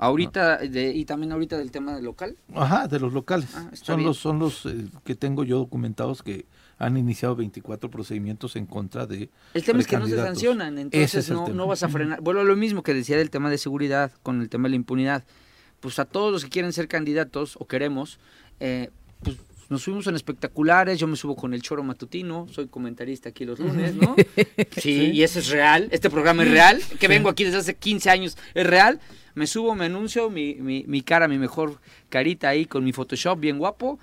Ahorita, de, y también ahorita del tema del local. Ajá, de los locales. Ah, son los son los eh, que tengo yo documentados que han iniciado 24 procedimientos en contra de El tema es que no se sancionan, entonces no, no vas a frenar. Bueno, lo mismo que decía del tema de seguridad con el tema de la impunidad. Pues a todos los que quieren ser candidatos o queremos, eh, pues nos subimos en espectaculares, yo me subo con el choro matutino, soy comentarista aquí los lunes, ¿no? Sí, y eso es real, este programa es real, que vengo aquí desde hace 15 años, es real. Me subo, me anuncio, mi, mi, mi cara, mi mejor carita ahí con mi Photoshop bien guapo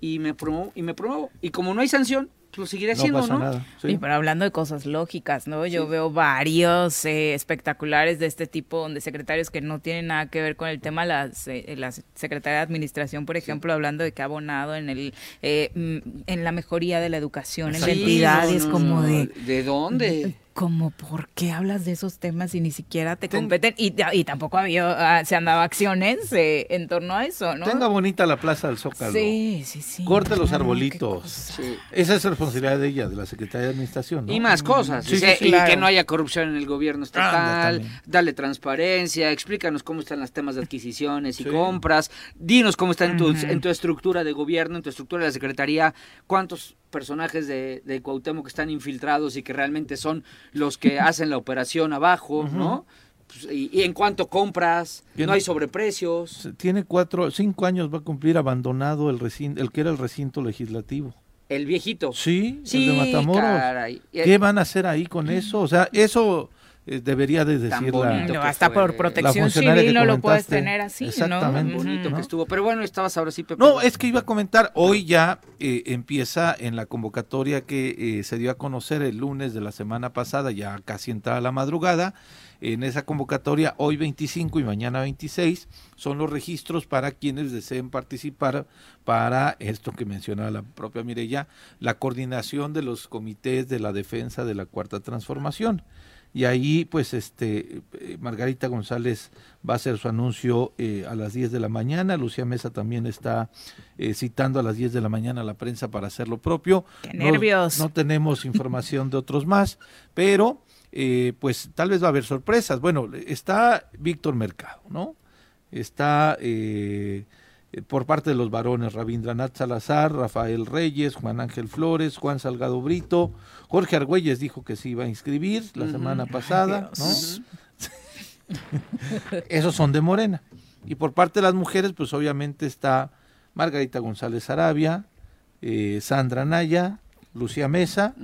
y me promuevo, y me promuevo. Y como no hay sanción, lo seguiré haciendo, ¿no? Nada, sí. pero hablando de cosas lógicas, ¿no? Yo veo varios eh, espectaculares de este tipo donde secretarios que no tienen nada que ver con el tema, las, eh, la secretaria de administración, por ejemplo, hablando de que ha abonado en el eh, mm, en la mejoría de la educación en la entidad, es como de... ¿De dónde? Como por qué hablas de esos temas y ni siquiera te competen y, y tampoco había, ah, se han dado acciones eh, en torno a eso, ¿no? Tenga bonita la plaza del Zócalo. Sí, sí, sí. Corte los arbolitos. Esa es responsabilidad de ella, de la Secretaría de Administración. ¿no? Y más cosas. Sí, y que no haya corrupción en el gobierno estatal, dale transparencia, explícanos cómo están los temas de adquisiciones y compras, dinos cómo está en tu, en tu estructura de gobierno, en tu estructura de la Secretaría, cuántos personajes de, de Cuauhtémoc que están infiltrados y que realmente son los que hacen la operación abajo, ¿no? Pues, y, y en cuanto compras, Tiene- no hay sobreprecios. Tiene cuatro, cinco años va a cumplir abandonado el recinto, el que era el recinto legislativo. El viejito. Sí, Sí, el de Matamoros. caray. ¿Qué van a hacer ahí con eso? O sea, eso eh, debería de decir la, bonito No, hasta fue. por protección civil que no lo puedes tener así, ¿no? Exactamente. bonito ¿no? que estuvo. Pero bueno, estabas ahora sí, Pepe. No, es que iba a comentar, hoy ya eh, empieza en la convocatoria que eh, se dio a conocer el lunes de la semana pasada, ya casi entrada la madrugada, en esa convocatoria, hoy 25 y mañana 26, son los registros para quienes deseen participar para esto que mencionaba la propia Mireya, la coordinación de los comités de la defensa de la cuarta transformación. Y ahí, pues, este, eh, Margarita González va a hacer su anuncio eh, a las 10 de la mañana. Lucía Mesa también está eh, citando a las 10 de la mañana a la prensa para hacer lo propio. ¡Qué No- nervios! No, tenemos información de otros más, pero, eh, pues, tal vez va a haber sorpresas. Bueno, está Víctor Mercado, ¿no? Está eh, eh, por parte de los varones Rabindranath Salazar, Rafael Reyes, Juan Ángel Flores, Juan Salgado Brito, Jorge Argüelles dijo que se iba a inscribir la semana pasada. ¿no? Esos son de Morena. Y por parte de las mujeres, pues obviamente está Margarita González Arabia, eh, Sandra Naya, Lucía Mesa,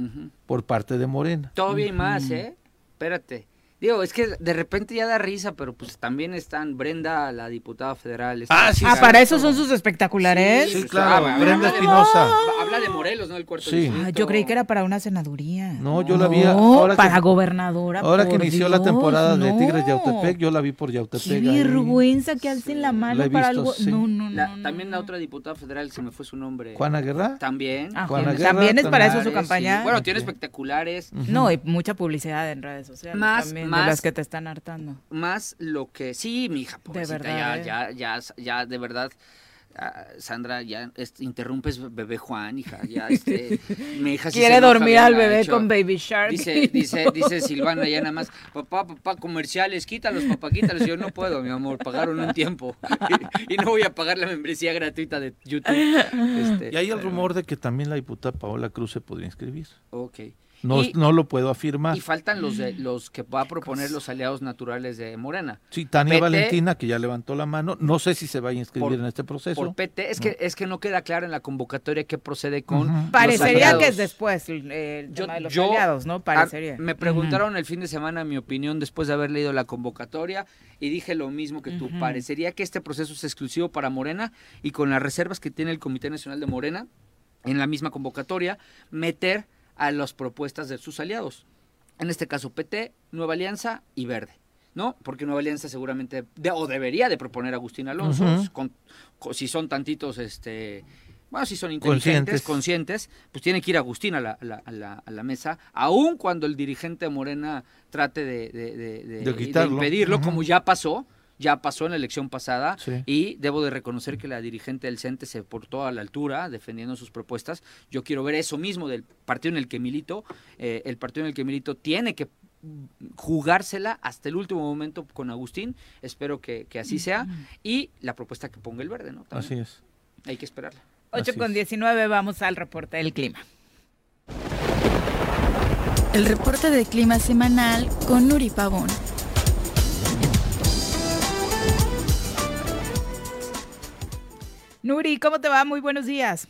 por parte de Morena. Todavía hay más, ¿eh? Espérate. Digo, es que de repente ya da risa, pero pues también están Brenda, la diputada federal. está Ah, sí, Ah, para eso son sus espectaculares. Sí, claro, ah, Brenda Espinosa. Habla de Morelos, ¿no? El cuarto Sí. distrito. Ah, yo creí que era para una senaduría. No, yo la vi ahora que- para gobernadora. Ahora que inició la temporada de. Tigres de Yautepec, yo la vi por Yautepec. Qué ahí. vergüenza que alcen la mano La para algo. sí. No, no, La- no. también la otra diputada federal, se me fue su nombre. ¿Juana Guerra? También. Ah, Juana Guerra también es para eso su campaña. sí. Bueno, tiene espectaculares. No, y mucha publicidad en redes sociales Más- también, más- de las que te están hartando. Más lo que... Sí, mi hija, pobrecita, verdad, ¿eh? ya, ya, ya, ya, de verdad... ah, Sandra, ya este, interrumpes bebé Juan, hija, ya este, mi hija Quiere dormir al bebé con Baby Shark. Dice, dice, dice Silvana ya nada más, papá, papá, comerciales, quítalos, papá, quítalos. Yo no puedo, mi amor, pagaron un tiempo. y, no voy a pagar la membresía gratuita de YouTube. Este, Y hay el pero- rumor de que también la diputada Paola Cruz se podría inscribir. Ok. No, Y- no lo puedo afirmar. Y faltan los de, los que va a proponer los aliados naturales de Morena. Sí, Tania PT, Valentina, que ya levantó la mano, no sé si se va a inscribir Por- en este proceso. Por PT, es que, es que no queda claro en la convocatoria qué procede con. Los Parecería aliados. que es después el, el tema de los yo- aliados, ¿no? me preguntaron el fin de semana mi opinión después de haber leído la convocatoria y dije lo mismo que tú. Parecería que este proceso es exclusivo para Morena y con las reservas que tiene el Comité Nacional de Morena en la misma convocatoria, meter a las propuestas de sus aliados. En este caso PT, Nueva Alianza y Verde. ¿No? Porque Nueva Alianza seguramente, de- o debería de proponer a Agustín Alonso, con- con- si son tantitos, este, bueno, si son inteligentes, Conscientes. conscientes, pues tiene que ir Agustín a la, a la- a la- a la mesa, aun cuando el dirigente Morena trate de, impedirlo, como ya pasó, ya pasó en la elección pasada, Sí. y debo de reconocer que la dirigente del CENTE se portó a la altura defendiendo sus propuestas. Yo quiero ver eso mismo del partido en el que milito. Eh, el partido en el que milito tiene que jugársela hasta el último momento con Agustín. Espero que, que así sea. Y la propuesta que ponga el verde, ¿no? También. Así es. Hay que esperarla. 8 Así con es. 19, vamos al reporte del clima. El reporte de clima semanal con Nuri Pavón. Nuri, ¿cómo te va? Muy buenos días.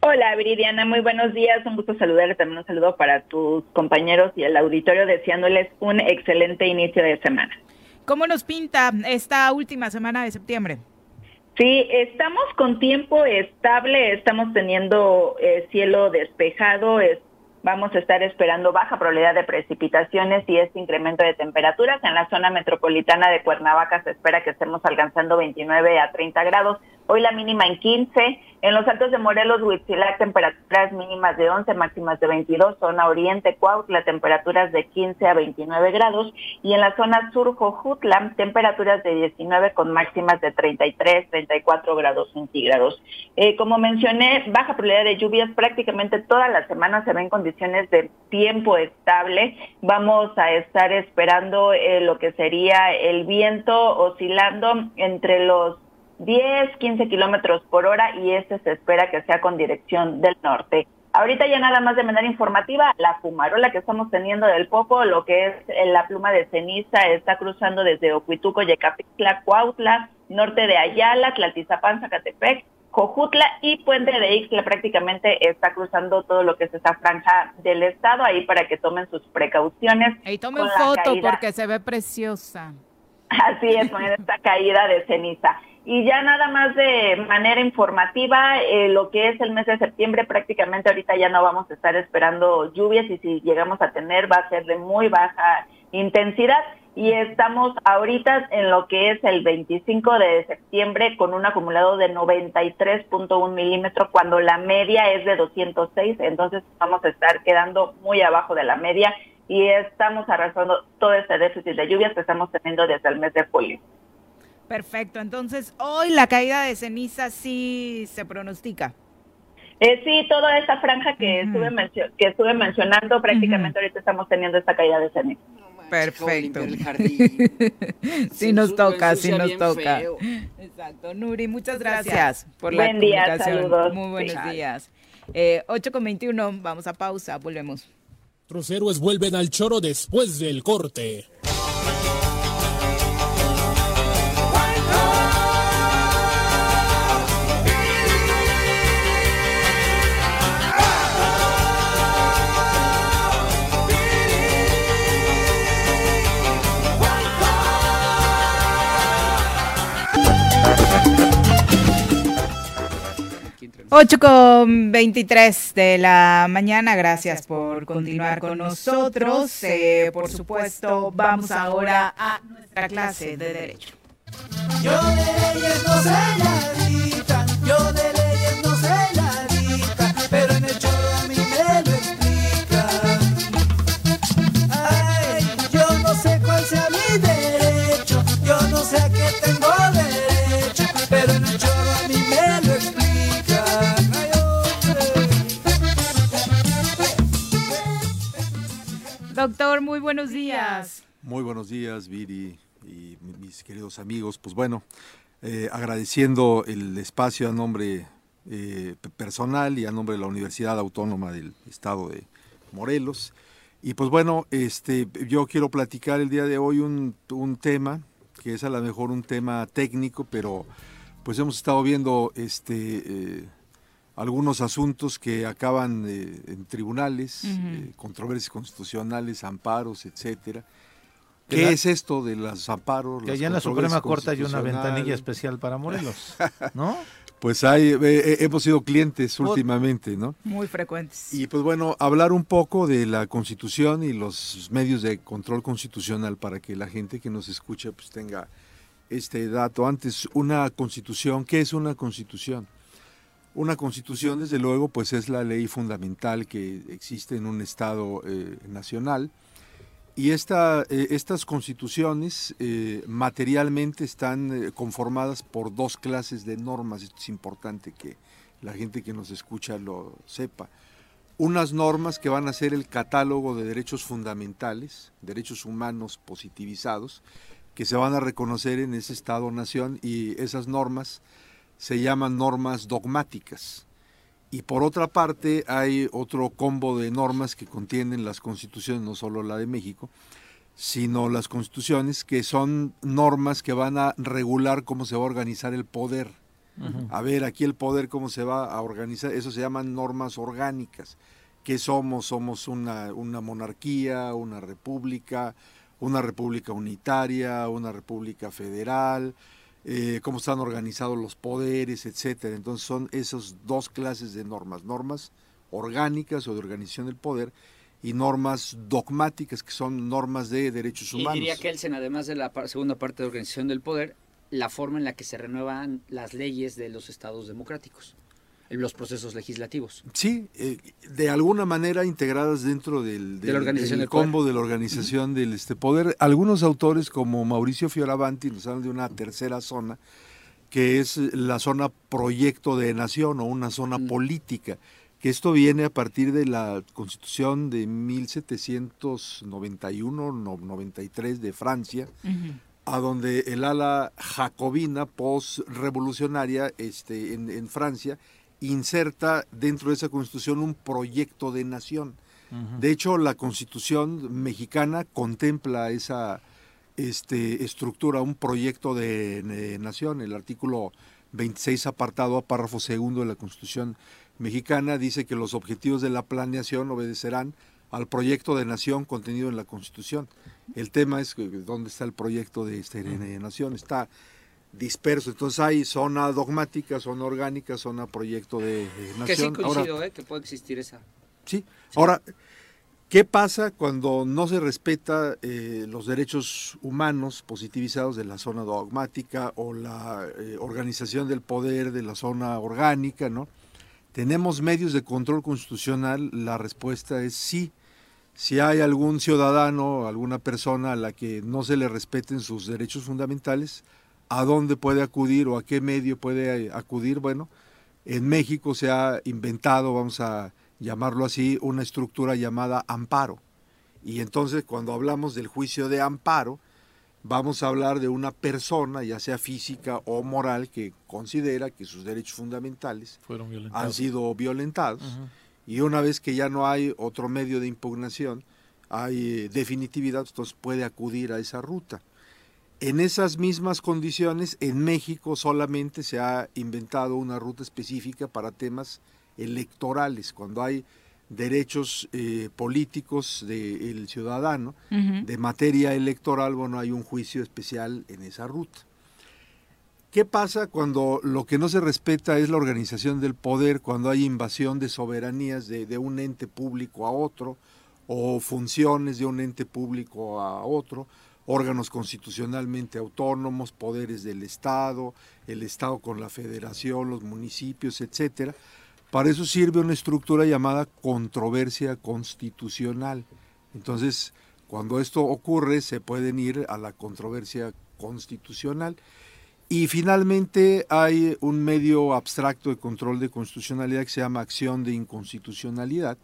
Hola Viridiana, muy buenos días, un gusto saludarles, también un saludo para tus compañeros y el auditorio deseándoles un excelente inicio de semana. ¿Cómo nos pinta esta última semana de septiembre? Sí, estamos con tiempo estable, estamos teniendo eh, cielo despejado, es- vamos a estar esperando baja probabilidad de precipitaciones y este incremento de temperaturas. En la zona metropolitana de Cuernavaca se espera que estemos alcanzando 29 a 30 grados, hoy la mínima en 15. En los altos de Morelos, Huitzilac, temperaturas mínimas de 11, máximas de 22. Zona oriente, Cuautla, temperaturas de 15 a 29 grados. Y en la zona sur, Jojutla, temperaturas de 19 con máximas de 33, 34 grados centígrados. Eh, como mencioné, baja probabilidad de lluvias prácticamente toda la semana se ven condiciones de tiempo estable. Vamos a estar esperando eh, lo que sería el viento oscilando entre los 10, 15 kilómetros por hora y este se espera que sea con dirección del norte. Ahorita ya nada más de manera informativa, la fumarola que estamos teniendo del Popo, lo que es eh, la pluma de ceniza, está cruzando desde Ocuituco, Yecapixtla, Cuautla, norte de Ayala, Tlaltizapán, Zacatepec, Cojutla y Puente de Ixtla prácticamente está cruzando todo lo que es esta franja del estado ahí para que tomen sus precauciones. Y tomen foto porque se ve preciosa. Así es, con esta caída de ceniza. Y ya nada más de manera informativa, eh, lo que es el mes de septiembre, prácticamente ahorita ya no vamos a estar esperando lluvias y si llegamos a tener va a ser de muy baja intensidad. Y estamos ahorita en lo que es el 25 de septiembre con un acumulado de 93.1 milímetros cuando la media es de 206, entonces vamos a estar quedando muy abajo de la media y estamos arrasando todo este déficit de lluvias que estamos teniendo desde el mes de julio. Perfecto, entonces hoy la caída de ceniza sí se pronostica. Eh, sí, toda esta franja que, estuve mencio- que estuve mencionando, prácticamente ahorita estamos teniendo esta caída de ceniza. Perfecto. el jardín. sí nos toca, sí nos toca. feo. Exacto. Nuri, muchas gracias por la Buen día, comunicación. saludos. Muy buenos Sí. días. Eh, 8 con 21, vamos a pausa, volvemos. Los héroes vuelven al choro después del corte. Ocho con 23 de la mañana, gracias por continuar con nosotros. Eh, por supuesto, vamos ahora a nuestra clase de Derecho. Yo de leyes no sé nadita, yo de Muy buenos días, Viri y mi- mis queridos amigos. Pues bueno, eh, agradeciendo el espacio a nombre eh, pe- personal y a nombre de la Universidad Autónoma del Estado de Morelos. Y pues bueno, este, yo quiero platicar el día de hoy un, un tema que es a lo mejor un tema técnico, pero pues hemos estado viendo este, eh, algunos asuntos que acaban en tribunales, controversias constitucionales, amparos, etcétera. ¿Qué la- es esto de los amparos? Que allá en la Suprema Corte hay una ventanilla especial para Morelos, ¿no? Pues hay, eh, eh, hemos sido clientes últimamente, ¿no? Muy frecuentes. Y pues bueno, hablar un poco de la Constitución y los medios de control constitucional para que la gente que nos escucha pues tenga este dato. Antes, una Constitución, ¿qué es una Constitución? Una Constitución, desde luego, pues es la ley fundamental que existe en un Estado eh, nacional. Y esta, eh, estas constituciones eh, materialmente están eh, conformadas por dos clases de normas. Esto es importante que la gente que nos escucha lo sepa. Unas normas que van a ser el catálogo de derechos fundamentales, derechos humanos positivizados, que se van a reconocer en ese Estado-nación y esas normas se llaman normas dogmáticas. Y por otra parte hay otro combo de normas que contienen las constituciones, no solo la de México, sino las constituciones que son normas que van a regular cómo se va a organizar el poder. A ver, aquí el poder cómo se va a organizar, eso se llaman normas orgánicas. ¿Qué somos? Somos una, una monarquía, una república, una república unitaria, una república federal, eh, cómo están organizados los poderes, etcétera. Entonces son esas dos clases de normas, normas orgánicas o de organización del poder y normas dogmáticas que son normas de derechos Y humanos. diría Kelsen, además de la segunda parte de organización del poder, la forma en la que se renuevan las leyes de los estados democráticos, los procesos legislativos. Sí, eh, de alguna manera integradas dentro del, De la organización del del poder. combo de la organización del este poder. Algunos autores como Mauricio Fioravanti nos hablan de una tercera zona, que es la zona proyecto de nación o una zona Mm. política, que esto viene a partir de la constitución de 1791-93 de Francia, a donde el ala jacobina post-revolucionaria este, en, en Francia inserta dentro de esa constitución un proyecto de nación. De hecho, la constitución mexicana contempla esa este, estructura, un proyecto de, nación. El artículo 26, apartado a párrafo segundo de la constitución mexicana, dice que los objetivos de la planeación obedecerán al proyecto de nación contenido en la constitución. El tema es dónde está el proyecto de esta de nación. Está disperso. Entonces hay zona dogmática, zona orgánica, zona proyecto de, nación. Que sí Ahora, coincido, ¿eh? que puede existir esa. Sí. Ahora, ¿qué pasa cuando no se respeta eh, los derechos humanos positivizados de la zona dogmática o la eh, organización del poder de la zona orgánica, ¿no? ¿Tenemos medios de control constitucional? La respuesta es sí. Si hay algún ciudadano, alguna persona a la que no se le respeten sus derechos fundamentales, ¿a dónde puede acudir o a qué medio puede eh, acudir? Bueno, en México se ha inventado, vamos a llamarlo así, una estructura llamada amparo. Y entonces cuando hablamos del juicio de amparo, vamos a hablar de una persona, ya sea física o moral, que considera que sus derechos fundamentales Fueron violentados. han sido violentados. Y una vez que ya no hay otro medio de impugnación, hay eh, definitividad, entonces puede acudir a esa ruta. En esas mismas condiciones, en México solamente se ha inventado una ruta específica para temas electorales, cuando hay derechos eh, políticos del ciudadano, de materia electoral, bueno, hay un juicio especial en esa ruta. ¿Qué pasa cuando lo que no se respeta es la organización del poder, cuando hay invasión de soberanías de, de un ente público a otro, o funciones de un ente público a otro, órganos constitucionalmente autónomos, poderes del Estado, el Estado con la federación, los municipios, etcétera? Para eso sirve una estructura llamada controversia constitucional. Entonces, cuando esto ocurre, se pueden ir a la controversia constitucional. Y finalmente hay un medio abstracto de control de constitucionalidad que se llama acción de inconstitucionalidad.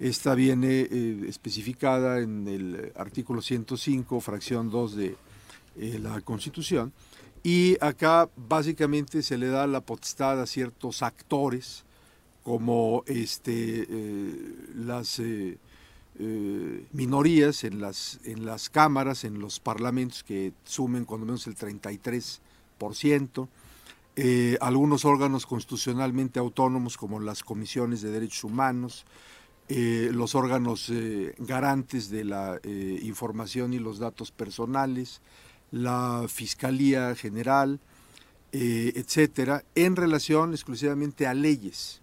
Esta viene eh, especificada en el artículo 105, fracción 2 de eh, la Constitución. Y acá básicamente se le da la potestad a ciertos actores, como este, eh, las eh, eh, minorías en las, en las cámaras, en los parlamentos que sumen cuando menos el 33%, eh, algunos órganos constitucionalmente autónomos como las comisiones de derechos humanos, eh, los órganos eh, garantes de la eh, información y los datos personales, la Fiscalía General, eh, etcétera, en relación exclusivamente a leyes.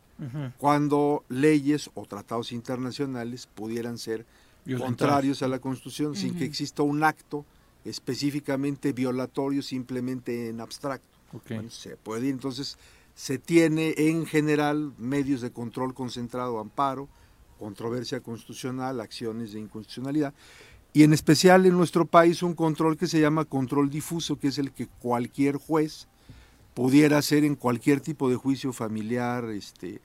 Cuando leyes o tratados internacionales pudieran ser contrarios a la Constitución sin que exista un acto específicamente violatorio simplemente en abstracto. Bueno, se puede entonces se tiene en general medios de control concentrado, amparo, controversia constitucional, acciones de inconstitucionalidad y en especial en nuestro país un control que se llama control difuso, que es el que cualquier juez pudiera hacer en cualquier tipo de juicio familiar, este,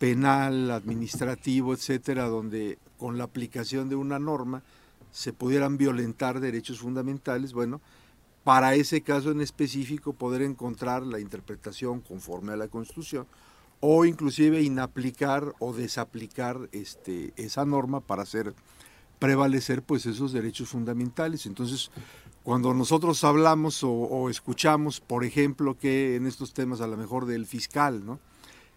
penal, administrativo, etcétera, donde con la aplicación de una norma se pudieran violentar derechos fundamentales, bueno, para ese caso en específico poder encontrar la interpretación conforme a la Constitución o inclusive inaplicar o desaplicar este, esa norma para hacer prevalecer pues esos derechos fundamentales. Entonces, cuando nosotros hablamos o, escuchamos, por ejemplo, que en estos temas a lo mejor del fiscal, ¿no?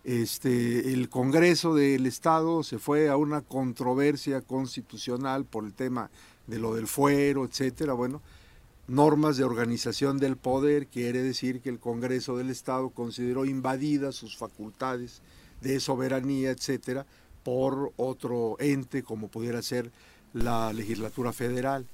Este, el Congreso del Estado se fue a una controversia constitucional por el tema de lo del fuero, etcétera. Bueno, normas de organización del poder quiere decir que el Congreso del Estado consideró invadidas sus facultades de soberanía, etcétera, por otro ente como pudiera ser la legislatura federal.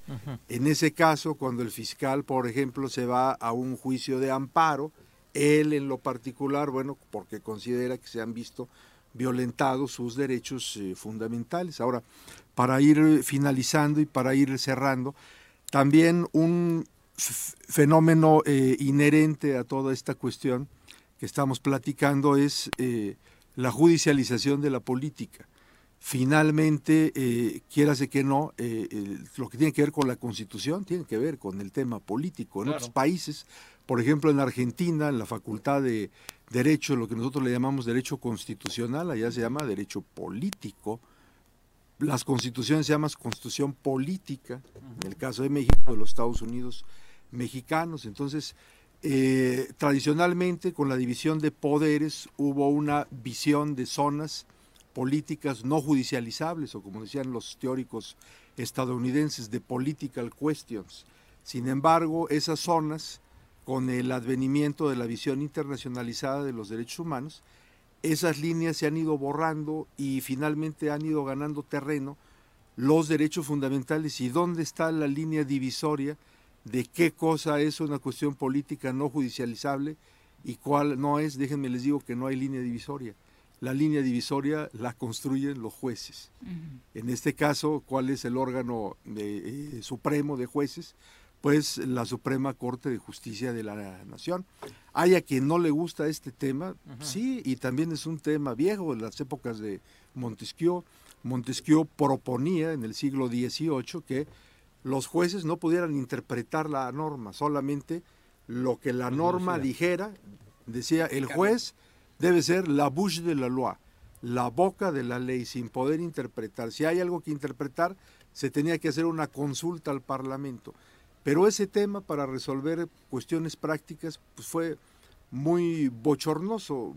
En ese caso, cuando el fiscal, por ejemplo, se va a un juicio de amparo, él en lo particular, bueno, porque considera que se han visto violentados sus derechos eh, fundamentales. Ahora, para ir eh, finalizando y para ir cerrando, también un fenómeno eh, inherente a toda esta cuestión que estamos platicando es eh, la judicialización de la política. Finalmente, eh, quiérase que no, eh, el- lo que tiene que ver con la constitución tiene que ver con el tema político. En Claro. otros países, por ejemplo en Argentina, en la Facultad de derecho, lo que nosotros le llamamos derecho constitucional, allá se llama derecho político. Las constituciones se llaman constitución política, en el caso de México, de los Estados Unidos mexicanos. Entonces, eh, tradicionalmente con la división de poderes hubo una visión de zonas políticas no judicializables, o como decían los teóricos estadounidenses, de political questions. Sin embargo, esas zonas, con el advenimiento de la visión internacionalizada de los derechos humanos, esas líneas se han ido borrando y finalmente han ido ganando terreno los derechos fundamentales y dónde está la línea divisoria de qué cosa es una cuestión política no judicializable y cuál no es, déjenme les digo que no hay línea divisoria. La línea divisoria la construyen los jueces. En este caso, ¿cuál es el órgano de, eh, supremo de jueces? Pues la Suprema Corte de Justicia de la Nación. Hay a quien no le gusta este tema, sí, y también es un tema viejo, de las épocas de Montesquieu. Montesquieu proponía en el siglo XVIII que los jueces no pudieran interpretar la norma, solamente lo que la norma dijera, decía el juez debe ser la bouche de la loi, la boca de la ley, sin poder interpretar. Si hay algo que interpretar, se tenía que hacer una consulta al Parlamento. Pero ese tema para resolver cuestiones prácticas pues fue muy bochornoso,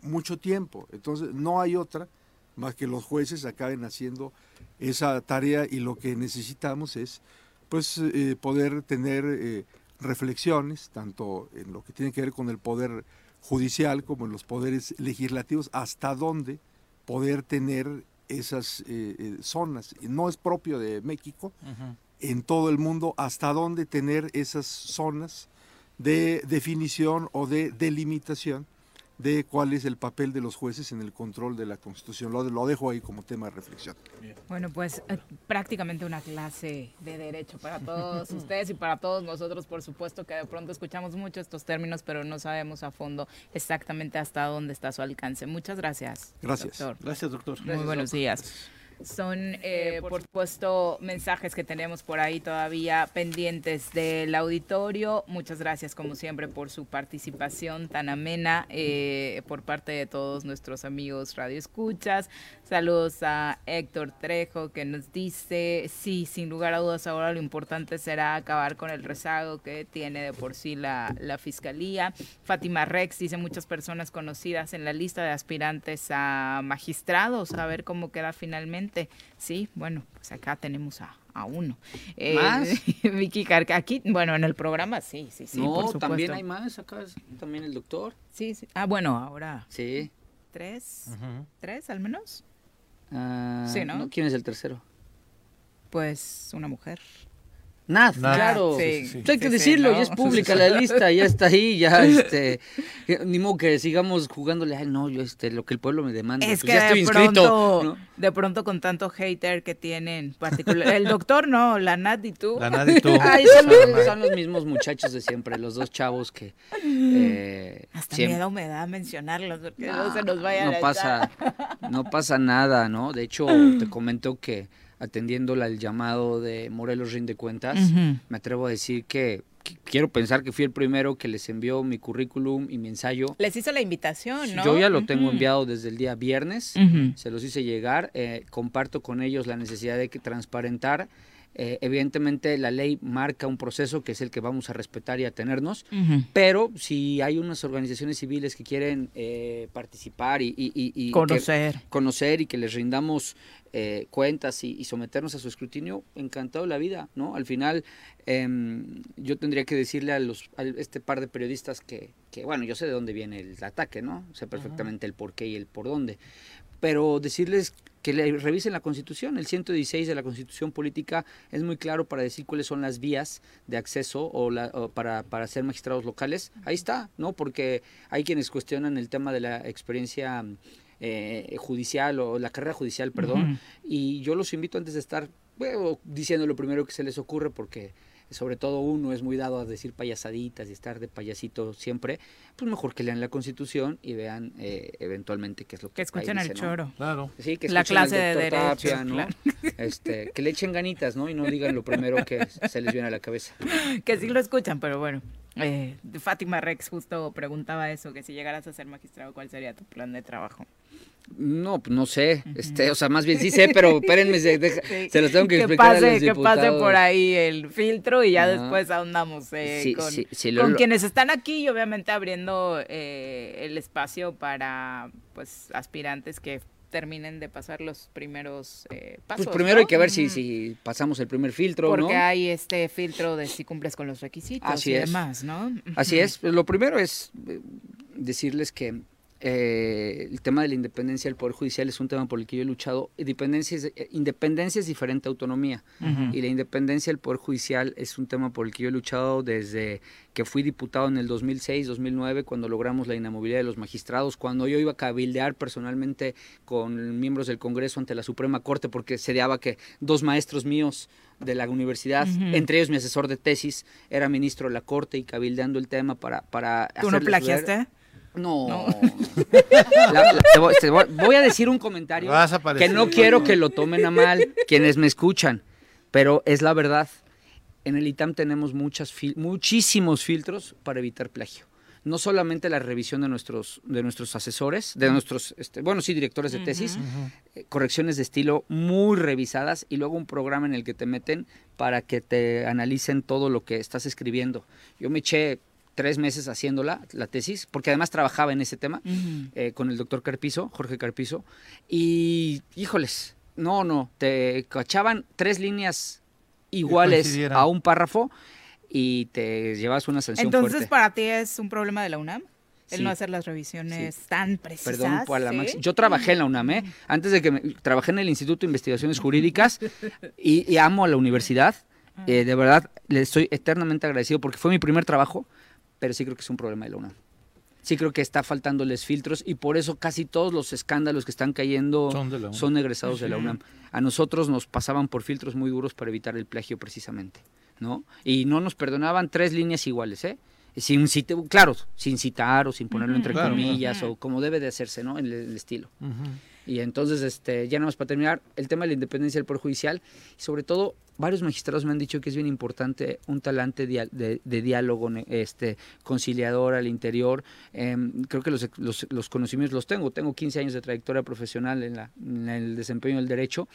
mucho tiempo. Entonces no hay otra más que los jueces acaben haciendo esa tarea y lo que necesitamos es pues eh, poder tener eh, reflexiones tanto en lo que tiene que ver con el poder judicial como en los poderes legislativos hasta dónde poder tener esas eh, zonas no es propio de México en todo el mundo hasta dónde tener esas zonas de definición o de delimitación de cuál es el papel de los jueces en el control de la Constitución. Lo, lo dejo ahí como tema de reflexión. Bueno, pues eh, prácticamente una clase de derecho para todos ustedes y para todos nosotros, por supuesto que de pronto escuchamos mucho estos términos, pero no sabemos a fondo exactamente hasta dónde está su alcance. Muchas gracias. Gracias. doctor. Gracias, doctor. Muy buenos días. Son, eh, por supuesto, mensajes que tenemos por ahí todavía pendientes del auditorio. Muchas gracias, como siempre, por su participación tan amena eh, por parte de todos nuestros amigos Radio Escuchas. Saludos a Héctor Trejo, que nos dice, sí, sin lugar a dudas, ahora lo importante será acabar con el rezago que tiene de por sí la, la Fiscalía. Fátima Rex dice, muchas personas conocidas en la lista de aspirantes a magistrados, a ver cómo queda finalmente. Sí, bueno, pues acá tenemos a, a uno. Eh, ¿Más? Vicky Carca, aquí, bueno, en el programa sí, sí, sí, no, por supuesto. también hay más, acá es- también el doctor. Sí, sí. Ah, bueno, ahora. Sí. ¿Tres? ¿Tres al menos? Ah, Sí, ¿no? ¿Quién es el tercero? Pues una mujer. Nat, claro. sí, hay que sí, sí, decirlo, ¿no? ya es pública la lista, ya está ahí, ya este, ni modo que sigamos jugándole, ay no, yo este, lo que el pueblo me demanda, Es pues que ya estoy de inscrito. pronto, ¿no? de pronto con tanto hater que tienen, particular, el doctor no, la Nat y tú. La Nat y tú. Ay, son, los, son los mismos muchachos de siempre, los dos chavos que eh, Hasta siempre- miedo me da mencionarlos porque no, se nos vayan no a pasa, no pasa nada, ¿no? De hecho, te comento que atendiéndola el llamado de Morelos Rinde Cuentas, me atrevo a decir que, quiero pensar que fui el primero que les envió mi currículum y mi ensayo. Les hizo la invitación, ¿no? Yo ya lo tengo enviado desde el día viernes, se los hice llegar, eh, comparto con ellos la necesidad de que transparentar. Eh, evidentemente la ley marca un proceso que es el que vamos a respetar y atenernos, Ujú. pero si hay unas organizaciones civiles que quieren eh, participar y, y- y- y que- Conocer. conocer y que les rindamos eh, cuentas y, someternos a su escrutinio, encantado de la vida, ¿no? Al final, em, yo tendría que decirle a los a este par de periodistas que, que, bueno, yo sé de dónde viene el ataque, ¿no? Sé perfectamente el por qué y el por dónde, pero decirles que le revisen la Constitución. El 116 de la Constitución Política es muy claro para decir cuáles son las vías de acceso o, la- o para, para ser magistrados locales. Ahí está, ¿no? Porque hay quienes cuestionan el tema de la experiencia eh, judicial o la carrera judicial, perdón. Y yo los invito antes de estar bueno, diciendo lo primero que se les ocurre, porque sobre todo uno es muy dado a decir payasaditas y estar de payasito siempre, pues mejor que lean la Constitución y vean eh, eventualmente qué es lo que Que escuchen dice, ¿no? choro. Claro. Sí, que La clase de derecho, Tapia, ¿no? claro. Este, que le echen ganitas, ¿no? Y no digan lo primero que se les viene a la cabeza. Que sí lo escuchan, pero bueno. Eh, Fátima Rex justo preguntaba eso, que si llegaras a ser magistrado, ¿cuál sería tu plan de trabajo? No, pues no sé, este, o sea, más bien sí sé, pero espérenme, se, deja- Sí. se los tengo que, que explicar pase, a los que pase por ahí el filtro y ya después ahondamos eh, Sí, con, sí, sí, lo- con lo- quienes están aquí y obviamente abriendo eh, el espacio para pues aspirantes que terminen de pasar los primeros eh, pasos. Pues primero ¿no? hay que ver si, si pasamos el primer filtro, Porque ¿no? hay este filtro de si cumples con los requisitos Así y es. demás, ¿no? Así es. Pues, Lo primero es eh, decirles que eh, el tema de la independencia del Poder Judicial es un tema por el que yo he luchado. Independencia es, eh, independencia es diferente a autonomía. Y la independencia del Poder Judicial es un tema por el que yo he luchado desde que fui diputado en el 2006, 2009, cuando logramos la inamovilidad de los magistrados, cuando yo iba a cabildear personalmente con miembros del Congreso ante la Suprema Corte, porque se daba que dos maestros míos de la universidad, entre ellos mi asesor de tesis, era ministro de la Corte y cabildeando el tema para... para ¿Tú no ver- No. La- la- te voy, te voy- voy a decir un comentario Vas a que no quiero que lo tomen a mal quienes me escuchan, pero es la verdad. En el ITAM tenemos muchas fil- muchísimos filtros para evitar plagio. No solamente la revisión de nuestros, de nuestros asesores, de nuestros, este, bueno, sí, directores de tesis, eh, correcciones de estilo muy revisadas y luego un programa en el que te meten para que te analicen todo lo que estás escribiendo. Yo me eché tres meses haciéndola, la tesis, porque además trabajaba en ese tema eh, con el doctor Carpizo, Jorge Carpizo, y híjoles, no, no, te cachaban tres líneas iguales a un párrafo y te llevas una sanción Entonces, fuerte. para ti es un problema de la UNAM el Sí. no hacer las revisiones tan precisas. Perdón por la. Yo trabajé en la UNAM, ¿eh? Antes de que me, trabajé en el Instituto de Investigaciones Jurídicas y, y amo a la universidad. Eh, de verdad, le estoy eternamente agradecido porque fue mi primer trabajo, pero sí creo que es un problema de la UNAM. Sí creo que está faltándoles filtros y por eso casi todos los escándalos que están cayendo Son egresados de la. UNAM. A nosotros nos pasaban por filtros muy duros para evitar el plagio precisamente, ¿no? Y no nos perdonaban tres líneas iguales, ¿eh? Sin cit- claro, sin citar o sin ponerlo entre Claro, comillas claro. o como debe de hacerse, ¿no? En el, el estilo. Y entonces, este, ya nada más para terminar, el tema de la independencia del Poder Judicial, y sobre todo, varios magistrados me han dicho que es bien importante un talante dia- de, de diálogo, este, conciliador al interior. Em, creo que los, conocimientos los tengo. Tengo 15 años de trayectoria profesional en, el desempeño del derecho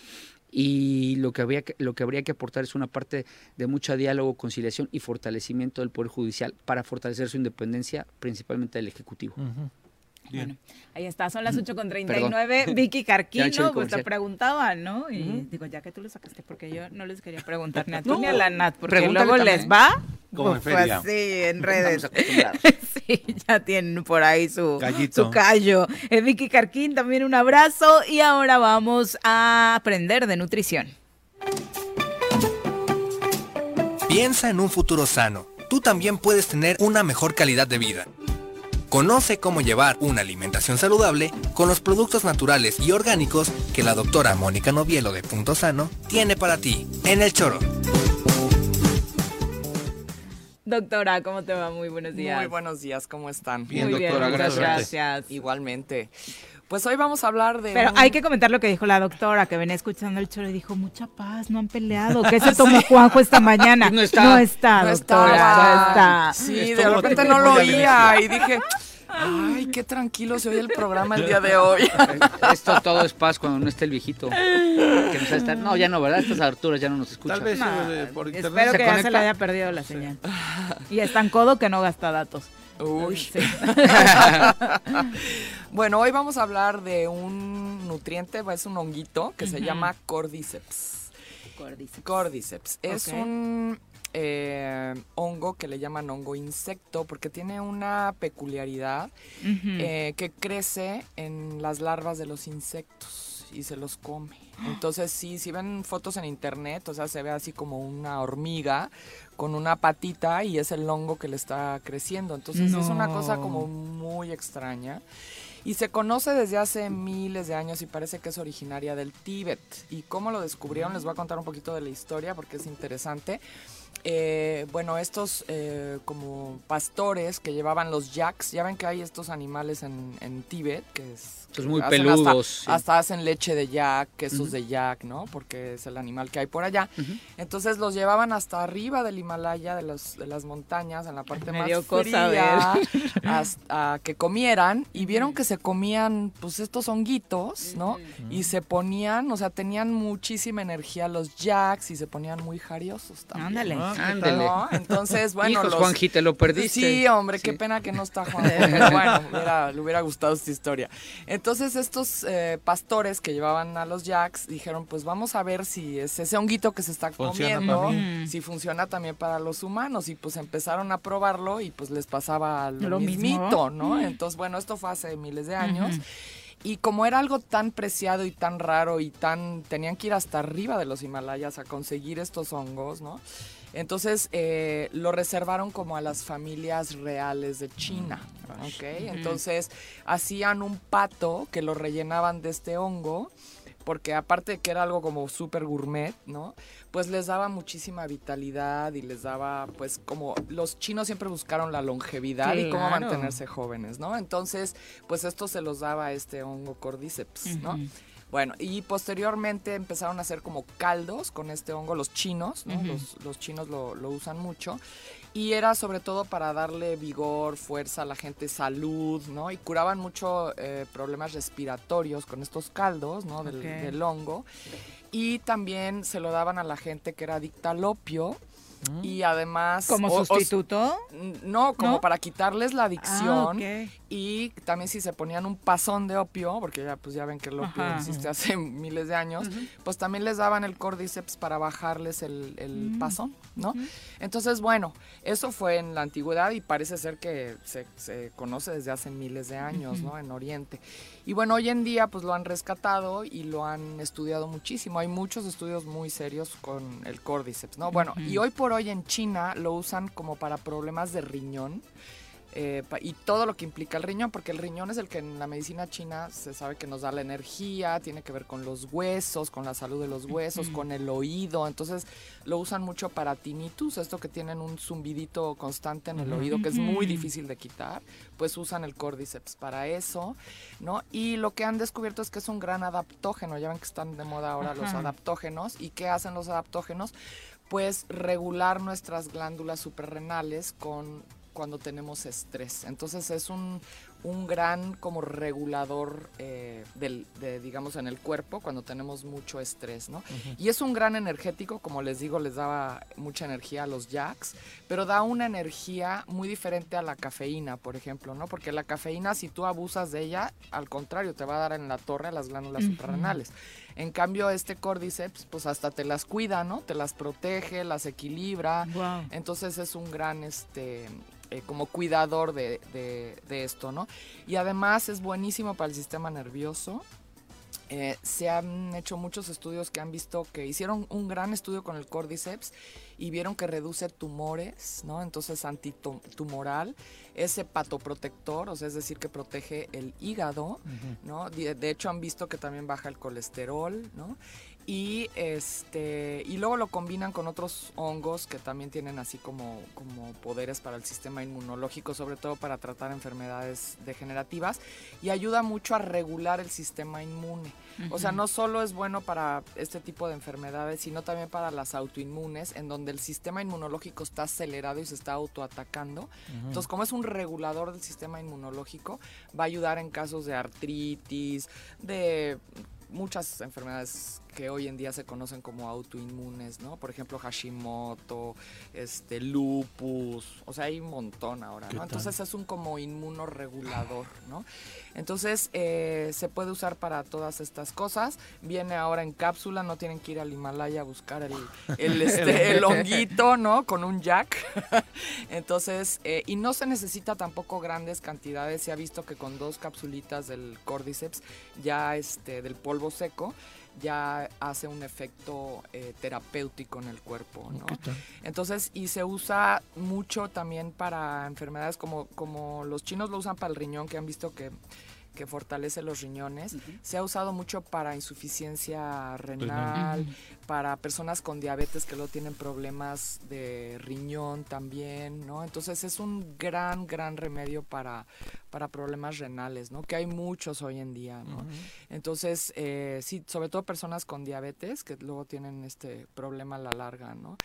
y lo que, habría que, lo que habría que aportar es una parte de mucho diálogo, conciliación y fortalecimiento del Poder Judicial para fortalecer su independencia, principalmente del Ejecutivo. Bueno, ahí está, son las 8 con Perdón. 39. Vicky Carquino, pues te comercial. preguntaban, ¿no? Y digo, ya que tú lo sacaste, porque yo no les quería preguntar ni a tú No, ni a la Nat, porque pregúntale luego también. les va. Como en pues, feria. sí, en redes. acostumbrados. sí, ya tienen por ahí su, su callo. Eh, Vicky Carquín, también un abrazo. Y ahora vamos a aprender de nutrición. Piensa en un futuro sano. Tú también puedes tener una mejor calidad de vida. Conoce cómo llevar una alimentación saludable con los productos naturales y orgánicos que la doctora Mónica Novielo de Punto Sano tiene para ti en el choro. Doctora, ¿cómo te va? Muy buenos días. Muy buenos días, ¿cómo están? Bien, Muy bien, doctora, muchas gracias. gracias. Igualmente. Pues hoy vamos a hablar de Pero un- hay que comentar lo que dijo la doctora, que venía escuchando el choro y dijo, mucha paz, no han peleado. ¿Qué se tomó Juanjo esta mañana? No está. No está, No doctora, estaba. no está. Sí, de repente no lo oía y dije, ay, qué tranquilo se oye el programa el día de hoy. Esto todo es paz cuando no esté el viejito. Que nos estar- No, ya no, ¿verdad? A estas alturas ya no nos escucha. Tal vez No, eh, por internet. Espero ¿Se que ya se le haya perdido la señal. Y es tan codo que no gasta datos. Uy. Sí. bueno, hoy vamos a hablar de un nutriente, es un honguito que se llama Cordyceps. Cordyceps. Es Ok. un eh, hongo que le llaman hongo insecto porque tiene una peculiaridad eh, que crece en las larvas de los insectos y se los come. Entonces, sí, si ven fotos en internet, o sea, se ve así como una hormiga con una patita y es el hongo que le está creciendo. Entonces, es una cosa como muy extraña. Y se conoce desde hace miles de años y parece que es originaria del Tíbet. ¿Y cómo lo descubrieron? Les voy a contar un poquito de la historia porque es interesante. Eh, bueno, estos eh, como pastores que llevaban los yaks, ya ven que hay estos animales en, en Tíbet, que es... Estos muy peludos, sí. Hasta, hacen leche de yak, quesos de yak, ¿no? Porque es el animal que hay por allá. Entonces los llevaban hasta arriba del Himalaya, de, los, de las montañas, en la parte Me más dio cosa fría, ver. hasta que comieran y vieron que se comían pues estos honguitos, ¿no? Y se ponían, o sea, tenían muchísima energía los yaks y se ponían muy jariosos también. Ándale. Ah. Entonces, bueno, Hijos, los- Juanji, te lo perdiste. Sí, hombre, qué pena que no está Juan. Pero bueno, hubiera- le hubiera gustado esta historia. Entonces, estos eh, pastores que llevaban a los yaks dijeron, pues vamos a ver si es ese honguito que se está Funciona comiendo, mí. si funciona también para los humanos. Y pues empezaron a probarlo y pues les pasaba lo, Lo mismo. mismito, ¿no? Mm. Entonces, bueno, esto fue hace miles de años. Y como era algo tan preciado y tan raro y tan... Tenían que ir hasta arriba de los Himalayas a conseguir estos hongos, ¿no? Entonces eh, lo reservaron como a las familias reales de China, ¿ok? Entonces hacían un pato que lo rellenaban de este hongo, porque aparte de que era algo como súper gourmet, ¿no? Pues les daba muchísima vitalidad y les daba, pues como los chinos siempre buscaron la longevidad y cómo mantenerse jóvenes, ¿no? Entonces, pues esto se los daba este hongo cordyceps, ¿no? Bueno, y posteriormente empezaron a hacer como caldos con este hongo, los chinos, ¿no? Los, los chinos lo, lo usan mucho. Y era sobre todo para darle vigor, fuerza a la gente, salud, ¿no? Y curaban mucho eh, problemas respiratorios con estos caldos, ¿no? Del, del hongo. Y también se lo daban a la gente que era adicta al opio. Y además... ¿Como o- o- sustituto? no, como ¿No? para quitarles la adicción. Ah. Y también si se ponían un pasón de opio, porque ya pues ya ven que el opio Ajá. existe hace miles de años, pues también les daban el cordyceps para bajarles el, el Mm. pasón, ¿no? Entonces, bueno, eso fue en la antigüedad y parece ser que se, se conoce desde hace miles de años. ¿no? En Oriente. Y bueno, hoy en día pues lo han rescatado y lo han estudiado muchísimo. Hay muchos estudios muy serios con el cordyceps, ¿no? Bueno, y hoy por hoy en China lo usan como para problemas de riñón. Eh, y todo lo que implica el riñón, porque el riñón es el que en la medicina china se sabe que nos da la energía, tiene que ver con los huesos, con la salud de los huesos, con el oído, entonces lo usan mucho para tinnitus, esto que tienen un zumbidito constante en el oído que es muy difícil de quitar, pues usan el cordyceps para eso, ¿no? Y lo que han descubierto es que es un gran adaptógeno, ya ven que están de moda ahora los adaptógenos, ¿y qué hacen los adaptógenos? Pues regular nuestras glándulas suprarrenales con cuando tenemos estrés. Entonces es un, un gran como regulador eh, del, de, digamos, en el cuerpo cuando tenemos mucho estrés, ¿no? Y es un gran energético, como les digo, les daba mucha energía a los jacks, pero da una energía muy diferente a la cafeína, por ejemplo, ¿no? Porque la cafeína, si tú abusas de ella, al contrario, te va a dar en la torre a las glándulas suprarrenales. En cambio, este cordyceps, pues hasta te las cuida, ¿no? Te las protege, las equilibra. Wow. Entonces es un gran, este, eh, como cuidador de, de- de esto, ¿no? Y además es buenísimo para el sistema nervioso. Eh, se han hecho muchos estudios que han visto que hicieron un gran estudio con el cordyceps y vieron que reduce tumores, ¿no? Entonces antitumoral, es hepatoprotector, o sea, es decir, que protege el hígado, ¿no? De, de hecho han visto que también baja el colesterol, ¿no? Y este y luego lo combinan con otros hongos que también tienen así como, como poderes para el sistema inmunológico, sobre todo para tratar enfermedades degenerativas, y ayuda mucho a regular el sistema inmune. O sea, no solo es bueno para este tipo de enfermedades, sino también para las autoinmunes, en donde el sistema inmunológico está acelerado y se está autoatacando. Entonces, como es un regulador del sistema inmunológico, va a ayudar en casos de artritis, de muchas enfermedades que hoy en día se conocen como autoinmunes, ¿no? Por ejemplo, Hashimoto, este, lupus, o sea, hay un montón ahora, ¿Qué ¿no? Entonces es un como inmunoregulador, ¿no? Entonces eh, se puede usar para todas estas cosas. Viene ahora en cápsula, no tienen que ir al Himalaya a buscar el, el, este, el honguito, ¿no? Con un jack. Entonces, eh, y no se necesita tampoco grandes cantidades. Se ha visto que con dos capsulitas del cordyceps, ya este, del polvo seco, ya hace un efecto eh, terapéutico en el cuerpo, ¿no? Entonces, y se usa mucho también para enfermedades como, como los chinos lo usan para el riñón, que han visto que, que fortalece los riñones. Se ha usado mucho para insuficiencia renal, para personas con diabetes que luego tienen problemas de riñón también, ¿no? Entonces es un gran, gran remedio para, para problemas renales, ¿no? Que hay muchos hoy en día, ¿no? Entonces, eh, sí, sobre todo personas con diabetes que luego tienen este problema a la larga, ¿no?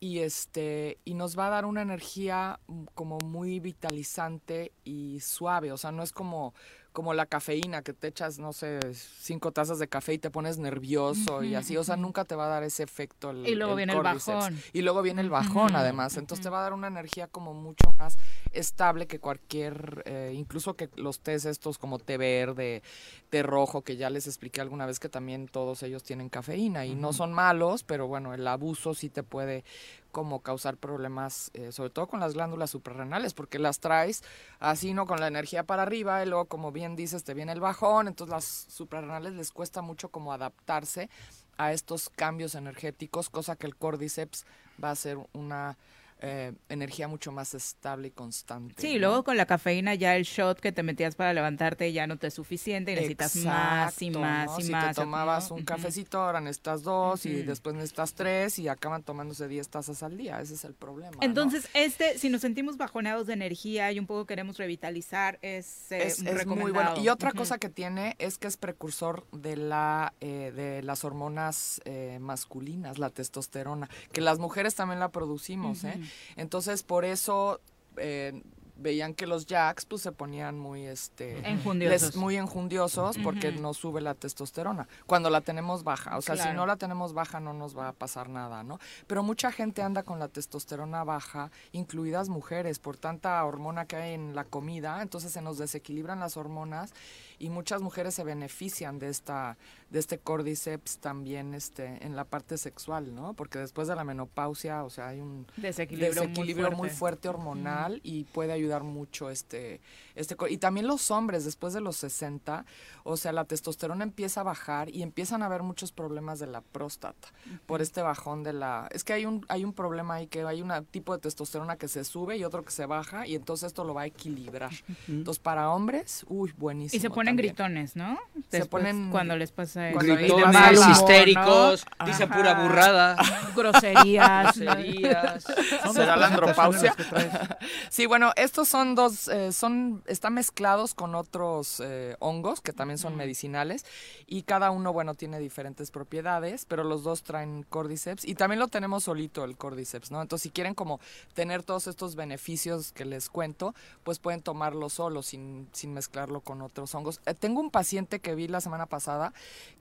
Y este, y nos va a dar una energía como muy vitalizante y suave, o sea, no es como como la cafeína que te echas, no sé, cinco tazas de café y te pones nervioso y así, o sea, nunca te va a dar ese efecto el, Y luego viene el bajón. Y luego viene el bajón, además, entonces te va a dar una energía como mucho más estable que cualquier, eh, incluso que los tés estos como té verde, té rojo, que ya les expliqué alguna vez que también todos ellos tienen cafeína y no son malos, pero bueno, el abuso sí te puede como causar problemas, eh, sobre todo con las glándulas suprarrenales, porque las traes así, ¿no? Con la energía para arriba y luego, como bien dices, te viene el bajón, entonces las suprarrenales les cuesta mucho como adaptarse a estos cambios energéticos, cosa que el cordyceps va a ser una eh, energía mucho más estable y constante. Sí, ¿no? luego con la cafeína ya el shot que te metías para levantarte ya no te es suficiente y necesitas más y más ¿no? y si más. te tomabas ¿no? un cafecito, ahora necesitas dos y después necesitas tres y acaban tomándose 10 tazas al día. Ese es el problema. Entonces, este, si nos sentimos bajoneados de energía y un poco queremos revitalizar, es, eh, es, es muy bueno. Y otra cosa que tiene es que es precursor de la eh, de las hormonas eh, masculinas, la testosterona, que las mujeres también la producimos, ¿eh? Entonces, por eso eh, veían que los jacks pues se ponían muy este Enjundiosos. les- muy enjundiosos porque Ujú. no sube la testosterona cuando la tenemos baja o sea si Claro. no la tenemos baja no nos va a pasar nada no pero mucha gente anda con la testosterona baja incluidas mujeres por tanta hormona que hay en la comida entonces se nos desequilibran las hormonas y muchas mujeres se benefician de esta de este cordyceps también este en la parte sexual no porque después de la menopausia o sea hay un Desequilibrio muy desequilibrio muy fuerte. fuerte hormonal y puede ayudar mucho este este y también los hombres después de los 60 o sea la testosterona empieza a bajar y empiezan a haber muchos problemas de la próstata por este bajón de la es que hay un hay un problema ahí que hay un tipo de testosterona que se sube y otro que se baja y entonces esto lo va a equilibrar entonces para hombres uy buenísimo Y se ponen también. gritones, ¿no? Se ponen- cuando les pasa de gritones, mal humor, histéricos, Ajá. pura burrada. Groserías. Groserías. ¿Será la andropausia? sí, bueno, estos son dos, eh, son, están mezclados con otros eh, hongos que también son medicinales y cada uno, bueno, tiene diferentes propiedades, pero los dos traen cordyceps y también lo tenemos solito el cordyceps, ¿no? Entonces, si quieren como tener todos estos beneficios que les cuento, pues pueden tomarlo solo sin, sin mezclarlo con otros hongos. Eh, tengo un paciente que vi la semana pasada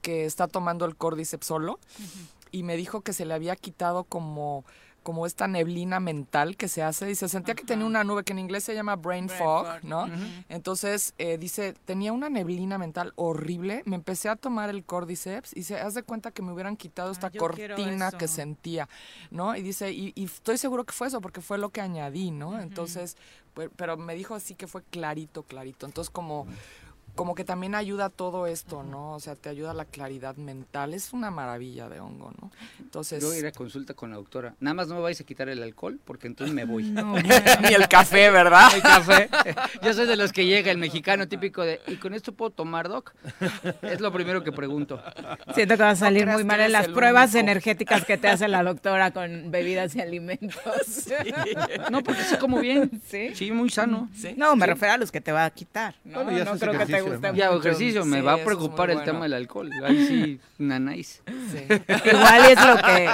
que está tomando el cordyceps solo y me dijo que se le había quitado como como esta neblina mental que se hace se sentía que tenía una nube que en inglés se llama brain, fog, ¿no? Entonces eh, dice, tenía una neblina mental horrible, me empecé a tomar el cordyceps y se haz de cuenta que me hubieran quitado esta yo quiero cortina que sentía, ¿no? Y dice, y, y estoy seguro que fue eso porque fue lo que añadí, ¿no? Entonces, pues, pero me dijo así que fue clarito, clarito. Entonces como como que también ayuda todo esto, ¿no? O sea, te ayuda a la claridad mental. Es una maravilla de hongo, ¿no? Entonces... Yo iré a consulta con la doctora. Nada más no me vais a quitar el alcohol porque entonces me voy. Ni el café, ¿verdad? El café. Yo soy de los que llega el mexicano típico de, ¿y con esto puedo tomar, doc? Es lo primero que pregunto. Siento que va a salir muy que mal en las pruebas único. energéticas que te hace la doctora con bebidas y alimentos. No, porque sí como bien. Sí. Sí, muy sano. No, me Sí. refiero a los que te va a quitar. No, Bueno, ya no creo que te ejercicio, ejercicio, me Sí, va a preocupar el bueno. tema del alcohol. Ahí sí, nanáis. Igual es lo que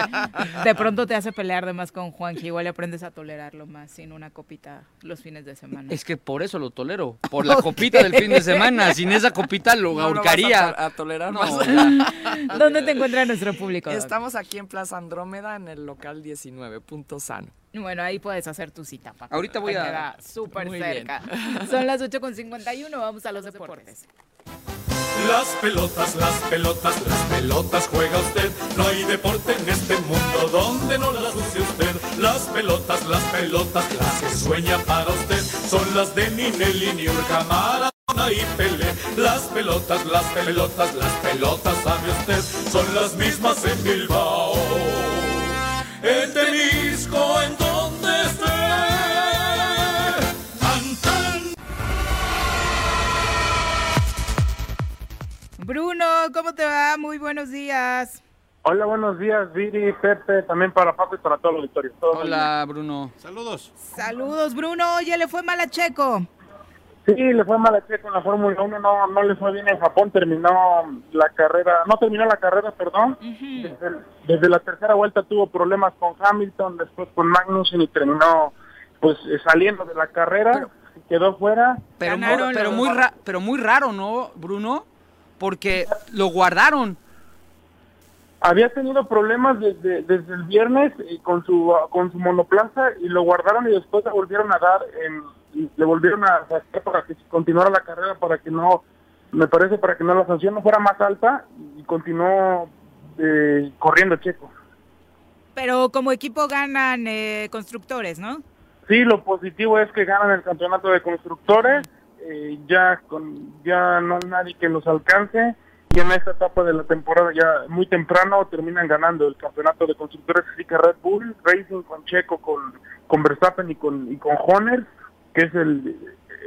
de pronto te hace pelear de más con Juanji. Igual le aprendes a tolerarlo más sin una copita los fines de semana. Es que por eso lo tolero. Por la copita del fin de semana. Sin esa copita lo No lo vas a ahorcaría. to- a tolerar No, más. ¿Dónde te encuentra nuestro público? Estamos aquí en Plaza Andrómeda en el local 19, punto sano. Bueno, ahí puedes hacer tu cita, Paco. Ahorita voy Te a- queda súper Muy bien. cerca. Son las 8.51, vamos a los deportes. Las pelotas, las pelotas, las pelotas juega usted. No hay deporte en este mundo donde no las use usted. Las pelotas, las pelotas, las que sueña para usted. Son las de Ninelli, Niurka, Maradona y Pelé. Las pelotas, las pelotas, las pelotas, sabe usted. Son las mismas en Bilbao. En En donde esté. Tan, tan. Bruno, ¿cómo te va? Muy buenos días. Hola, buenos días, Viri, Pepe, también para Paco y para todo el auditorio. Todo Hola, Bruno. Saludos. Saludos, Bruno. Oye, le fue mal a Checo. Sí, le fue mal a Checo en la Fórmula 1, no, no le fue bien en Japón, terminó la carrera, no terminó la carrera, perdón. desde, el- desde la tercera vuelta tuvo problemas con Hamilton, después con Magnussen y terminó pues eh, saliendo de la carrera, quedó fuera. Pero, mu- Ganaron pero muy ra- pero muy raro, ¿no, Bruno? Porque lo guardaron. Había tenido problemas desde, desde el viernes eh, con su con su monoplaza y lo guardaron y después le volvieron a dar, en- y le volvieron a sacar para que continuara la carrera para que no, me parece para que no la sanción no fuera más alta y continuó eh, corriendo Checo. Pero como equipo ganan eh, constructores, ¿no? Sí, lo positivo es que ganan el campeonato de constructores, eh, ya con ya no hay nadie que los alcance y en esta etapa de la temporada ya muy temprano terminan ganando el campeonato de constructores así que Red Bull Racing con Checo con con Verstappen y con y con Horner que es el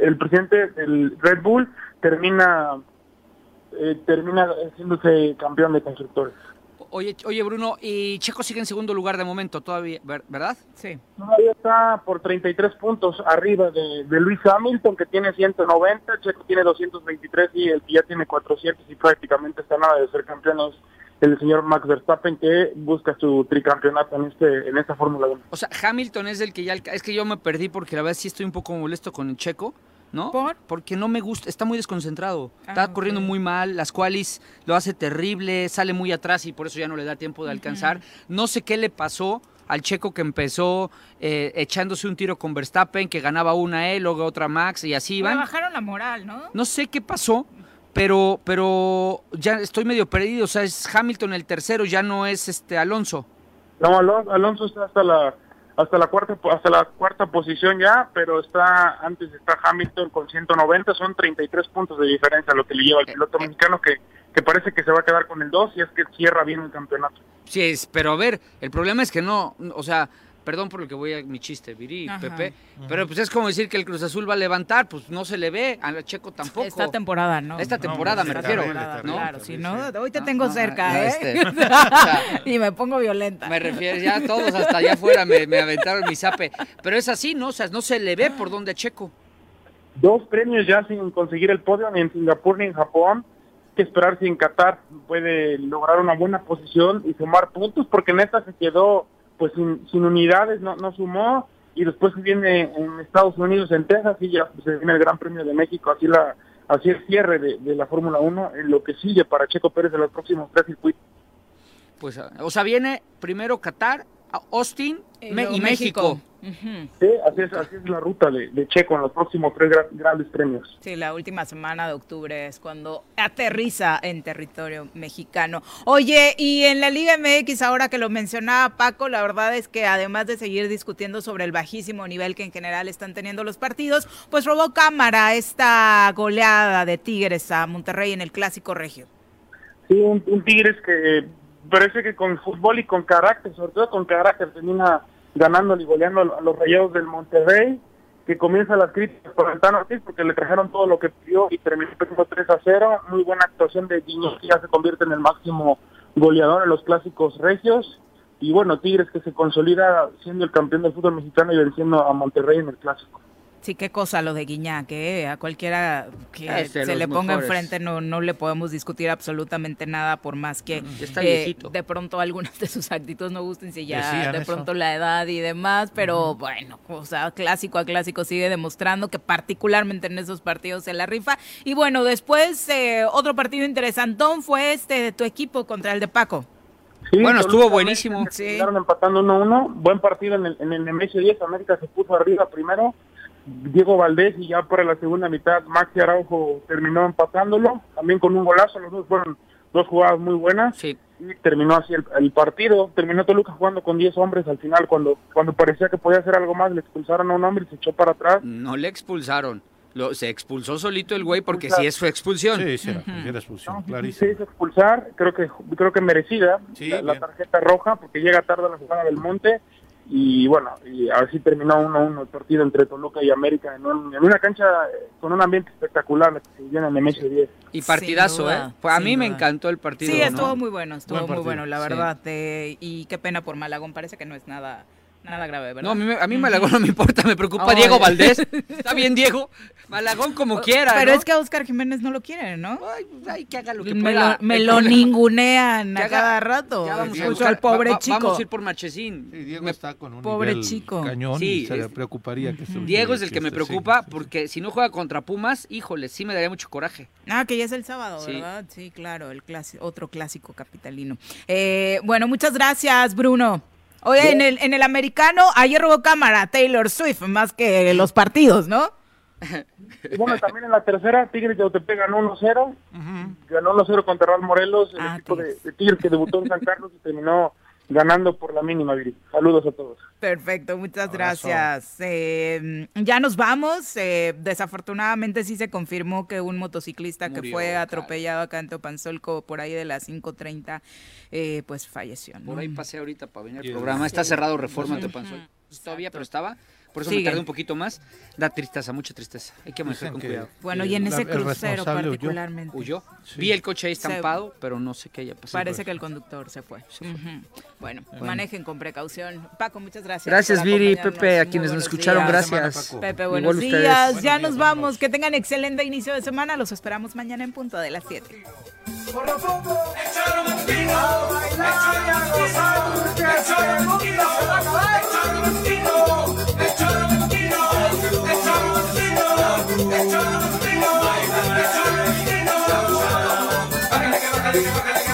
el presidente del Red Bull termina eh, termina haciéndose campeón de constructores. Oye, oye, Bruno, y Checo sigue en segundo lugar de momento todavía, ver- ¿verdad? Sí. Todavía está por 33 puntos arriba de, de Luis Hamilton, que tiene 190, Checo tiene 223 y el que ya tiene 400 y prácticamente está nada de ser campeón es el señor Max Verstappen, que busca su tricampeonato en este en esta Fórmula 1. O sea, Hamilton es el que ya... Es que yo me perdí porque la verdad sí estoy un poco molesto con el Checo, ¿no? Porque no me gusta, está muy desconcentrado. está Ah, corriendo ok. muy mal, las cualis lo hace terrible, sale muy atrás y por eso ya no le da tiempo de alcanzar. No sé qué le pasó al Checo que empezó eh, echándose un tiro con Verstappen, que ganaba una él, luego otra Max y así Le iban. bajaron la moral, ¿no? No sé qué pasó, pero, pero ya estoy medio perdido. O sea, es Hamilton el tercero, ya no es este Alonso. No, Alonso, Alonso está hasta la hasta la cuarta hasta la cuarta posición ya, pero está antes está Hamilton con 190, son 33 puntos de diferencia lo que le lleva al piloto mexicano que que parece que se va a quedar con el 2 y es que cierra bien el campeonato. Sí, es, pero a ver, el problema es que no, o sea, perdón por lo que voy a mi chiste, Viri, Ajá. Pepe, pero pues es como decir que el Cruz Azul va a levantar, pues no se le ve, a la Checo tampoco. Esta temporada, ¿no? Esta temporada me Esta refiero, temporada, ¿no? Claro, si no, hoy te tengo no, cerca, ¿eh? este, o sea, y me pongo violenta. Me refiero, ya todos hasta allá afuera me, me aventaron mi zape, pero es así, ¿no? O sea, no se le ve por donde Checo. Dos premios ya sin conseguir el podio ni en Singapur ni en Japón. Hay que esperar si en Qatar puede lograr una buena posición y sumar puntos, porque en esta se quedó pues sin, sin unidades, no, no sumó, y después se viene en Estados Unidos, en Texas, y ya pues, se viene el Gran Premio de México, así la así el cierre de, de la Fórmula 1, en lo que sigue para Checo Pérez en los próximos tres circuitos. Pues, o sea, viene primero Qatar, Austin luego y México. Sí, así es, así es la ruta de, de Checo en los próximos tres gra- grandes premios. Sí, la última semana de octubre es cuando aterriza en territorio mexicano. Oye, y en la Liga MX, ahora que lo mencionaba Paco, la verdad es que además de seguir discutiendo sobre el bajísimo nivel que en general están teniendo los partidos, pues robó cámara esta goleada de Tigres a Monterrey en el Clásico Regio. Sí, un, un Tigres que parece que con fútbol y con carácter, sobre todo con carácter, termina ganando y goleando a los rayados del Monterrey, que comienza las críticas por Antano Ortiz porque le trajeron todo lo que pidió y terminó perdiendo 3 a 0. Muy buena actuación de Guiño, que ya se convierte en el máximo goleador en los clásicos regios. Y bueno, Tigres que se consolida siendo el campeón del fútbol mexicano y venciendo a Monterrey en el clásico. Sí, qué cosa lo de Guiñac, ¿eh? A cualquiera que se le ponga mejores. enfrente no, no le podemos discutir absolutamente nada, por más que eh, de pronto algunas de sus actitudes no gusten, si ya Decían de eso. pronto la edad y demás, pero bueno, o sea, clásico a clásico sigue demostrando que particularmente en esos partidos se la rifa. Y bueno, después eh, otro partido interesantón fue este de tu equipo contra el de Paco. Sí, Bueno, estuvo buenísimo. Terminaron empatando 1-1. Buen partido en el, en el Nemesio 10. América se puso arriba primero. Diego Valdés y ya para la segunda mitad Maxi Araujo terminó empatándolo. También con un golazo. Los dos fueron dos jugadas muy buenas. Y terminó así el, el partido. Terminó Toluca jugando con 10 hombres al final. Cuando, cuando parecía que podía hacer algo más, le expulsaron a un hombre y se echó para atrás. No le expulsaron. Lo, se expulsó solito el güey porque sí es su expulsión. Sí, sí, era, sí era expulsión, Sí, clarísimo. se hizo expulsar, creo que creo que merecida la, la tarjeta roja porque llega tarde a la jugada del Monte y bueno, y así terminó 1-1 el partido entre Toluca y América en, un- en una cancha eh, con un ambiente espectacular, la que se llena en Nemesio 10. Y partidazo, duda, ¿eh? Pues a mí me duda. encantó el partido. Sí, ¿no? estuvo muy bueno, estuvo Buen muy partido. bueno, la Sí. verdad. eh, y qué pena por Malagón, parece que no es nada, nada grave, ¿verdad? No, a mí, a mí Malagón no me importa, me preocupa Ay. Diego Valdés. Está bien, Diego. Malagón como quiera, Pero ¿no? es que a Oscar Jiménez no lo quieren, ¿no? Ay, que haga lo que me pueda. lo, me lo ningunean Que a haga- cada rato. Ya vamos a buscar- al pobre va- va- chico. Vamos a ir por Marchesín. Diego está con un Pobre nivel chico. cañón Sí, y se le preocuparía que Diego es el que me preocupa porque si no juega contra Pumas, híjole, sí me daría mucho coraje. Ah, que ya es el sábado, Sí. ¿verdad? Sí, claro, el otro clásico capitalino. Eh, bueno, muchas gracias, Bruno. Oye, en el, en el americano, ayer robó cámara Taylor Swift, más que los partidos, ¿no? Y bueno, también en la tercera, Tigres de Autepec ganó 1-0. Ganó 1-0 contra Real Morelos, el Ah, equipo de, de Tigres que debutó en San Carlos y terminó ganando por la mínima, Viri. Saludos a todos. Perfecto, muchas Abrazo. gracias. Eh, ya nos vamos. Eh, desafortunadamente sí se confirmó que un motociclista que fue atropellado acá en Teopanzolco por ahí de las 5.30, eh, pues falleció. ¿no? Por ahí pasé ahorita para venir al programa. Está cerrado Reforma Ujú. Teopanzol. Todavía, pero estaba. Por eso Sigue. me tardé un poquito más. Da tristeza, mucha tristeza. Hay que manejar Dicen con que- cuidado. Bueno, y en ese crucero particularmente. Huyó. Sí. Vi el coche ahí Se- estampado, pero no sé qué haya pasado. Parece que el conductor se fue. Bueno, Bueno. manejen con precaución. Paco, muchas gracias. Gracias, por Viri. Pepe, a quienes nos escucharon, días. gracias. Pepe, Igual buenos ustedes. días. Buenos ya días, nos vamos. Que tengan excelente inicio de semana. Los esperamos mañana en punto de las 7. Bájale, que bájale, que bájale.